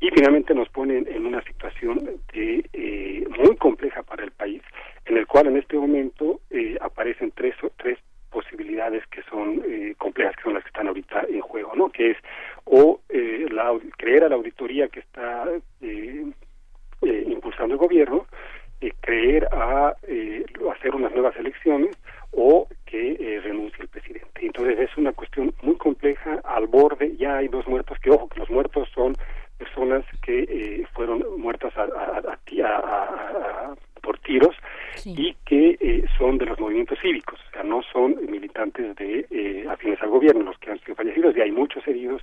y finalmente nos ponen en una situación de, eh, muy compleja para el país, en el cual en este momento eh, aparecen tres, tres posibilidades que son eh, complejas, que son las que están ahorita en juego, ¿no? Que es o la, creer a la auditoría que está impulsando el gobierno, eh, creer a eh, hacer unas nuevas elecciones o que eh, renuncie el presidente. Entonces es una cuestión muy compleja, al borde, ya hay dos muertos, que ojo, que los muertos son personas que fueron muertas a, a, por tiros y que son de los movimientos cívicos, o sea, no son militantes de afines al gobierno los que han sido fallecidos y hay muchos heridos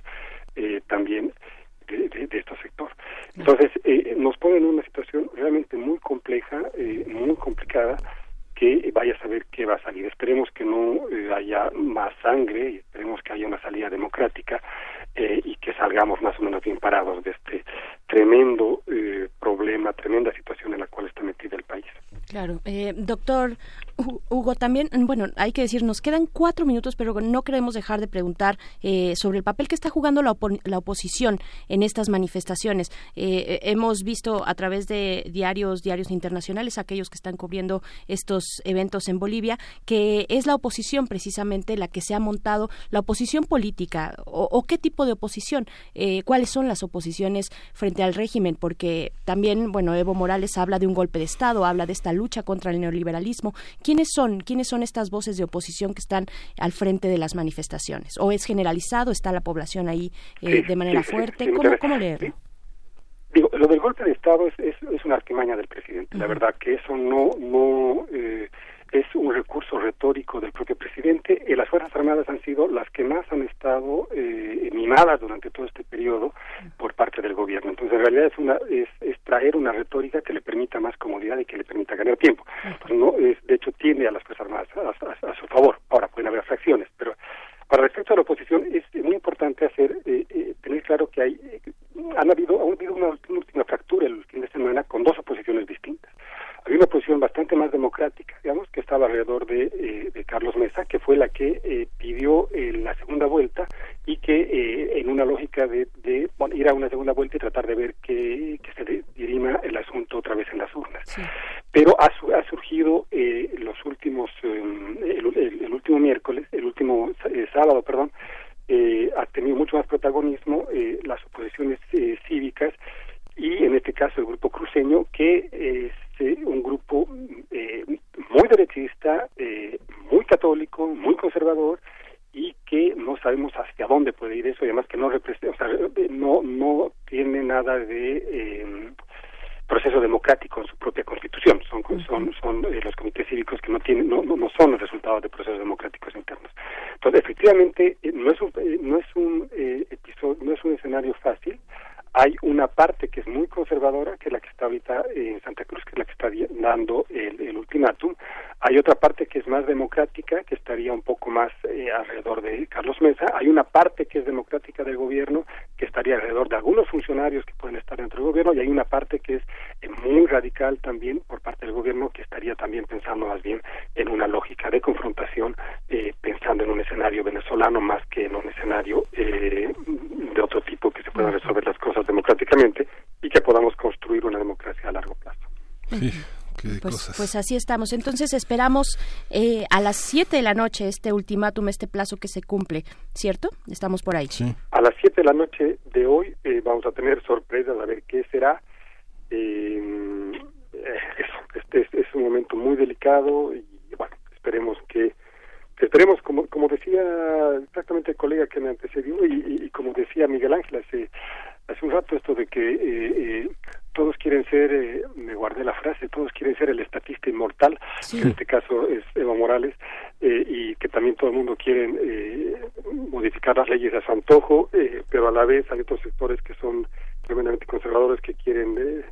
también de, de, este sector. Entonces, eh, nos pone en una situación realmente muy compleja, eh, muy complicada, que vaya a saber qué qué va a salir. Esperemos que no eh, haya más sangre y esperemos que haya una salida democrática eh, y que salgamos más o menos bien parados de este tremendo eh, problema, tremenda situación en la cual está metido el país. Claro. Eh, doctor Hugo, también, bueno, hay que decir, nos quedan cuatro minutos, pero no queremos dejar de preguntar eh, sobre el papel que está jugando la, la oposición en estas manifestaciones. Eh, hemos visto a través de diarios, diarios internacionales, aquellos que están cubriendo estos eventos en Bolivia, que es la oposición precisamente la que se ha montado, la oposición política, o, o qué tipo de oposición, cuáles son las oposiciones frente al régimen, porque también, bueno, Evo Morales habla de un golpe de Estado, habla de esta lucha contra el neoliberalismo. ¿Quiénes son? ¿Quiénes son estas voces de oposición que están al frente de las manifestaciones? ¿O es generalizado? ¿Está la población ahí eh, de manera fuerte? ¿Cómo, ¿Cómo, leerlo? Digo, lo del golpe de Estado es, es, es una artimaña del presidente. La verdad que eso no, no eh, es un recurso retórico del propio presidente. y las Fuerzas Armadas han sido las que más han estado eh, mimadas durante todo este periodo por parte del gobierno. Entonces, en realidad es, una, es, traer una retórica que le permita más comodidad y que le permita ganar tiempo. Pues no es, de hecho, tiende a las Fuerzas Armadas a, su favor. Ahora, pueden haber fracciones, pero para respecto a la oposición es muy importante hacer eh, eh, tener claro que hay han habido ha habido una última fractura el fin de semana con dos oposiciones distintas había una posición bastante más democrática, digamos, que estaba alrededor de, eh, de Carlos Mesa, que fue la que eh, pidió eh, la segunda vuelta y que en una lógica de, de bueno, ir a una segunda vuelta y tratar de ver que, que se dirima el asunto otra vez en las urnas. Pero ha, ha surgido los últimos, el, el, último miércoles, el último sábado, perdón, ha tenido mucho más protagonismo las oposiciones cívicas y en este caso el grupo cruceño que un grupo eh, muy derechista, eh, muy católico, muy conservador y que no sabemos hacia dónde puede ir eso y además que no representa, o sea, no no tiene nada de eh, proceso democrático en su propia constitución. Son son son los comités cívicos que no tienen no, no, son los resultados de procesos democráticos internos. Entonces efectivamente no es un no es un episodio no es un escenario fácil hay una parte que es muy conservadora, que es la que está ahorita en Santa Cruz, que es la que está dando el, el ultimátum. Hay otra parte que es más democrática, que estaría un poco más eh, alrededor de Carlos Mesa. Hay una parte que es democrática del gobierno, que estaría alrededor de algunos funcionarios que pueden estar dentro del gobierno. Y hay una parte que es eh, muy radical también por parte del gobierno, que estaría también pensando más bien en una lógica de confrontación, eh, pensando en un escenario venezolano más que en un escenario de otro tipo que se puedan resolver las cosas democráticamente y que podamos construir una democracia a largo plazo. Sí. Pues, pues, así estamos. Entonces esperamos eh, a las 7 de la noche este ultimátum, este plazo que se cumple, ¿cierto? Estamos por ahí. Sí. A las 7 de la noche de hoy eh, vamos a tener sorpresas a ver qué será. Eh, este es, un momento muy delicado y bueno, esperemos que esperemos como como decía exactamente el colega que me antecedió y, y como decía Miguel Ángel hace hace un rato esto de que eh, eh, todos quieren ser, eh, me guardé la frase, todos quieren ser el estatista inmortal, en este caso es Evo Morales, y que también todo el mundo quiere modificar las leyes a su antojo, pero a la vez hay otros sectores que son tremendamente conservadores que quieren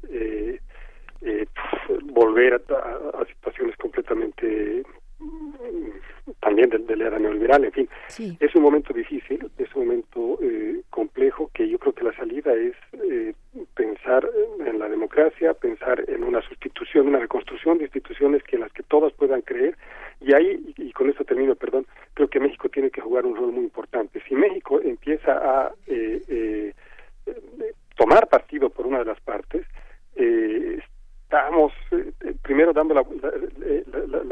volver a, situaciones completamente también del, del era neoliberal, en fin. Es un momento difícil, es un momento eh, complejo que yo creo que la salida es eh, pensar en la democracia, pensar en una sustitución, una reconstrucción de instituciones que en las que todas puedan creer y ahí, y, con esto termino, perdón, creo que México tiene que jugar un rol muy importante. Si México empieza a eh, tomar partido por una de las partes, eh, estamos eh, eh, primero dando la,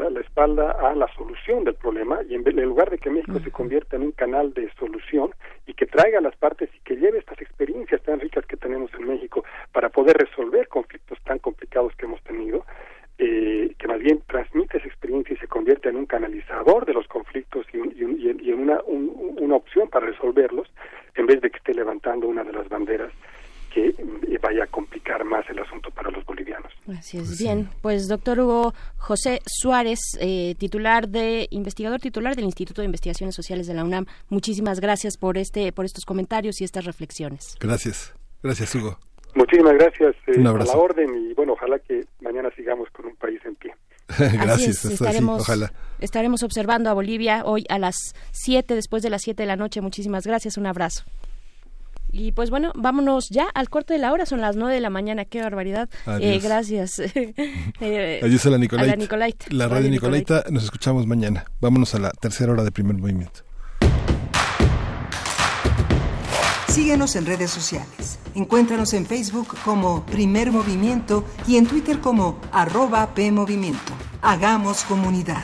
la, espalda a la solución del problema y en, lugar de que México se convierta en un canal de solución y que traiga a las partes y que lleve estas experiencias tan ricas que tenemos en México para poder resolver conflictos tan complicados que hemos tenido, eh, que más bien transmite esa experiencia y se convierte en un canalizador de los conflictos y, y, en una, una opción para resolverlos, en vez de que esté levantando una de las banderas que vaya a complicar más el asunto para los bolivianos. Así es. Pues Bien, pues doctor Hugo José Suárez, eh, titular de investigador titular del Instituto de Investigaciones Sociales de la UNAM, muchísimas gracias por este por estos comentarios y estas reflexiones. Gracias, gracias Hugo. Muchísimas gracias eh, a la orden y bueno, ojalá que mañana sigamos con un país en pie. Gracias, estaremos, ojalá. Estaremos observando a Bolivia hoy a las 7, después de las 7 de la noche. Muchísimas gracias, un abrazo. Y pues bueno, vámonos ya al corte de la hora, son las 9 de la mañana, qué barbaridad. Eh, gracias. eh, Adiós a la Nicolaita. La radio Nicolaita, nos escuchamos mañana. Vámonos a la tercera hora de primer movimiento. Síguenos en redes sociales. Encuéntranos en Facebook como Primer Movimiento y en Twitter como arroba PMovimiento. Hagamos comunidad.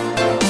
Bye.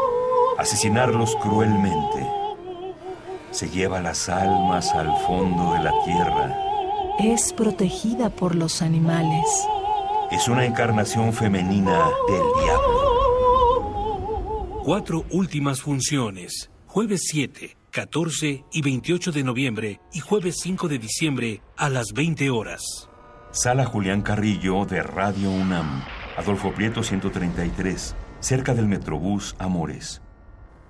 asesinarlos cruelmente. Se lleva las almas al fondo de la tierra. Es protegida por los animales. Es una encarnación femenina del diablo. Cuatro últimas funciones. Jueves 7, 14 y 28 de noviembre y jueves 5 de diciembre a las 20 horas. Sala Julián Carrillo de Radio UNAM. Adolfo Prieto 133, cerca del Metrobús Amores.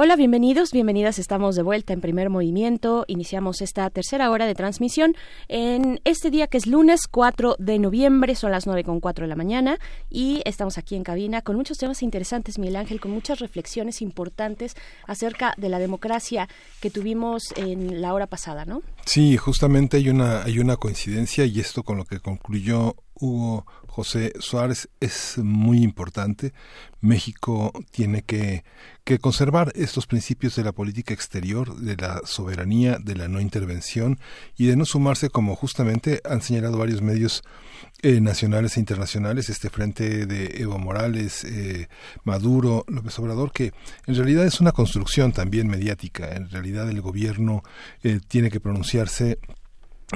Hola, bienvenidos, bienvenidas. Estamos de vuelta en primer movimiento. Iniciamos esta tercera hora de transmisión en este día que es lunes 4 de noviembre, son las 9 con 4 de la mañana y estamos aquí en cabina con muchos temas interesantes, Miguel Ángel, con muchas reflexiones importantes acerca de la democracia que tuvimos en la hora pasada, ¿no? Sí, justamente hay una, hay una coincidencia y esto con lo que concluyó Hugo José Suárez es muy importante. México tiene que, conservar estos principios de la política exterior, de la soberanía, de la no intervención y de no sumarse, como justamente han señalado varios medios eh, nacionales e internacionales, este frente de Evo Morales, eh, Maduro, López Obrador, que en realidad es una construcción también mediática. En realidad el gobierno eh, tiene que pronunciarse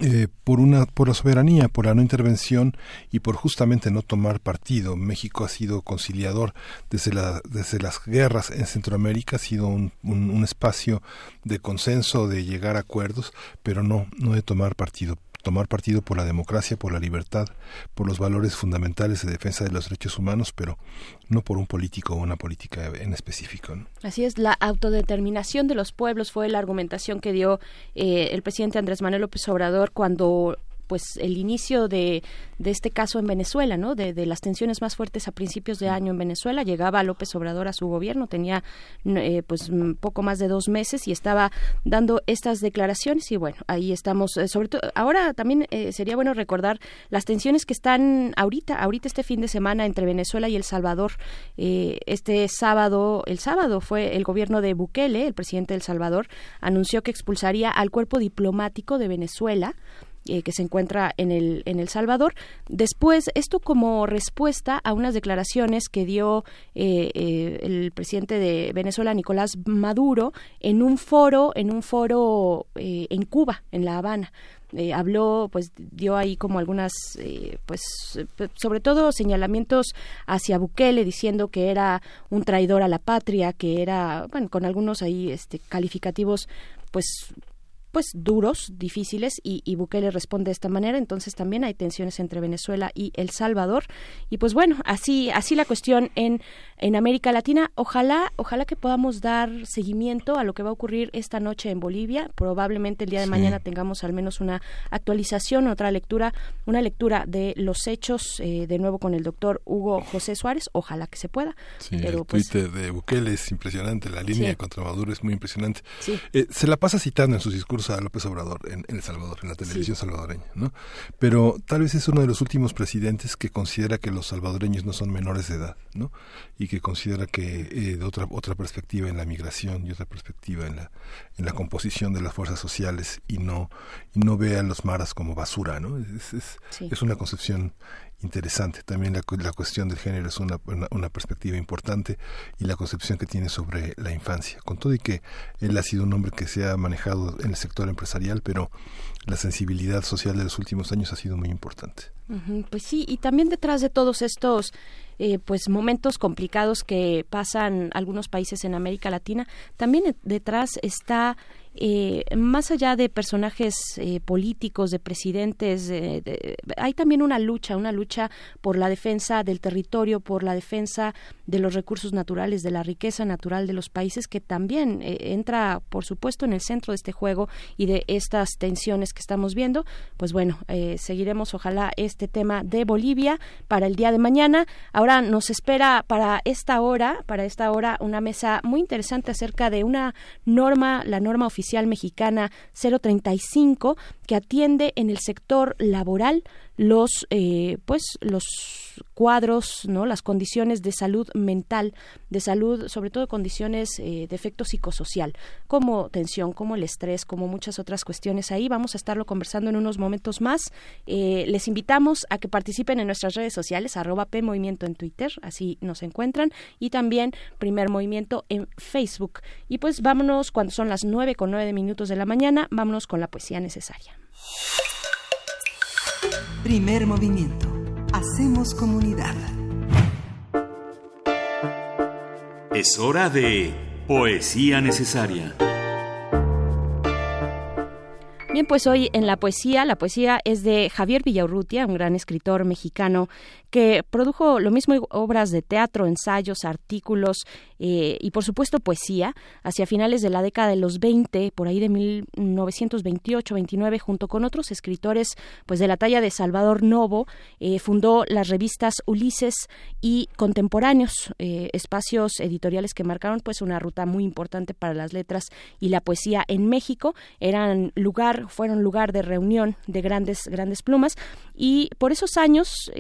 eh, por una por la soberanía, por la no intervención y por justamente no tomar partido. México ha sido conciliador desde la, desde las guerras en Centroamérica, ha sido un, un, espacio de consenso, de llegar a acuerdos, pero no no de tomar partido tomar partido por la democracia, por la libertad, por los valores fundamentales de defensa de los derechos humanos, pero no por un político o una política en específico. Así es, la autodeterminación de los pueblos fue la argumentación que dio eh, el presidente Andrés Manuel López Obrador cuando pues el inicio de, de este caso en Venezuela, ¿no? De, de, las tensiones más fuertes a principios de año en Venezuela. Llegaba López Obrador a su gobierno, tenía eh, pues poco más de dos meses y estaba dando estas declaraciones y bueno, ahí estamos. Eh, sobre todo, ahora también eh, sería bueno recordar las tensiones que están ahorita, ahorita este fin de semana entre Venezuela y El Salvador. Eh, este sábado, el sábado fue el gobierno de Bukele, el presidente de El Salvador, anunció que expulsaría al cuerpo diplomático de Venezuela eh, que se encuentra en el, en El Salvador. Después, esto como respuesta a unas declaraciones que dio eh, eh, el presidente de Venezuela, Nicolás Maduro, en un foro, en un foro en Cuba, en La Habana. Eh, habló, pues dio ahí como algunas, eh, pues sobre todo señalamientos hacia Bukele diciendo que era un traidor a la patria, que era, bueno, con algunos ahí este, calificativos, pues pues duros, difíciles, y, y, Bukele responde de esta manera. Entonces también hay tensiones entre Venezuela y El Salvador. Y pues bueno, así, así la cuestión en, en América Latina. Ojalá, ojalá que podamos dar seguimiento a lo que va a ocurrir esta noche en Bolivia. Probablemente el día de sí. mañana tengamos al menos una actualización, otra lectura, una lectura de los hechos, eh, de nuevo con el doctor Hugo José Suárez. Ojalá que se pueda. Sí, Pero, el pues, Twitter de Bukele es impresionante, la línea sí. contra Maduro es muy impresionante. Eh, se la pasa citando en sus discursos a López Obrador en, en El Salvador, en la televisión sí. salvadoreña, ¿no? Pero tal vez es uno de los últimos presidentes que considera que los salvadoreños no son menores de edad, ¿no? Y que considera que eh, de otra otra perspectiva en la migración y otra perspectiva en la en la composición de las fuerzas sociales y no y no ve a los maras como basura, ¿no? Es, es, sí. es una concepción interesante. También la, la, cuestión del género es una, una, perspectiva importante y la concepción que tiene sobre la infancia. Con todo y que él ha sido un hombre que se ha manejado en el sector empresarial, pero la sensibilidad social de los últimos años ha sido muy importante. Pues sí, y también detrás de todos estos eh, pues momentos complicados que pasan algunos países en América Latina, también detrás está eh, más allá de personajes eh, políticos, de presidentes, de, de, hay también una lucha, una lucha por la defensa del territorio, por la defensa de los recursos naturales, de la riqueza natural de los países, que también eh, entra, por supuesto, en el centro de este juego y de estas tensiones que estamos viendo. Pues bueno, eh, seguiremos, ojalá, este tema de Bolivia para el día de mañana. Ahora nos espera para esta hora, para esta hora, una mesa muy interesante acerca de una norma, la norma oficial oficial mexicana 035 que atiende en el sector laboral los eh, pues los cuadros no las condiciones de salud mental de salud sobre todo condiciones eh, de efecto psicosocial como tensión como el estrés como muchas otras cuestiones. Ahí vamos a estarlo conversando en unos momentos más. Eh, les invitamos a que participen en nuestras redes sociales arroba p movimiento en twitter así nos encuentran y también primer movimiento en facebook. Y pues vámonos cuando son las nueve con nueve minutos de la mañana vámonos con la poesía necesaria Primer movimiento. Hacemos comunidad. Es hora de poesía necesaria. Bien, pues hoy en la poesía, la poesía es de Javier Villaurrutia, un gran escritor mexicano que produjo lo mismo obras de teatro, ensayos, artículos eh, y por supuesto poesía hacia finales de la década de los 20, por ahí de 1928-29, junto con otros escritores pues de la talla de Salvador Novo, eh, fundó las revistas Ulises y Contemporáneos, eh, espacios editoriales que marcaron pues una ruta muy importante para las letras y la poesía en México, eran lugar, fueron lugar de reunión de grandes, grandes plumas y por esos años,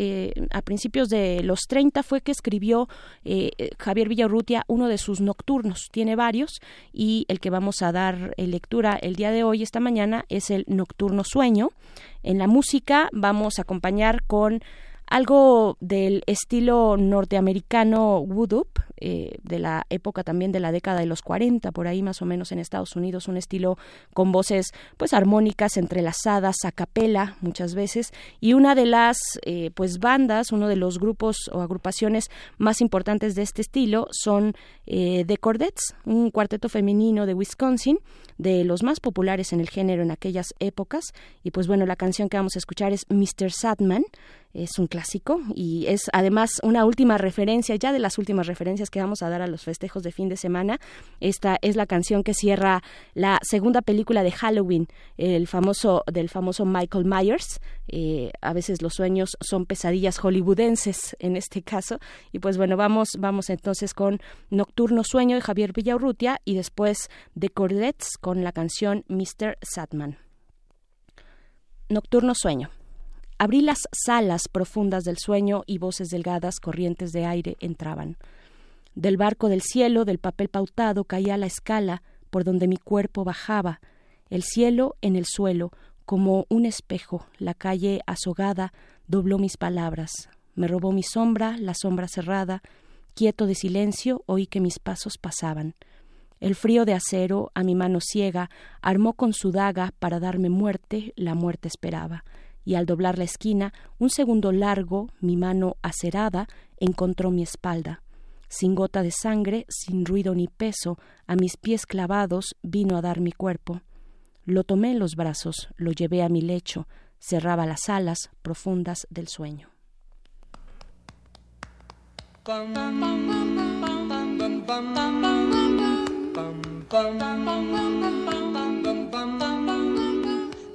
a principios de los 30 fue que escribió eh, Javier Villarrutia uno de sus nocturnos. Tiene varios y el que vamos a dar eh, lectura el día de hoy, esta mañana, es el Nocturno Sueño. En la música vamos a acompañar con algo del estilo norteamericano Wood eh, de la época también de la década de los 40, por ahí más o menos en Estados Unidos, un estilo con voces pues armónicas entrelazadas a capela muchas veces y una de las eh, pues bandas, uno de los grupos o agrupaciones más importantes de este estilo son eh, The Cordettes, un cuarteto femenino de Wisconsin, de los más populares en el género en aquellas épocas y pues bueno, la canción que vamos a escuchar es Mr. Sadman es un clásico y es además una última referencia, ya de las últimas referencias que vamos a dar a los festejos de fin de semana. Esta es la canción que cierra la segunda película de Halloween, el famoso del famoso Michael Myers. Eh, a veces los sueños son pesadillas hollywoodenses en este caso. Y pues bueno, vamos, vamos entonces con Nocturno Sueño de Javier Villaurrutia y después de Cordets con la canción Mr. Sadman. Nocturno Sueño. Abrí las salas profundas del sueño y voces delgadas, corrientes de aire entraban. Del barco del cielo, del papel pautado, caía la escala por donde mi cuerpo bajaba, el cielo en el suelo, como un espejo, la calle azogada dobló mis palabras, me robó mi sombra, la sombra cerrada, quieto de silencio oí que mis pasos pasaban. El frío de acero a mi mano ciega armó con su daga para darme muerte, la muerte esperaba y al doblar la esquina, un segundo largo, mi mano acerada encontró mi espalda. Sin gota de sangre, sin ruido ni peso, a mis pies clavados vino a dar mi cuerpo. Lo tomé en los brazos, lo llevé a mi lecho, cerraba las alas profundas del sueño.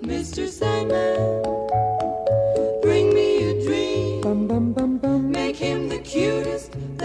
Mr. Sandman, bring me a dream. Make him the cutest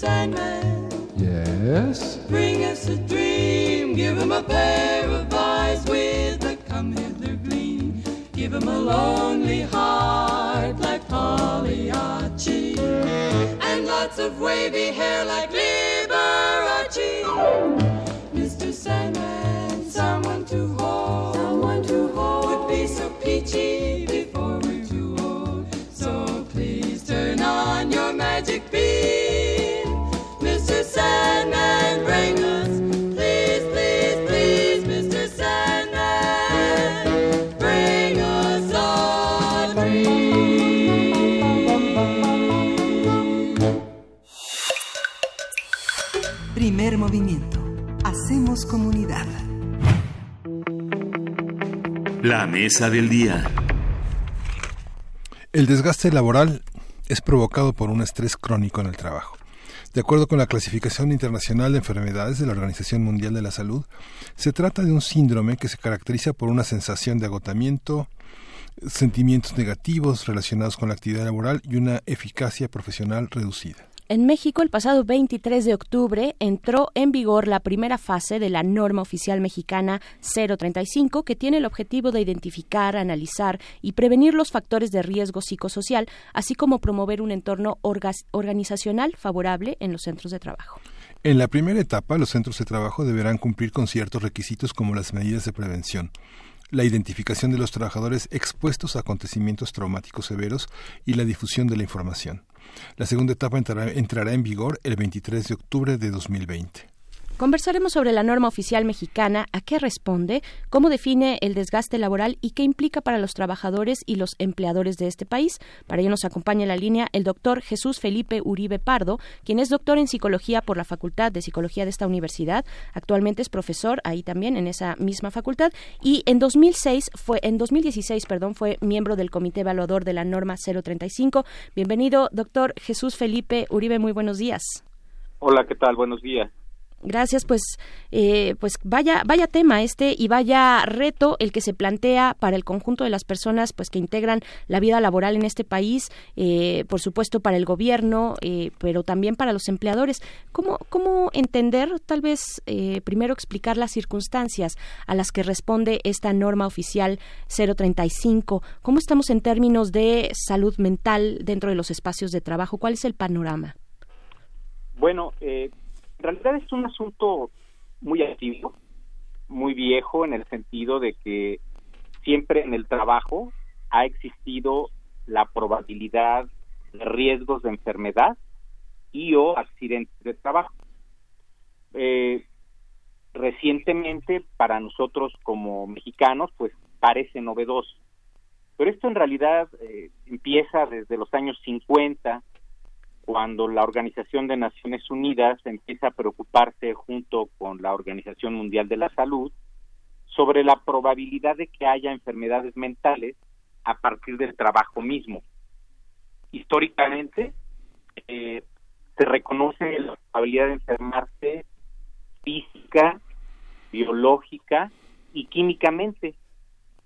Sandman, Yes? bring us a dream. Give him a pair of eyes with a come hither gleam. Give him a lonely heart like Pagliacci. And lots of wavy hair like Liberace. Mr. Sandman, someone to hold. Someone to hold. Would be so peachy before we're too old. So please turn on your magic movimiento. Hacemos comunidad. La mesa del día. El desgaste laboral es provocado por un estrés crónico en el trabajo. De acuerdo con la clasificación internacional de enfermedades de la Organización Mundial de la Salud, se trata de un síndrome que se caracteriza por una sensación de agotamiento, sentimientos negativos relacionados con la actividad laboral y una eficacia profesional reducida. En México, el pasado 23 de octubre entró en vigor la primera fase de la norma oficial mexicana 035, que tiene el objetivo de identificar, analizar y prevenir los factores de riesgo psicosocial, así como promover un entorno organizacional favorable en los centros de trabajo. En la primera etapa, los centros de trabajo deberán cumplir con ciertos requisitos como las medidas de prevención. la identificación de los trabajadores expuestos a acontecimientos traumáticos severos y la difusión de la información. La segunda etapa entrará, entrará en vigor el 23 de octubre de 2020. Conversaremos sobre la norma oficial mexicana, a qué responde, cómo define el desgaste laboral y qué implica para los trabajadores y los empleadores de este país. Para ello nos acompaña en la línea el doctor Jesús Felipe Uribe Pardo, quien es doctor en psicología por la Facultad de Psicología de esta universidad. Actualmente es profesor ahí también en esa misma facultad y en 2006 fue en 2016, perdón, fue miembro del comité evaluador de la norma 035. Bienvenido, doctor Jesús Felipe Uribe, muy buenos días. Hola, ¿qué tal? Buenos días. Gracias, pues, eh, pues vaya, vaya tema este y vaya reto el que se plantea para el conjunto de las personas, pues que integran la vida laboral en este país, eh, por supuesto para el gobierno, eh, pero también para los empleadores. ¿Cómo, cómo entender, tal vez, primero explicar las circunstancias a las que responde esta norma oficial 035? ¿Cómo estamos en términos de salud mental dentro de los espacios de trabajo? ¿Cuál es el panorama? Bueno, eh, en realidad es un asunto muy activo, muy viejo en el sentido de que siempre en el trabajo ha existido la probabilidad de riesgos de enfermedad y o accidentes de trabajo. Eh, recientemente para nosotros como mexicanos pues parece novedoso, pero esto en realidad eh, empieza desde los años 50 cuando la Organización de Naciones Unidas empieza a preocuparse junto con la Organización Mundial de la Salud sobre la probabilidad de que haya enfermedades mentales a partir del trabajo mismo. Históricamente eh, se reconoce la probabilidad de enfermarse física, biológica y químicamente.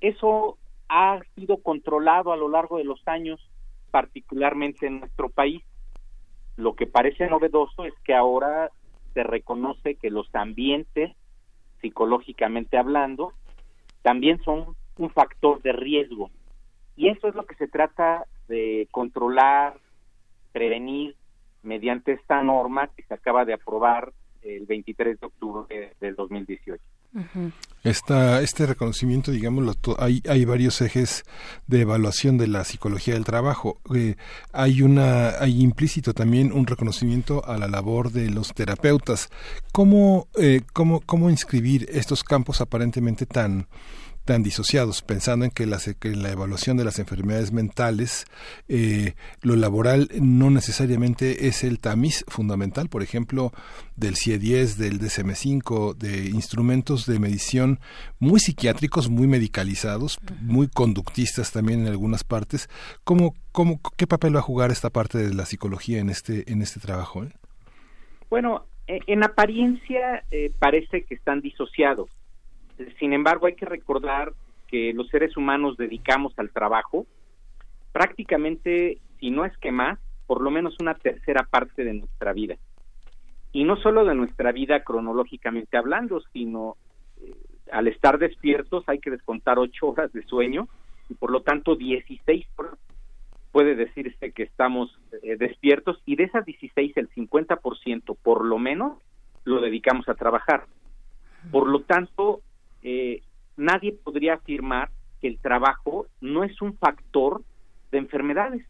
Eso ha sido controlado a lo largo de los años, particularmente en nuestro país. Lo que parece novedoso es que ahora se reconoce que los ambientes, psicológicamente hablando, también son un factor de riesgo. Y eso es lo que se trata de controlar, prevenir mediante esta norma que se acaba de aprobar el 23 de octubre del 2018. Esta, este reconocimiento, digamos, hay, hay varios ejes de evaluación de la psicología del trabajo. Eh, hay una, hay implícito también un reconocimiento a la labor de los terapeutas. ¿Cómo, eh, cómo, cómo inscribir estos campos aparentemente tan tan disociados, pensando en que, la, en la evaluación de las enfermedades mentales, eh, lo laboral no necesariamente es el tamiz fundamental, por ejemplo, del CIE-10, del DSM-5, de instrumentos de medición muy psiquiátricos, muy medicalizados, muy conductistas también en algunas partes. ¿Cómo, cómo, ¿Qué papel va a jugar esta parte de la psicología en este, en este trabajo? Eh? Bueno, e, en apariencia eh, parece que están disociados sin embargo, hay que recordar que los seres humanos dedicamos al trabajo prácticamente, si no es que más, por lo menos una tercera parte de nuestra vida. Y no solo de nuestra vida cronológicamente hablando, sino eh, al estar despiertos hay que descontar ocho horas de sueño y por lo tanto 16 horas puede decirse que estamos eh, despiertos y de esas 16 el 50% por lo menos lo dedicamos a trabajar. Por lo tanto, eh, nadie podría afirmar que el trabajo no es un factor de enfermedades.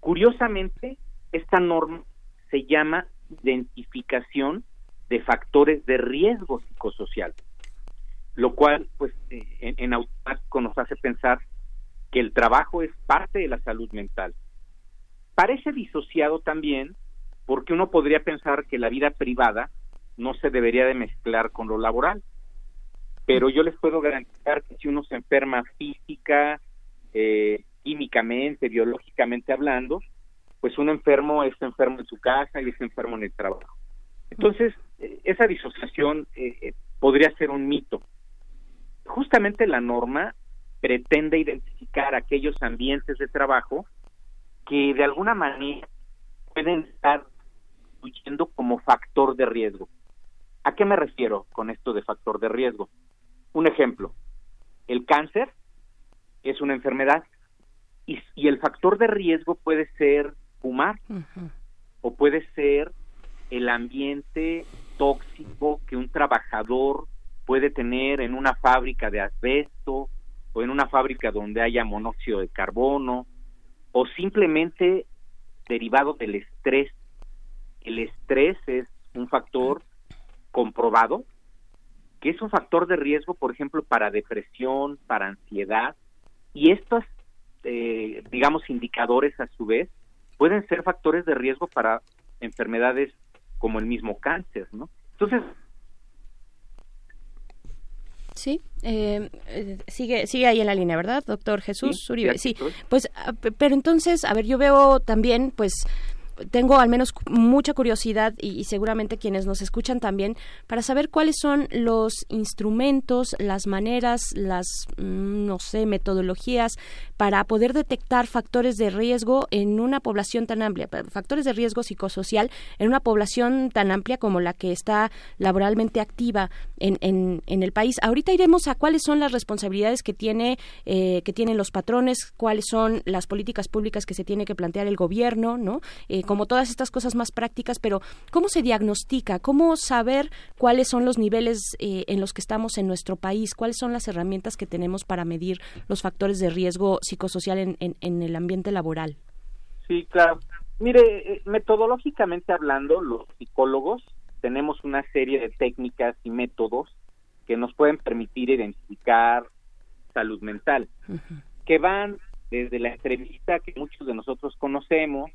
Curiosamente, esta norma se llama identificación de factores de riesgo psicosocial, lo cual, pues, eh, en, en automático nos hace pensar que el trabajo es parte de la salud mental. Parece disociado también porque uno podría pensar que la vida privada no se debería de mezclar con lo laboral pero yo les puedo garantizar que si uno se enferma física, eh, químicamente, biológicamente hablando, pues un enfermo es enfermo en su casa y es enfermo en el trabajo. Entonces, eh, esa disociación eh, podría ser un mito. Justamente la norma pretende identificar aquellos ambientes de trabajo que de alguna manera pueden estar huyendo como factor de riesgo. ¿A qué me refiero con esto de factor de riesgo? Un ejemplo, el cáncer es una enfermedad y, el factor de riesgo puede ser fumar o puede ser el ambiente tóxico que un trabajador puede tener en una fábrica de asbesto o en una fábrica donde haya monóxido de carbono o simplemente derivado del estrés. El estrés es un factor comprobado que es un factor de riesgo, por ejemplo, para depresión, para ansiedad, y estos, eh, digamos, indicadores a su vez pueden ser factores de riesgo para enfermedades como el mismo cáncer, ¿no? Entonces, Sí, eh, eh, sigue, sigue ahí en la línea, ¿verdad, doctor Jesús Uribe? Sí, pues, ah, pero entonces, a ver, yo veo también, pues, tengo al menos mucha curiosidad y, seguramente quienes nos escuchan también para saber cuáles son los instrumentos, las maneras, las, mm, no sé, metodologías para poder detectar factores de riesgo en una población tan amplia, factores de riesgo psicosocial en una población tan amplia como la que está laboralmente activa en, en, en el país. Ahorita iremos a cuáles son las responsabilidades que tiene eh, que tienen los patrones, cuáles son las políticas públicas que se tiene que plantear el gobierno, ¿no? Eh, como todas estas cosas más prácticas, pero ¿cómo se diagnostica? ¿Cómo saber cuáles son los niveles eh, en los que estamos en nuestro país? ¿Cuáles son las herramientas que tenemos para medir los factores de riesgo psicosocial en, en, el ambiente laboral? Sí, claro. Mire, eh, metodológicamente hablando, los psicólogos tenemos una serie de técnicas y métodos que nos pueden permitir identificar salud mental, que van desde la entrevista que muchos de nosotros conocemos,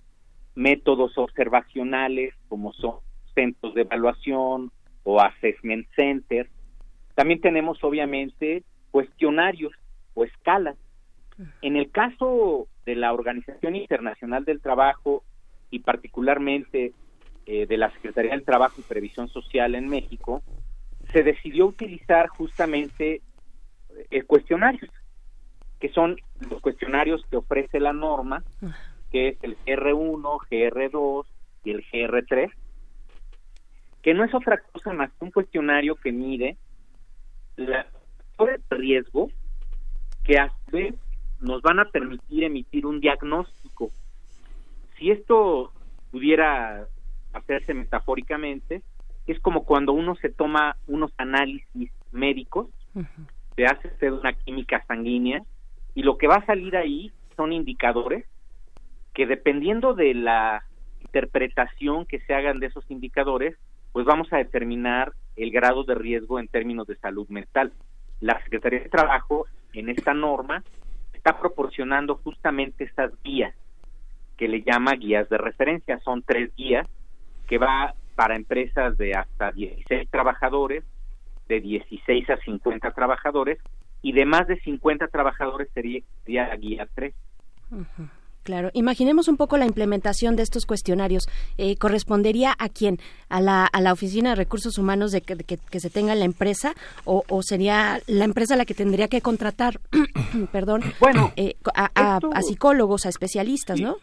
métodos observacionales como son centros de evaluación o assessment centers. También tenemos obviamente cuestionarios o escalas. En el caso de la Organización Internacional del Trabajo y particularmente eh, de la Secretaría del Trabajo y Previsión Social en México, se decidió utilizar justamente eh, cuestionarios, que son los cuestionarios que ofrece la norma que es el GR1, GR2 y el GR3, que no es otra cosa más que un cuestionario que mide la de riesgo que a su vez nos van a permitir emitir un diagnóstico. Si esto pudiera hacerse metafóricamente, es como cuando uno se toma unos análisis médicos, se hace una química sanguínea y lo que va a salir ahí son indicadores que dependiendo de la interpretación que se hagan de esos indicadores, pues vamos a determinar el grado de riesgo en términos de salud mental. La Secretaría de Trabajo en esta norma está proporcionando justamente estas guías que le llama guías de referencia. Son tres guías que va para empresas de hasta 16 trabajadores, de 16 a 50 trabajadores y de más de 50 trabajadores sería, la guía 3. Claro, imaginemos un poco la implementación de estos cuestionarios. Eh, ¿Correspondería a quién? ¿A la, a la Oficina de Recursos Humanos de que, que, se tenga la empresa? ¿O, sería la empresa la que tendría que contratar, perdón, bueno, eh, a, psicólogos, a especialistas, ¿no?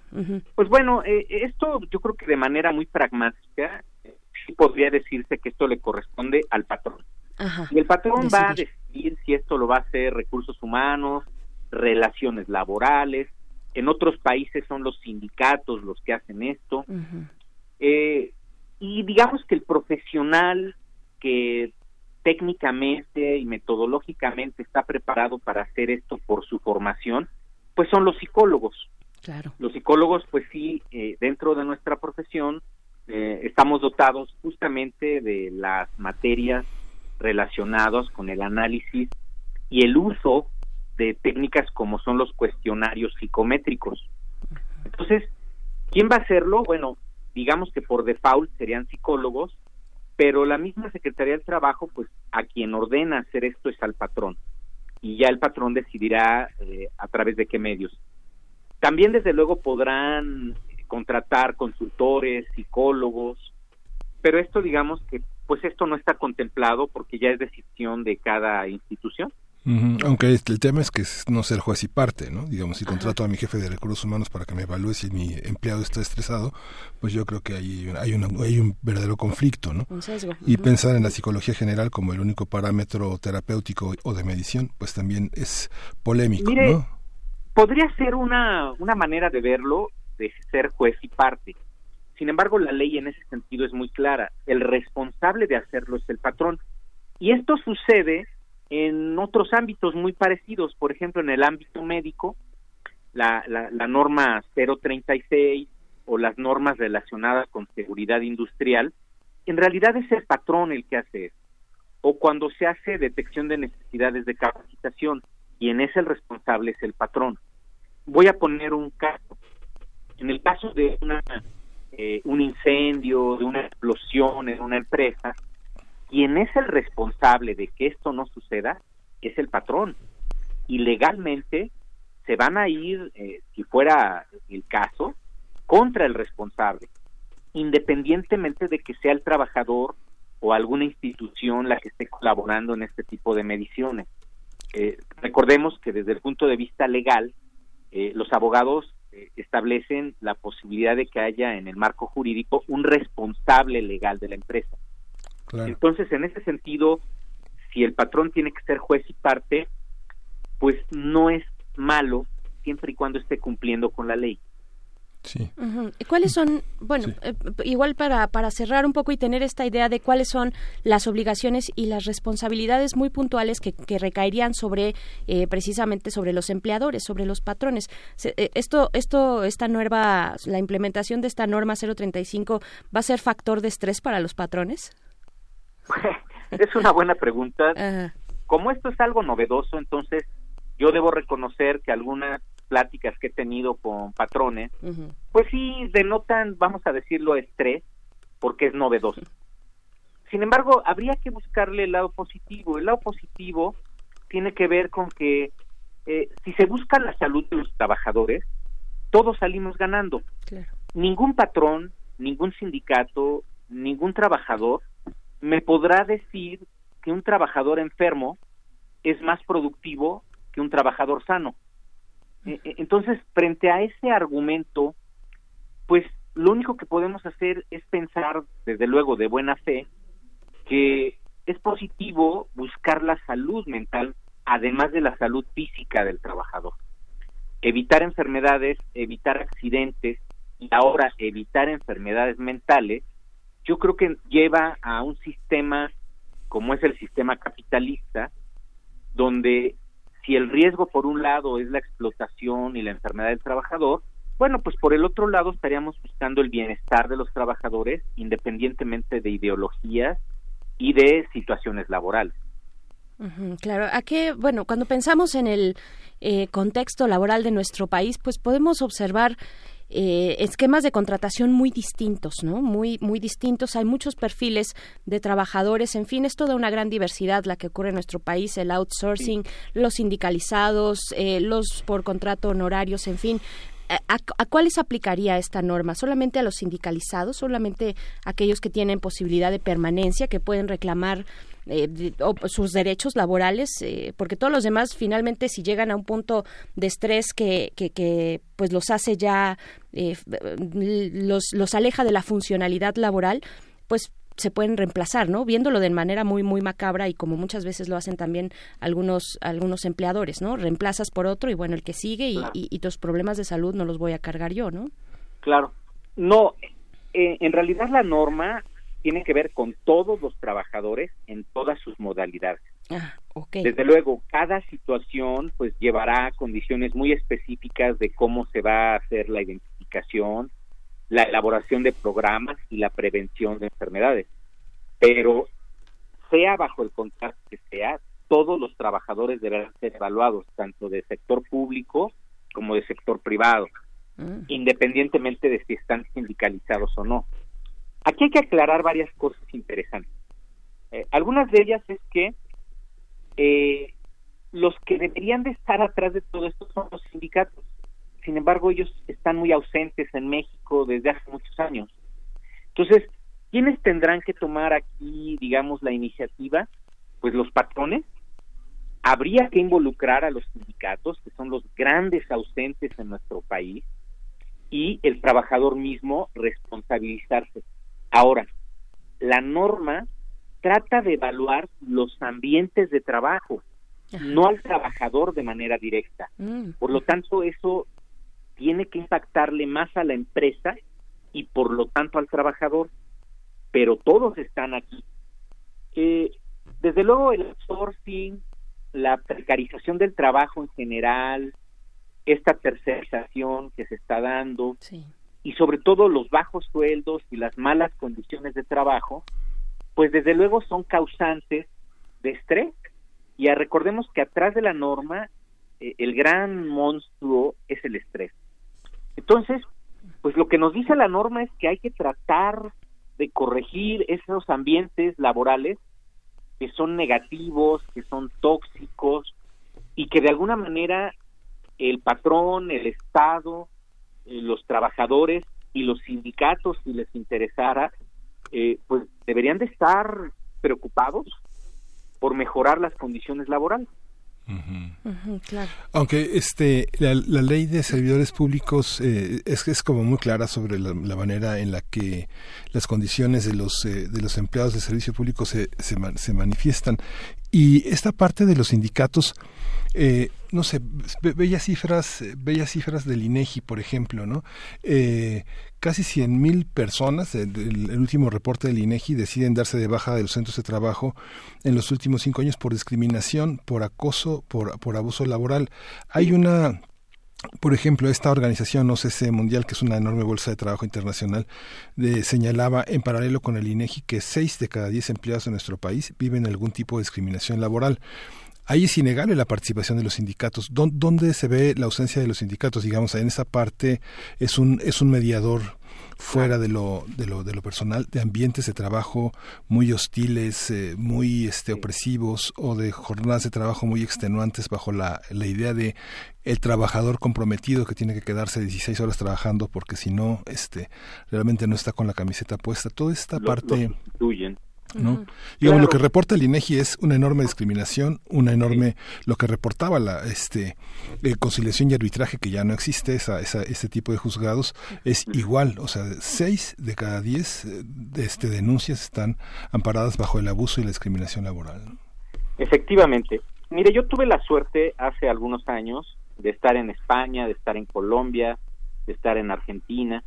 Pues bueno, eh, esto yo creo que de manera muy pragmática sí podría decirse que esto le corresponde al patrón. y el patrón va a decidir si esto lo va a hacer recursos humanos, relaciones laborales, en otros países son los sindicatos los que hacen esto. Eh, y digamos que el profesional que técnicamente y metodológicamente está preparado para hacer esto por su formación, pues son los psicólogos. Claro. Los psicólogos, pues sí, eh, dentro de nuestra profesión eh, estamos dotados justamente de las materias relacionadas con el análisis y el uso de técnicas como son los cuestionarios psicométricos. Entonces, ¿quién va a hacerlo? Bueno, digamos que por default serían psicólogos, pero la misma Secretaría del Trabajo, pues a quien ordena hacer esto es al patrón. Y ya el patrón decidirá eh, a través de qué medios. También, desde luego, podrán contratar consultores, psicólogos, pero esto, digamos que, pues esto no está contemplado porque ya es decisión de cada institución. Aunque el tema es que es no ser juez y parte, ¿no? Digamos, si contrato a mi jefe de recursos humanos para que me evalúe si mi empleado está estresado, pues yo creo que hay, hay, hay un verdadero conflicto, ¿no? Y pensar en la psicología general como el único parámetro terapéutico o de medición, pues también es polémico, ¿no? Podría ser una, una manera de verlo, de ser juez y parte. Sin embargo, la ley en ese sentido es muy clara. El responsable de hacerlo es el patrón Y esto sucede en otros ámbitos muy parecidos, por ejemplo, en el ámbito médico, la, la, la norma 036 o las normas relacionadas con seguridad industrial, en realidad es el patrón el que hace eso. O cuando se hace detección de necesidades de capacitación, quien es el responsable es el patrón. Voy a poner un caso. En el caso de una, eh, un incendio, de una explosión en una empresa, quien es el responsable de que esto no suceda es el patrón. Y legalmente se van a ir, eh, si fuera el caso, contra el responsable, independientemente de que sea el trabajador o alguna institución la que esté colaborando en este tipo de mediciones. Eh, recordemos que desde el punto de vista legal, eh, los abogados eh, establecen la posibilidad de que haya en el marco jurídico un responsable legal de la empresa. Entonces, en ese sentido, si el patrón tiene que ser juez y parte, pues no es malo siempre y cuando esté cumpliendo con la ley. Sí. ¿Cuáles son, bueno, eh, igual para, para cerrar un poco y tener esta idea de cuáles son las obligaciones y las responsabilidades muy puntuales que, que recaerían sobre, eh, precisamente sobre los empleadores, sobre los patrones? Eh, esto, esto, esta nueva, la implementación de esta norma 035 va a ser factor de estrés para los patrones? es una buena pregunta. Como esto es algo novedoso, entonces yo debo reconocer que algunas pláticas que he tenido con patrones, pues sí denotan, vamos a decirlo, estrés, porque es novedoso. Sin embargo, habría que buscarle el lado positivo. El lado positivo tiene que ver con que eh, si se busca la salud de los trabajadores, todos salimos ganando. Ningún patrón, ningún sindicato, ningún trabajador me podrá decir que un trabajador enfermo es más productivo que un trabajador sano. E, e, entonces, frente a ese argumento, pues lo único que podemos hacer es pensar, desde luego, de buena fe, que es positivo buscar la salud mental, además de la salud física del trabajador. Evitar enfermedades, evitar accidentes y ahora evitar enfermedades mentales, yo creo que lleva a un sistema como es el sistema capitalista, donde si el riesgo por un lado es la explotación y la enfermedad del trabajador, bueno, pues por el otro lado estaríamos buscando el bienestar de los trabajadores independientemente de ideologías y de situaciones laborales. claro, a qué, bueno, cuando pensamos en el eh, contexto laboral de nuestro país, pues podemos observar eh, esquemas de contratación muy distintos, ¿no? Muy, muy distintos. Hay muchos perfiles de trabajadores. En fin, es toda una gran diversidad la que ocurre en nuestro país. El outsourcing, los sindicalizados, eh, los por contrato honorarios, en fin. ¿A, ¿A, cuáles aplicaría esta norma? ¿Solamente a los sindicalizados? ¿Solamente a aquellos que tienen posibilidad de permanencia, que pueden reclamar eh, sus derechos laborales, eh, porque todos los demás finalmente si llegan a un punto de estrés que, que, pues los hace ya, eh, los, los aleja de la funcionalidad laboral, pues se pueden reemplazar, ¿no? Viéndolo de manera muy muy macabra y como muchas veces lo hacen también algunos algunos empleadores, ¿no? Reemplazas por otro y bueno, el que sigue y, y, tus problemas de salud no los voy a cargar yo, ¿no? Claro. No, en realidad la norma tiene que ver con todos los trabajadores en todas sus modalidades. Ah, Desde luego, cada situación pues llevará condiciones muy específicas de cómo se va a hacer la identificación, la elaboración de programas y la prevención de enfermedades. Pero sea bajo el contrato que sea, todos los trabajadores deberán ser evaluados, tanto de sector público como de sector privado, mm. independientemente de si están sindicalizados o no. Aquí hay que aclarar varias cosas interesantes. Eh, algunas de ellas es que eh, los que deberían de estar atrás de todo esto son los sindicatos. Sin embargo, ellos están muy ausentes en México desde hace muchos años. Entonces, ¿quiénes tendrán que tomar aquí, digamos, la iniciativa? Pues los patrones. Habría que involucrar a los sindicatos, que son los grandes ausentes en nuestro país, y el trabajador mismo responsabilizarse. Ahora, la norma trata de evaluar los ambientes de trabajo, no al trabajador de manera directa. Mm. Por lo tanto, eso tiene que impactarle más a la empresa y por lo tanto al trabajador, pero todos están aquí. Eh, desde luego el outsourcing, la precarización del trabajo en general, esta tercerización que se está dando y sobre todo los bajos sueldos y las malas condiciones de trabajo, pues desde luego son causantes de estrés. Y recordemos que atrás de la norma eh, el gran monstruo es el estrés. Entonces, pues lo que nos dice la norma es que hay que tratar de corregir esos ambientes laborales que son negativos, que son tóxicos y que de alguna manera el patrón, el Estado, los trabajadores y los sindicatos, si les interesara, eh, pues deberían de estar preocupados por mejorar las condiciones laborales. Aunque este la, ley de servidores públicos eh, es es como muy clara sobre la, manera en la que las condiciones de los eh, de los empleados de servicio público se, se, se manifiestan y esta parte de los sindicatos eh, no sé, bellas cifras, bellas cifras del INEGI, por ejemplo, ¿no? Eh, casi 100.000 personas, el, último reporte del INEGI, deciden darse de baja de los centros de trabajo en los últimos cinco años por discriminación, por acoso, por, por abuso laboral. Hay una por ejemplo, esta organización OCC Mundial, que es una enorme bolsa de trabajo internacional, de, señalaba en paralelo con el INEGI que seis de cada diez empleados en nuestro país viven algún tipo de discriminación laboral. Ahí es innegable la participación de los sindicatos. ¿Dónde se ve la ausencia de los sindicatos? Digamos, en esa parte es un, es un mediador fuera de lo, de lo, de lo personal, de ambientes de trabajo muy hostiles, eh, muy este, opresivos o de jornadas de trabajo muy extenuantes bajo la, la idea de el trabajador comprometido que tiene que quedarse 16 horas trabajando porque si no, este, realmente no está con la camiseta puesta. Toda esta parte... ¿no? lo que reporta el INEGI es una enorme discriminación, una enorme lo que reportaba la este eh, conciliación y arbitraje que ya no existe esa, esa ese tipo de juzgados es igual, o sea, seis de cada diez eh, de este denuncias están amparadas bajo el abuso y la discriminación laboral. Efectivamente. Mire, yo tuve la suerte hace algunos años de estar en España, de estar en Colombia, de estar en Argentina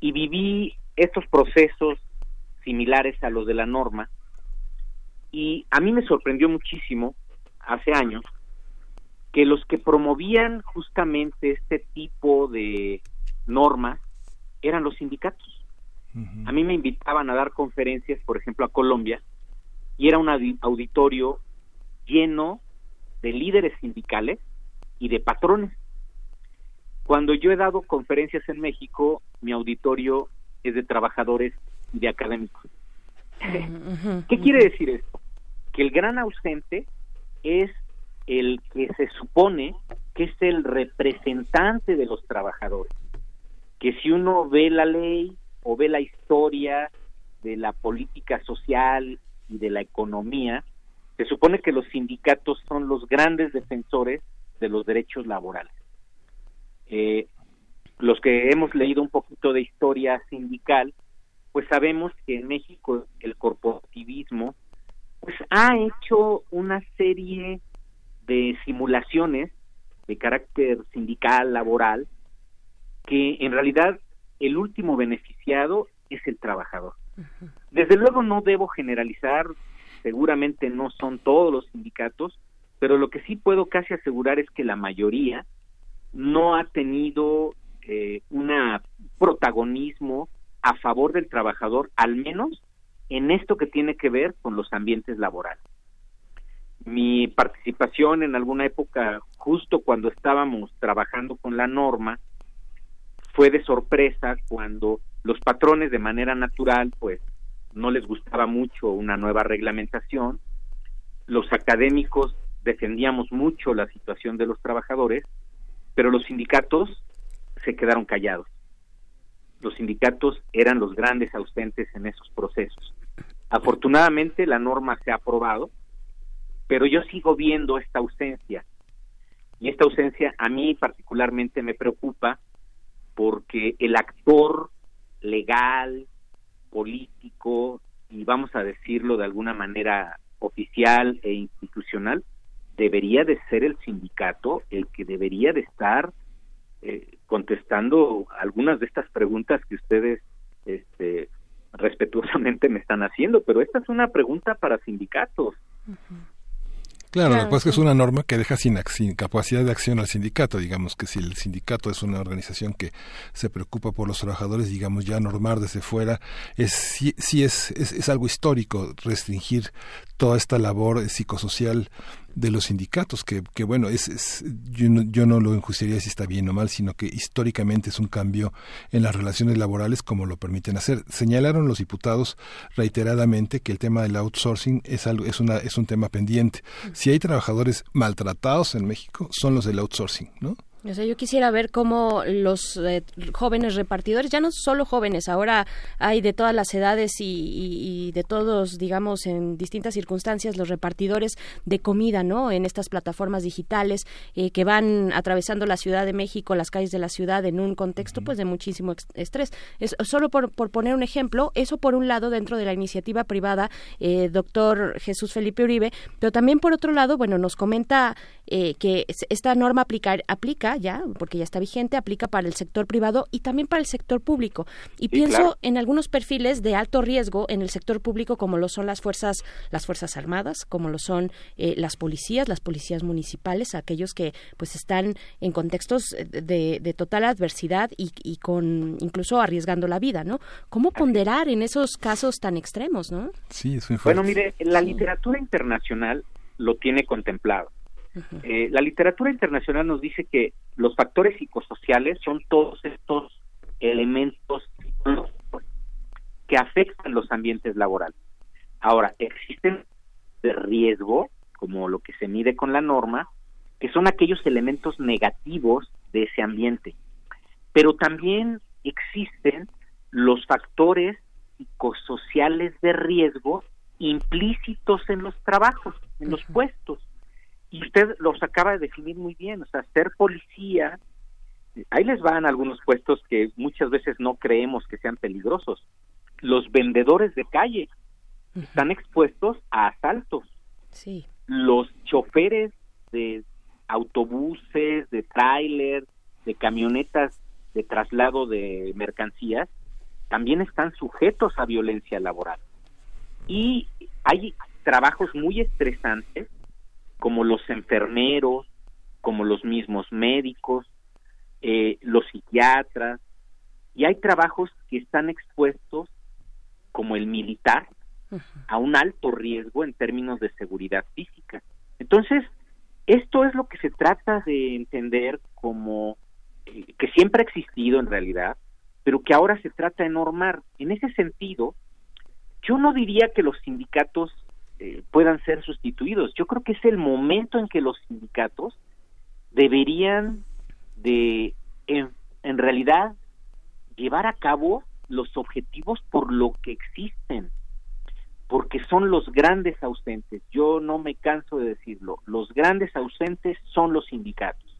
y viví estos procesos similares a los de la norma. Y a mí me sorprendió muchísimo hace años que los que promovían justamente este tipo de normas eran los sindicatos. A mí me invitaban a dar conferencias, por ejemplo, a Colombia, y era un auditorio lleno de líderes sindicales y de patrones. Cuando yo he dado conferencias en México, mi auditorio es de trabajadores de académicos. ¿Qué quiere decir esto? Que el gran ausente es el que se supone que es el representante de los trabajadores. Que si uno ve la ley o ve la historia de la política social y de la economía, se supone que los sindicatos son los grandes defensores de los derechos laborales. Eh, los que hemos leído un poquito de historia sindical, pues sabemos que en México el corporativismo pues ha hecho una serie de simulaciones de carácter sindical, laboral, que en realidad el último beneficiado es el trabajador. Desde luego no debo generalizar, seguramente no son todos los sindicatos, pero lo que sí puedo casi asegurar es que la mayoría no ha tenido eh, un protagonismo a favor del trabajador, al menos en esto que tiene que ver con los ambientes laborales. Mi participación en alguna época, justo cuando estábamos trabajando con la norma, fue de sorpresa cuando los patrones de manera natural, pues no les gustaba mucho una nueva reglamentación, los académicos defendíamos mucho la situación de los trabajadores, pero los sindicatos se quedaron callados los sindicatos eran los grandes ausentes en esos procesos. Afortunadamente la norma se ha aprobado, pero yo sigo viendo esta ausencia. Y esta ausencia a mí particularmente me preocupa porque el actor legal, político y vamos a decirlo de alguna manera oficial e institucional, debería de ser el sindicato el que debería de estar eh, contestando algunas de estas preguntas que ustedes este, respetuosamente me están haciendo, pero esta es una pregunta para sindicatos. Claro, lo que pasa es que es una norma que deja sin, sin, capacidad de acción al sindicato. Digamos que si el sindicato es una organización que se preocupa por los trabajadores, digamos ya normar desde fuera, es sí, sí es, es, es algo histórico restringir toda esta labor psicosocial de los sindicatos, que, que bueno, es, es yo, no, yo no lo enjuiciaría si está bien o mal, sino que históricamente es un cambio en las relaciones laborales como lo permiten hacer. Señalaron los diputados reiteradamente que el tema del outsourcing es algo, es una, es un tema pendiente. Si hay trabajadores maltratados en México, son los del outsourcing, ¿no? O sea, yo quisiera ver cómo los eh, jóvenes repartidores, ya no solo jóvenes, ahora hay de todas las edades y, y, y, de todos, digamos, en distintas circunstancias, los repartidores de comida, ¿no? En estas plataformas digitales eh, que van atravesando la Ciudad de México, las calles de la ciudad, en un contexto, pues, de muchísimo estrés. Es, solo por, por poner un ejemplo, eso por un lado dentro de la iniciativa privada, eh, doctor Jesús Felipe Uribe, pero también por otro lado, bueno, nos comenta eh, que esta norma aplicar, aplica ya, porque ya está vigente, aplica para el sector privado y también para el sector público. Y sí, pienso claro. en algunos perfiles de alto riesgo en el sector público, como lo son las fuerzas, las fuerzas armadas, como lo son eh, las policías, las policías municipales, aquellos que pues están en contextos de, de total adversidad y, y, con incluso arriesgando la vida, ¿no? ¿Cómo ponderar en esos casos tan extremos, no? Sí, es muy fuerte. Bueno, mire, la literatura internacional lo tiene contemplado eh, la literatura internacional nos dice que los factores psicosociales son todos estos elementos que afectan los ambientes laborales. Ahora, existen de riesgo, como lo que se mide con la norma, que son aquellos elementos negativos de ese ambiente. Pero también existen los factores psicosociales de riesgo implícitos en los trabajos, en los puestos y usted los acaba de definir muy bien, o sea, ser policía, ahí les van algunos puestos que muchas veces no creemos que sean peligrosos. Los vendedores de calle están expuestos a asaltos. Sí. Los choferes de autobuses, de tráiler, de camionetas de traslado de mercancías también están sujetos a violencia laboral. Y hay trabajos muy estresantes como los enfermeros, como los mismos médicos, eh, los psiquiatras, y hay trabajos que están expuestos, como el militar, a un alto riesgo en términos de seguridad física. Entonces, esto es lo que se trata de entender como eh, que siempre ha existido en realidad, pero que ahora se trata de normar. En ese sentido, yo no diría que los sindicatos eh, puedan ser sustituidos. Yo creo que es el momento en que los sindicatos deberían de, en, en realidad, llevar a cabo los objetivos por lo que existen, porque son los grandes ausentes. Yo no me canso de decirlo, los grandes ausentes son los sindicatos.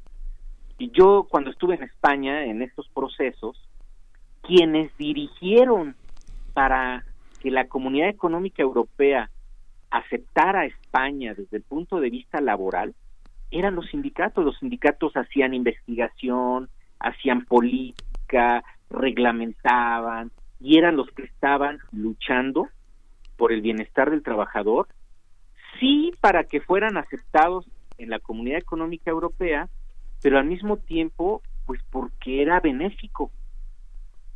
Y yo cuando estuve en España en estos procesos, quienes dirigieron para que la Comunidad Económica Europea aceptar a España desde el punto de vista laboral eran los sindicatos. Los sindicatos hacían investigación, hacían política, reglamentaban y eran los que estaban luchando por el bienestar del trabajador, sí para que fueran aceptados en la Comunidad Económica Europea, pero al mismo tiempo, pues porque era benéfico.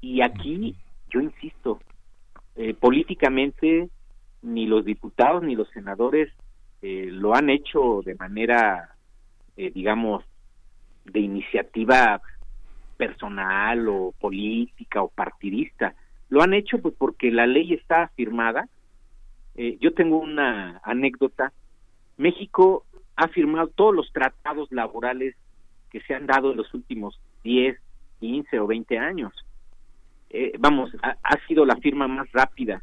Y aquí, yo insisto, eh, políticamente ni los diputados ni los senadores eh, lo han hecho de manera, eh, digamos, de iniciativa personal o política o partidista. Lo han hecho pues porque la ley está firmada. Eh, yo tengo una anécdota. México ha firmado todos los tratados laborales que se han dado en los últimos 10, 15 o 20 años. Eh, vamos, ha, ha sido la firma más rápida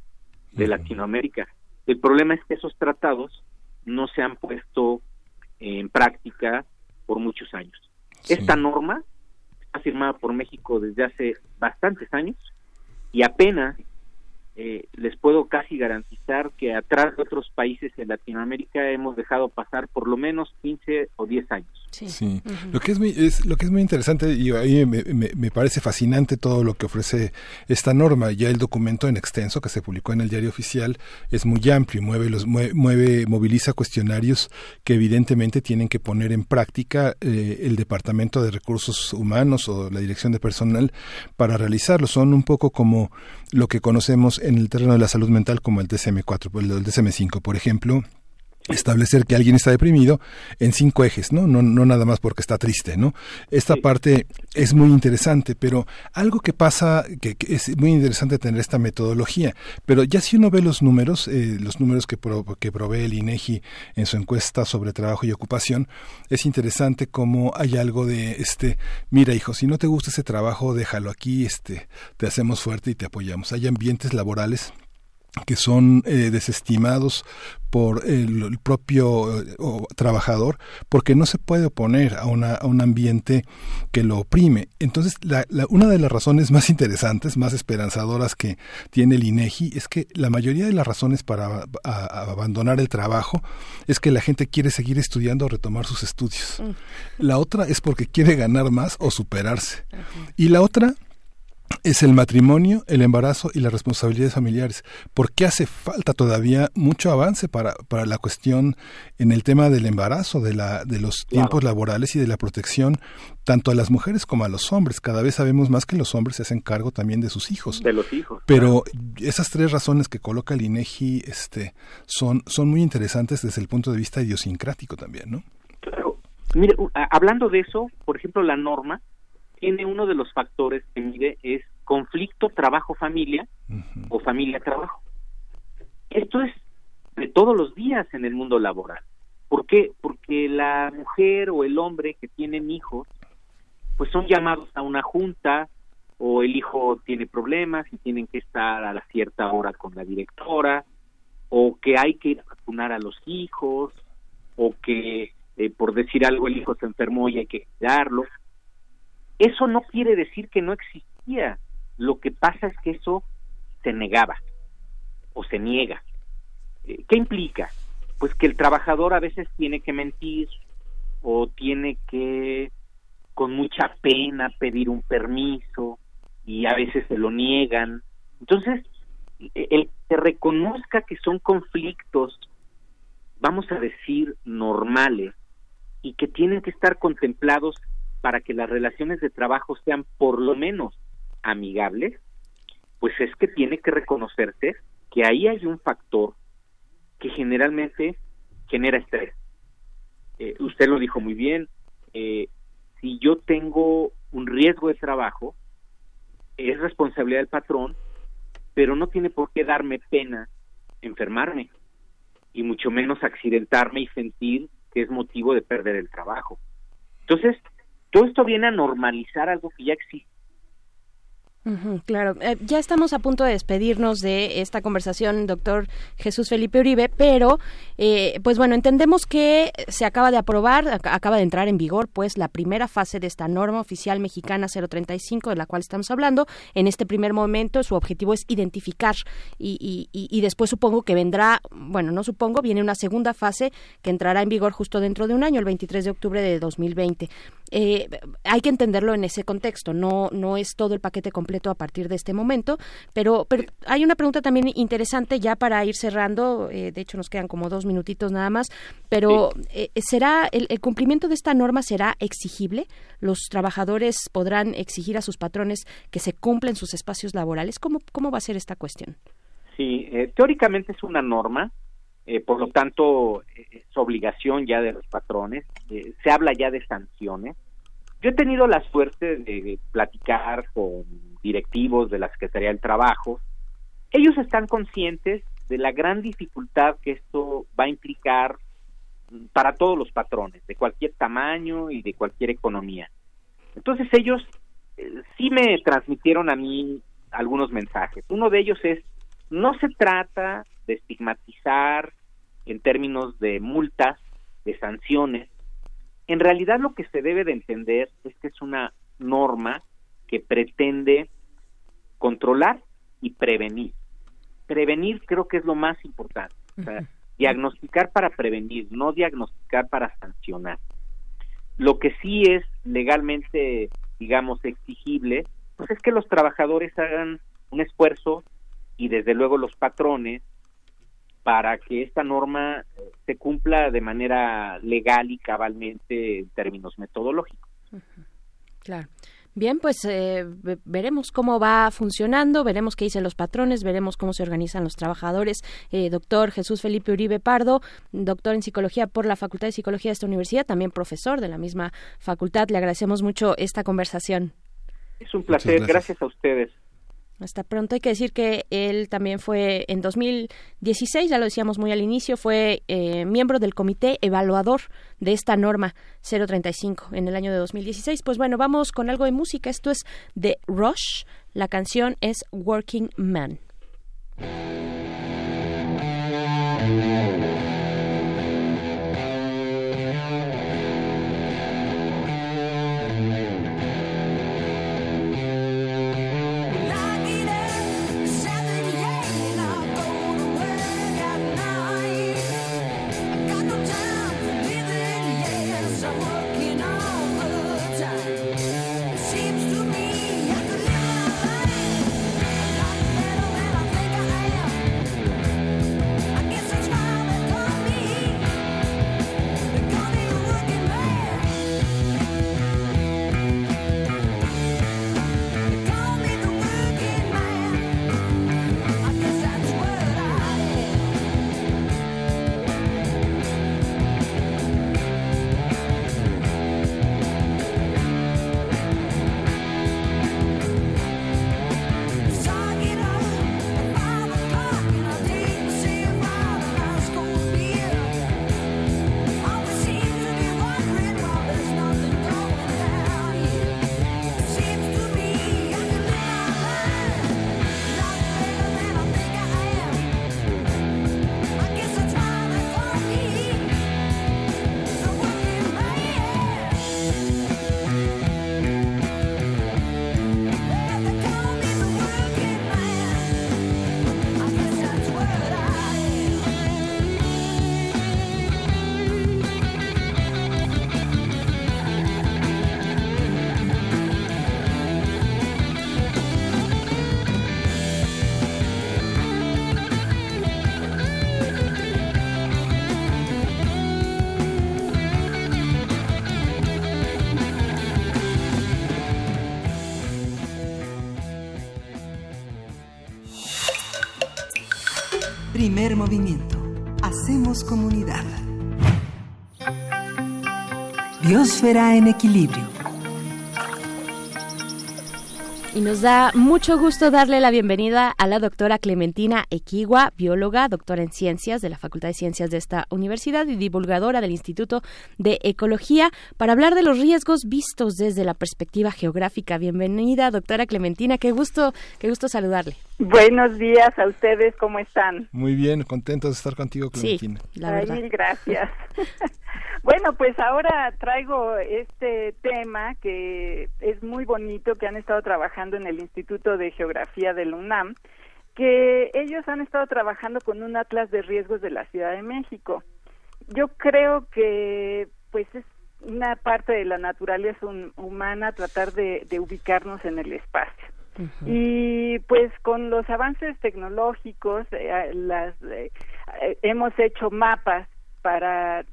de Latinoamérica. El problema es que esos tratados no se han puesto en práctica por muchos años. Sí. Esta norma está firmada por México desde hace bastantes años y apenas eh, les puedo casi garantizar que atrás de otros países en Latinoamérica hemos dejado pasar por lo menos 15 o 10 años. Sí, lo que es muy, es, lo que es muy interesante y ahí me, me, parece fascinante todo lo que ofrece esta norma. Ya el documento en extenso que se publicó en el diario oficial es muy amplio, mueve, los, mueve, moviliza cuestionarios que evidentemente tienen que poner en práctica eh, el Departamento de Recursos Humanos o la Dirección de Personal para realizarlo. Son un poco como lo que conocemos en el terreno de la salud mental como el DSM-4, el DSM-5, por ejemplo establecer que alguien está deprimido en cinco ejes, ¿no? No, no nada más porque está triste, ¿no? Esta parte es muy interesante, pero algo que pasa, que, es muy interesante tener esta metodología, pero ya si uno ve los números, eh, los números que, que provee el INEGI en su encuesta sobre trabajo y ocupación, es interesante cómo hay algo de, este, mira hijo, si no te gusta ese trabajo, déjalo aquí, este, te hacemos fuerte y te apoyamos. Hay ambientes laborales que son eh, desestimados por el, propio eh, trabajador porque no se puede oponer a, una, a un ambiente que lo oprime. Entonces, la, una de las razones más interesantes, más esperanzadoras que tiene el INEGI es que la mayoría de las razones para abandonar el trabajo es que la gente quiere seguir estudiando o retomar sus estudios. Mm. La otra es porque quiere ganar más o superarse. Y la otra es el matrimonio, el embarazo y las responsabilidades familiares. ¿Por qué hace falta todavía mucho avance para, para la cuestión en el tema del embarazo, de, la, de los tiempos laborales y de la protección tanto a las mujeres como a los hombres? Cada vez sabemos más que los hombres se hacen cargo también de sus hijos. De los hijos. Pero esas tres razones que coloca el INEGI este, son, son muy interesantes desde el punto de vista idiosincrático también, ¿no? Claro. Mire, hablando de eso, por ejemplo, la norma tiene uno de los factores que mide es conflicto trabajo-familia o familia-trabajo. Esto es de todos los días en el mundo laboral. ¿Por qué? Porque la mujer o el hombre que tienen hijos, pues son llamados a una junta o el hijo tiene problemas y tienen que estar a la cierta hora con la directora, o que hay que ir a vacunar a los hijos, o que eh, por decir algo el hijo se enfermó y hay que cuidarlo. Eso no quiere decir que no existía. Lo que pasa es que eso se negaba o se niega. Eh, ¿Qué implica? Pues que el trabajador a veces tiene que mentir o tiene que con mucha pena pedir un permiso y a veces se lo niegan. Entonces, e-, el que reconozca que son conflictos, vamos a decir, normales y que tienen que estar contemplados para que las relaciones de trabajo sean por lo menos amigables, pues es que tiene que reconocerse que ahí hay un factor que generalmente genera estrés. Eh, usted lo dijo muy bien, eh, si yo tengo un riesgo de trabajo, es responsabilidad del patrón, pero no tiene por qué darme pena enfermarme y mucho menos accidentarme y sentir que es motivo de perder el trabajo. Entonces, todo esto viene a normalizar algo que ya existe claro, eh, ya estamos a punto de despedirnos de esta conversación, doctor Jesús Felipe Uribe, pero eh, pues bueno, entendemos que se acaba de aprobar, acaba de entrar en vigor pues la primera fase de esta norma oficial mexicana 035 de la cual estamos hablando. En este primer momento su objetivo es identificar y, y, después supongo que vendrá, bueno, no supongo, viene una segunda fase que entrará en vigor justo dentro de un año, el 23 de octubre de 2020. Eh, hay que entenderlo en ese contexto, no, no es todo el paquete completo a partir de este momento, pero, pero hay una pregunta también interesante ya para ir cerrando, eh, de hecho nos quedan como dos minutitos nada más, pero eh, ¿será el, cumplimiento de esta norma será exigible? ¿Los trabajadores podrán exigir a sus patrones que se cumplen sus espacios laborales? ¿Cómo, cómo va a ser esta cuestión? Sí, teóricamente es una norma, por lo tanto es obligación ya de los patrones, se habla ya de sanciones, yo he tenido la suerte de platicar con directivos de la Secretaría del Trabajo. Ellos están conscientes de la gran dificultad que esto va a implicar para todos los patrones, de cualquier tamaño y de cualquier economía. Entonces ellos eh, sí me transmitieron a mí algunos mensajes. Uno de ellos es, no se trata de estigmatizar en términos de multas, de sanciones, en realidad lo que se debe de entender es que es una norma que pretende controlar y prevenir. Prevenir creo que es lo más importante. diagnosticar para prevenir, no diagnosticar para sancionar. Lo que sí es legalmente, digamos, exigible, pues es que los trabajadores hagan un esfuerzo y desde luego los patrones para que esta norma eh, se cumpla de manera legal y cabalmente en términos metodológicos. Claro. Bien, pues eh, veremos cómo va funcionando, veremos qué dicen los patrones, veremos cómo se organizan los trabajadores. Eh, doctor Jesús Felipe Uribe Pardo, doctor en psicología por la Facultad de Psicología de esta universidad, también profesor de la misma facultad. Le agradecemos mucho esta conversación. Es un placer, gracias a ustedes. Hasta pronto. Hay que decir que él también fue en 2016, ya lo decíamos muy al inicio, fue eh, miembro del comité evaluador de esta norma 035 en el año de 2016. Pues bueno, vamos con algo de música. Esto es de Rush. La canción es Working Man. En equilibrio. Y nos da mucho gusto darle la bienvenida a la doctora Clementina Equigua, bióloga, doctora en ciencias de la Facultad de Ciencias de esta universidad y divulgadora del Instituto de Ecología, para hablar de los riesgos vistos desde la perspectiva geográfica. Bienvenida, doctora Clementina, qué gusto, qué gusto saludarle. Buenos días a ustedes, ¿cómo están? Muy bien, contentos de estar contigo, Clementina. Sí, la verdad. mil gracias. bueno, pues ahora traigo este tema que es muy bonito, que han estado trabajando en el Instituto de Geografía del UNAM, que ellos han estado trabajando con un atlas de riesgos de la Ciudad de México. Yo creo que pues es una parte de la naturaleza humana tratar de ubicarnos en el espacio. Y pues con los avances tecnológicos eh, las, eh, eh, hemos hecho mapas para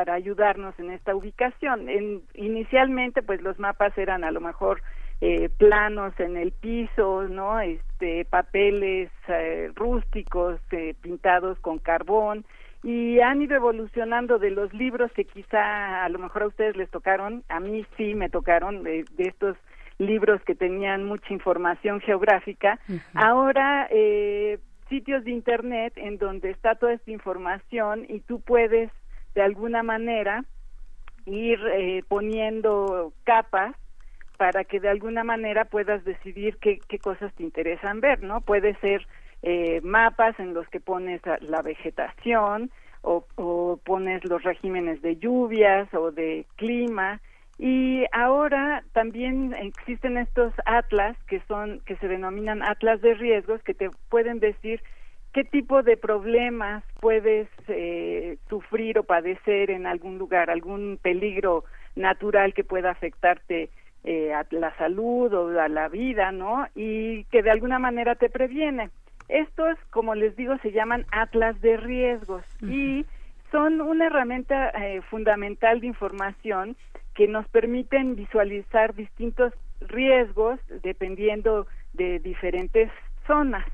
para ayudarnos en esta ubicación. En, inicialmente pues los mapas eran a lo mejor planos en el piso, ¿no? Este papeles rústicos pintados con carbón y han ido evolucionando de los libros que quizá a lo mejor a ustedes les tocaron, a mí sí me tocaron de estos libros que tenían mucha información geográfica, ahora eh, sitios de internet en donde está toda esta información y tú puedes de alguna manera ir eh, poniendo capas para que de alguna manera puedas decidir qué, cosas te interesan ver, ¿no? Puede ser eh, mapas en los que pones la vegetación o, o pones los regímenes de lluvias o de clima y ahora también existen estos atlas que son que se denominan atlas de riesgos que te pueden decir qué tipo de problemas puedes eh, sufrir o padecer en algún lugar, algún peligro natural que pueda afectarte eh, a la salud o a la vida, ¿no? Y que de alguna manera te previene. Estos, como les digo, se llaman atlas de riesgos y son una herramienta eh, fundamental de información que nos permiten visualizar distintos riesgos dependiendo de diferentes zonas,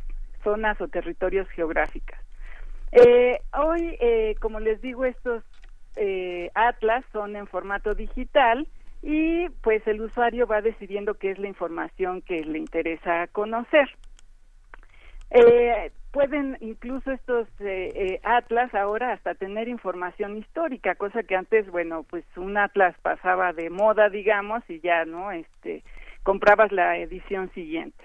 zonas o territorios geográficos. Eh, hoy, eh, como les digo, estos eh, atlas son en formato digital y pues el usuario va decidiendo qué es la información que le interesa conocer. Eh, pueden incluso estos eh, eh, atlas ahora hasta tener información histórica, cosa que antes, bueno, pues un atlas pasaba de moda, digamos, y ya, ¿no? Este, comprabas la edición siguiente.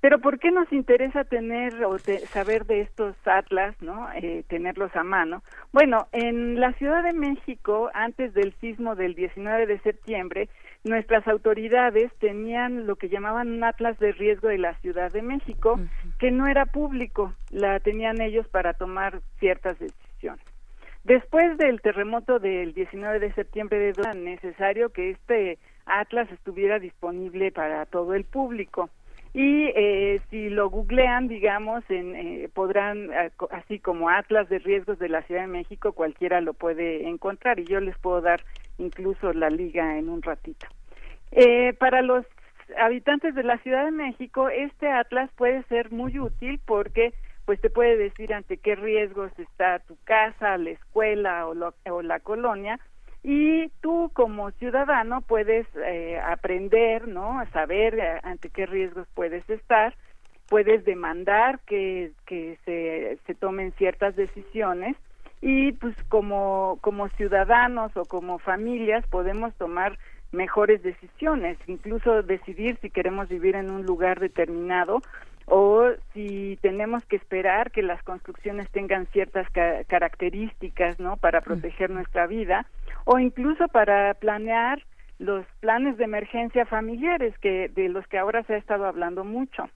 Pero ¿por qué nos interesa tener o saber de estos atlas, no? Eh, tenerlos a mano. Bueno, en la Ciudad de México, antes del sismo del 19 de septiembre, nuestras autoridades tenían lo que llamaban un atlas de riesgo de la Ciudad de México, que no era público, la tenían ellos para tomar ciertas decisiones. Después del terremoto del 19 de septiembre era necesario que este atlas estuviera disponible para todo el público y eh, si lo googlean, digamos, en, eh, podrán, así como Atlas de Riesgos de la Ciudad de México, cualquiera lo puede encontrar y yo les puedo dar incluso la liga en un ratito. Eh, para los habitantes de la Ciudad de México, este Atlas puede ser muy útil porque pues te puede decir ante qué riesgos está tu casa, la escuela o, o la colonia y tú como ciudadano puedes eh, aprender, ¿no? A saber eh, ante qué riesgos puedes estar, puedes demandar que, que se, se tomen ciertas decisiones y pues como, como ciudadanos o como familias podemos tomar mejores decisiones, incluso decidir si queremos vivir en un lugar determinado o si tenemos que esperar que las construcciones tengan ciertas características, ¿no? Para proteger nuestra vida o incluso para planear los planes de emergencia familiares que de los que ahora se ha estado hablando mucho.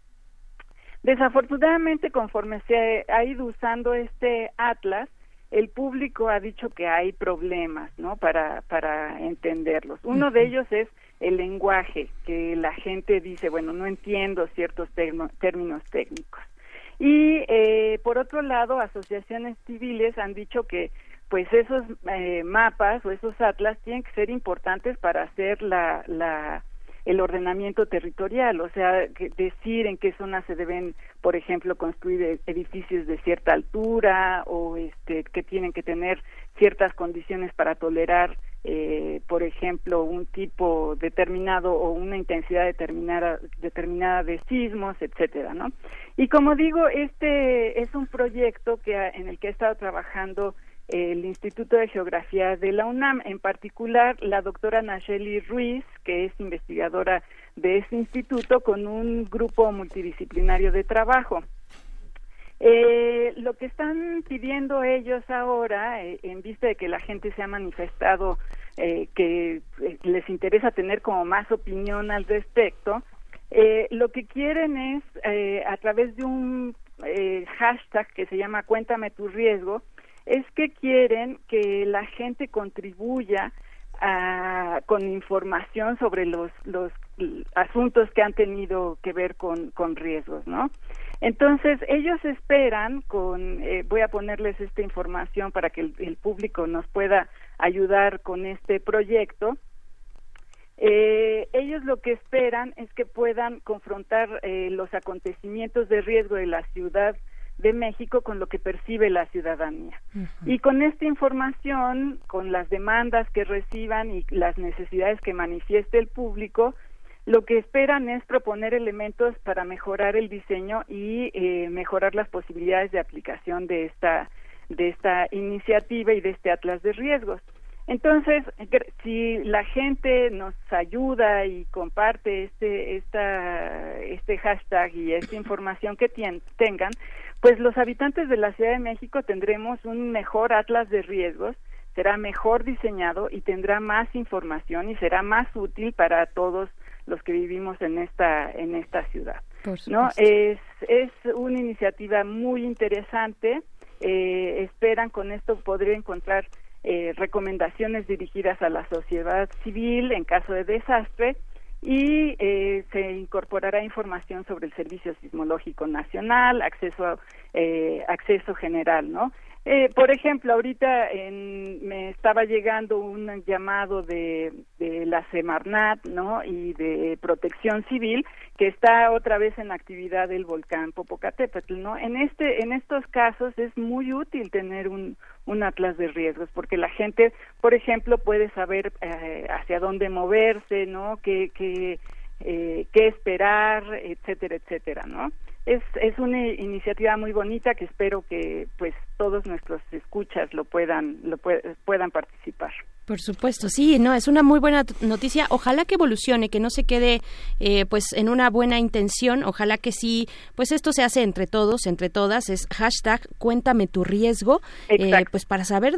Desafortunadamente, conforme se ha ido usando este atlas, el público ha dicho que hay problemas, ¿no? Para para entenderlos. Uno de ellos es el lenguaje, que la gente dice, bueno, no entiendo ciertos términos técnicos. Y eh, por otro lado, asociaciones civiles han dicho que pues esos eh, mapas o esos atlas tienen que ser importantes para hacer la, la el ordenamiento territorial, o sea, decir en qué zonas se deben, por ejemplo, construir e-, edificios de cierta altura o este, que tienen que tener ciertas condiciones para tolerar eh, por ejemplo, un tipo determinado o una intensidad determinada, determinada de sismos, etcétera, ¿no? Y como digo, este es un proyecto que en el que ha estado trabajando el Instituto de Geografía de la UNAM, en particular la doctora Nacheli Ruiz, que es investigadora de ese instituto, con un grupo multidisciplinario de trabajo. Eh, lo que están pidiendo ellos ahora, eh, en vista de que la gente se ha manifestado eh, que eh, les interesa tener como más opinión al respecto, lo que quieren es, a través de un hashtag que se llama Cuéntame tu riesgo, es que quieren que la gente contribuya a, con información sobre los, los asuntos que han tenido que ver con, con riesgos, ¿no? Entonces, ellos esperan con, eh, voy a ponerles esta información para que el, público nos pueda ayudar con este proyecto. Eh, ellos lo que esperan es que puedan confrontar eh, los acontecimientos de riesgo de la ciudad de México con lo que percibe la ciudadanía. Y con esta información, con las demandas que reciban y las necesidades que manifieste el público, lo que esperan es proponer elementos para mejorar el diseño y eh, mejorar las posibilidades de aplicación de esta de esta iniciativa y de este atlas de riesgos. Entonces, si la gente nos ayuda y comparte este esta, este hashtag y esta información que tengan, pues los habitantes de la Ciudad de México tendremos un mejor atlas de riesgos, será mejor diseñado y tendrá más información y será más útil para todos los que vivimos en esta en esta ciudad no es es una iniciativa muy interesante. Eh, esperan con esto poder encontrar eh, recomendaciones dirigidas a la sociedad civil en caso de desastre y eh, se incorporará información sobre el Servicio Sismológico Nacional, acceso eh, acceso general, ¿no? Eh, por ejemplo, ahorita en, me estaba llegando un llamado de, de, la Semarnat, ¿no? Y de Protección Civil que está otra vez en actividad el volcán Popocatépetl, ¿no? En este, en estos casos es muy útil tener un, un atlas de riesgos porque la gente, por ejemplo, puede saber eh, hacia dónde moverse, ¿no? Qué, qué, eh, qué esperar, etcétera, etcétera, ¿no? Es, es una iniciativa muy bonita que espero que pues todos nuestros escuchas lo puedan lo puedan participar. Por supuesto, sí, no, es una muy buena noticia. Ojalá que evolucione, que no se quede, eh, pues, en una buena intención. Ojalá que sí, pues, esto se hace entre todos, entre todas. Es hashtag Cuéntame tu riesgo, eh, pues, para saber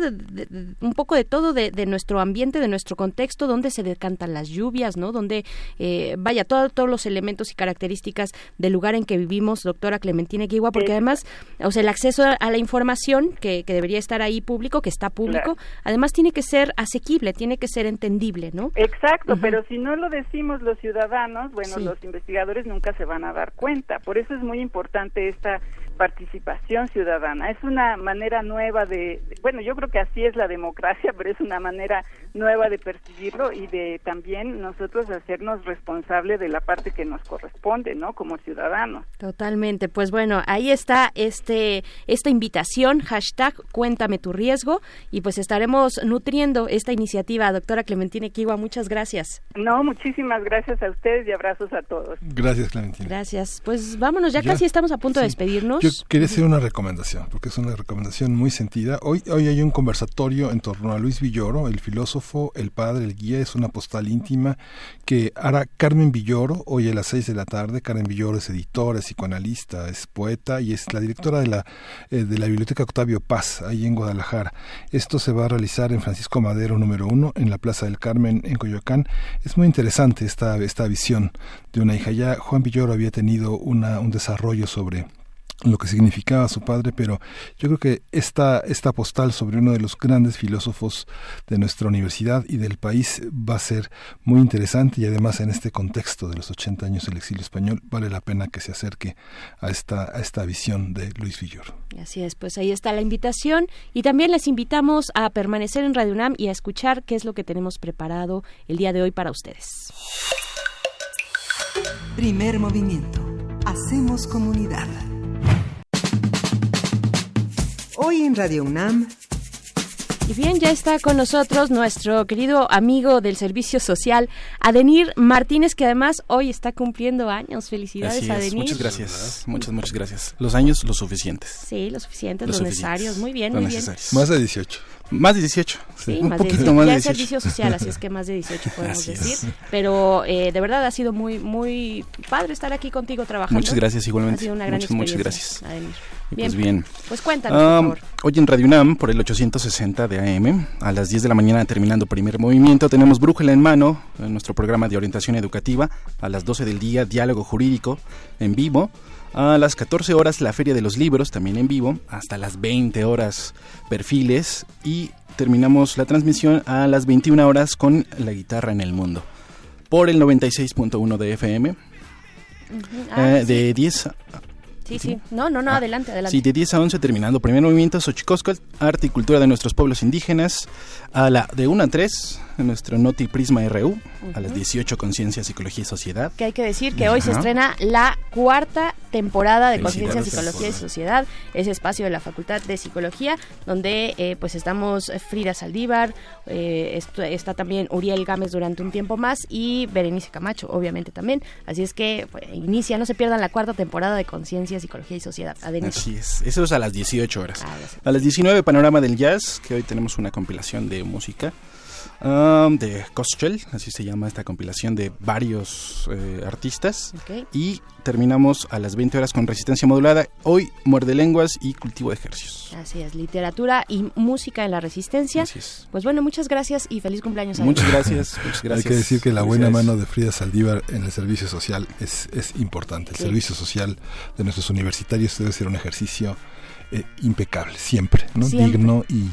un poco de todo de, nuestro ambiente, de nuestro contexto, dónde se decantan las lluvias, ¿no? Donde, eh, vaya, todos los elementos y características del lugar en que vivimos, doctora Clementina Guigua, porque además, o sea, el acceso a la información que, debería estar ahí público, que está público, además tiene que ser así tiene que ser entendible, ¿no? Exacto, pero si no lo decimos los ciudadanos, bueno, los investigadores nunca se van a dar cuenta. Por eso es muy importante esta participación ciudadana. Es una manera nueva de, bueno, yo creo que así es la democracia, pero es una manera nueva de percibirlo y de también nosotros hacernos responsable de la parte que nos corresponde, ¿no? Como ciudadanos. Totalmente. Pues bueno, ahí está este esta invitación, hashtag Cuéntame tu riesgo y pues estaremos nutriendo esta iniciativa. Doctora Clementina Kiwa, muchas gracias. No, muchísimas gracias a ustedes y abrazos a todos. Gracias, Clementina. Gracias. Pues vámonos, ya, casi estamos a punto de despedirnos. Yo quería hacer una recomendación, porque es una recomendación muy sentida. Hoy, hoy hay un conversatorio en torno a Luis Villoro, el filósofo, el padre, el guía, es una postal íntima que hará Carmen Villoro hoy a las seis de la tarde. Carmen Villoro es editora, es psicoanalista, es poeta y es la directora de la, eh, de la Biblioteca Octavio Paz, ahí en Guadalajara. Esto se va a realizar en Francisco Madero número uno, en la Plaza del Carmen, en Coyoacán. Es muy interesante esta, esta visión de una hija. Ya Juan Villoro había tenido una, un desarrollo sobre lo que significaba su padre, pero yo creo que esta, esta postal sobre uno de los grandes filósofos de nuestra universidad y del país va a ser muy interesante y además en este contexto de los 80 años del exilio español vale la pena que se acerque a esta, a esta visión de Luis Villoro. Así es, pues ahí está la invitación y también les invitamos a permanecer en Radio UNAM y a escuchar qué es lo que tenemos preparado el día de hoy para ustedes. Primer movimiento. Hacemos comunidad. Hoy en Radio UNAM. Y bien, ya está con nosotros nuestro querido amigo del Servicio Social, Adenir Martínez, que además hoy está cumpliendo años. Felicidades, Adenir. Muchas gracias, muchas, muchas gracias. Los años, los suficientes. Sí, los suficientes, los, necesarios. Muy bien, muy bien. Más de 18. Más de 18. Sí, un más poquito de más de 18. Ya servicio social, así es que más de 18 podemos decir. Pero eh, de verdad ha sido muy muy padre estar aquí contigo trabajando. Muchas gracias igualmente. Ha sido una gran muchas, muchas gracias. Adenir. Bien. Pues bien. Pues cuéntanos, por favor. Hoy en Radio UNAM, por el 860 de AM, a las 10 de la mañana terminando primer movimiento, tenemos Brújula en mano, en nuestro programa de orientación educativa. A las 12 del día, Diálogo Jurídico en vivo. A las 14 horas, la Feria de los Libros, también en vivo. Hasta las 20 horas, Perfiles. Y terminamos la transmisión a las 21 horas con La Guitarra en el Mundo. Por el 96.1 de FM. Ah, eh, de 10 Sí, sí. No, no, no, Ah, adelante, adelante. Sí, de 10 a 11 terminando. Primer movimiento, Xochicóscatl, arte y cultura de nuestros pueblos indígenas. A la de 1 a 3, en nuestro Noti Prisma RU. A las 18, Conciencia, Psicología y Sociedad. Que hay que decir que hoy se estrena la cuarta temporada de Conciencia. Psicología y Sociedad, ese espacio de la Facultad de Psicología, donde eh, pues estamos eh, Frida Saldívar, eh, está también Uriel Gámez durante un tiempo más y Berenice Camacho, obviamente también. Así es que pues, inicia, no se pierdan la cuarta temporada de Conciencia, Psicología y Sociedad. Adenir. Así es. Eso es a las 18 horas. Ah, ya sé. A las 19, Panorama del Jazz, que hoy tenemos una compilación de música. um, de Koschel, así se llama esta compilación de varios eh, artistas. Y terminamos a las 20 horas con Resistencia Modulada. Hoy, Muerde Lenguas y Cultivo de Ejercicios. Así es, literatura y música en la resistencia. Pues bueno, muchas gracias y feliz cumpleaños. Adenir. Muchas gracias, muchas Hay gracias. que decir que la buena mano de Frida Saldívar en el servicio social es, es importante. El Sí. servicio social de nuestros universitarios debe ser un ejercicio eh, impecable, siempre, ¿no? Siempre. digno y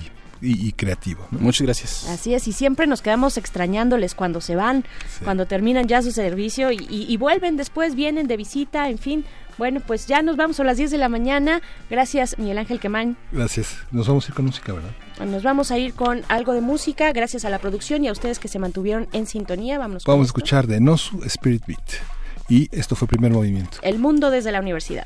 y, creativo. Muchas gracias. Así es, y siempre nos quedamos extrañándoles cuando se van, cuando terminan ya su servicio y, vuelven después, vienen de visita, en fin. Bueno, pues ya nos vamos a las 10 de la mañana. Gracias, Miguel Ángel Quemán. Gracias. Nos vamos a ir con música, ¿verdad? Nos vamos a ir con algo de música, gracias a la producción y a ustedes que se mantuvieron en sintonía. Vámonos Vamos a escuchar de Nosu Spirit Beat. Y esto fue primer movimiento. El mundo desde la universidad.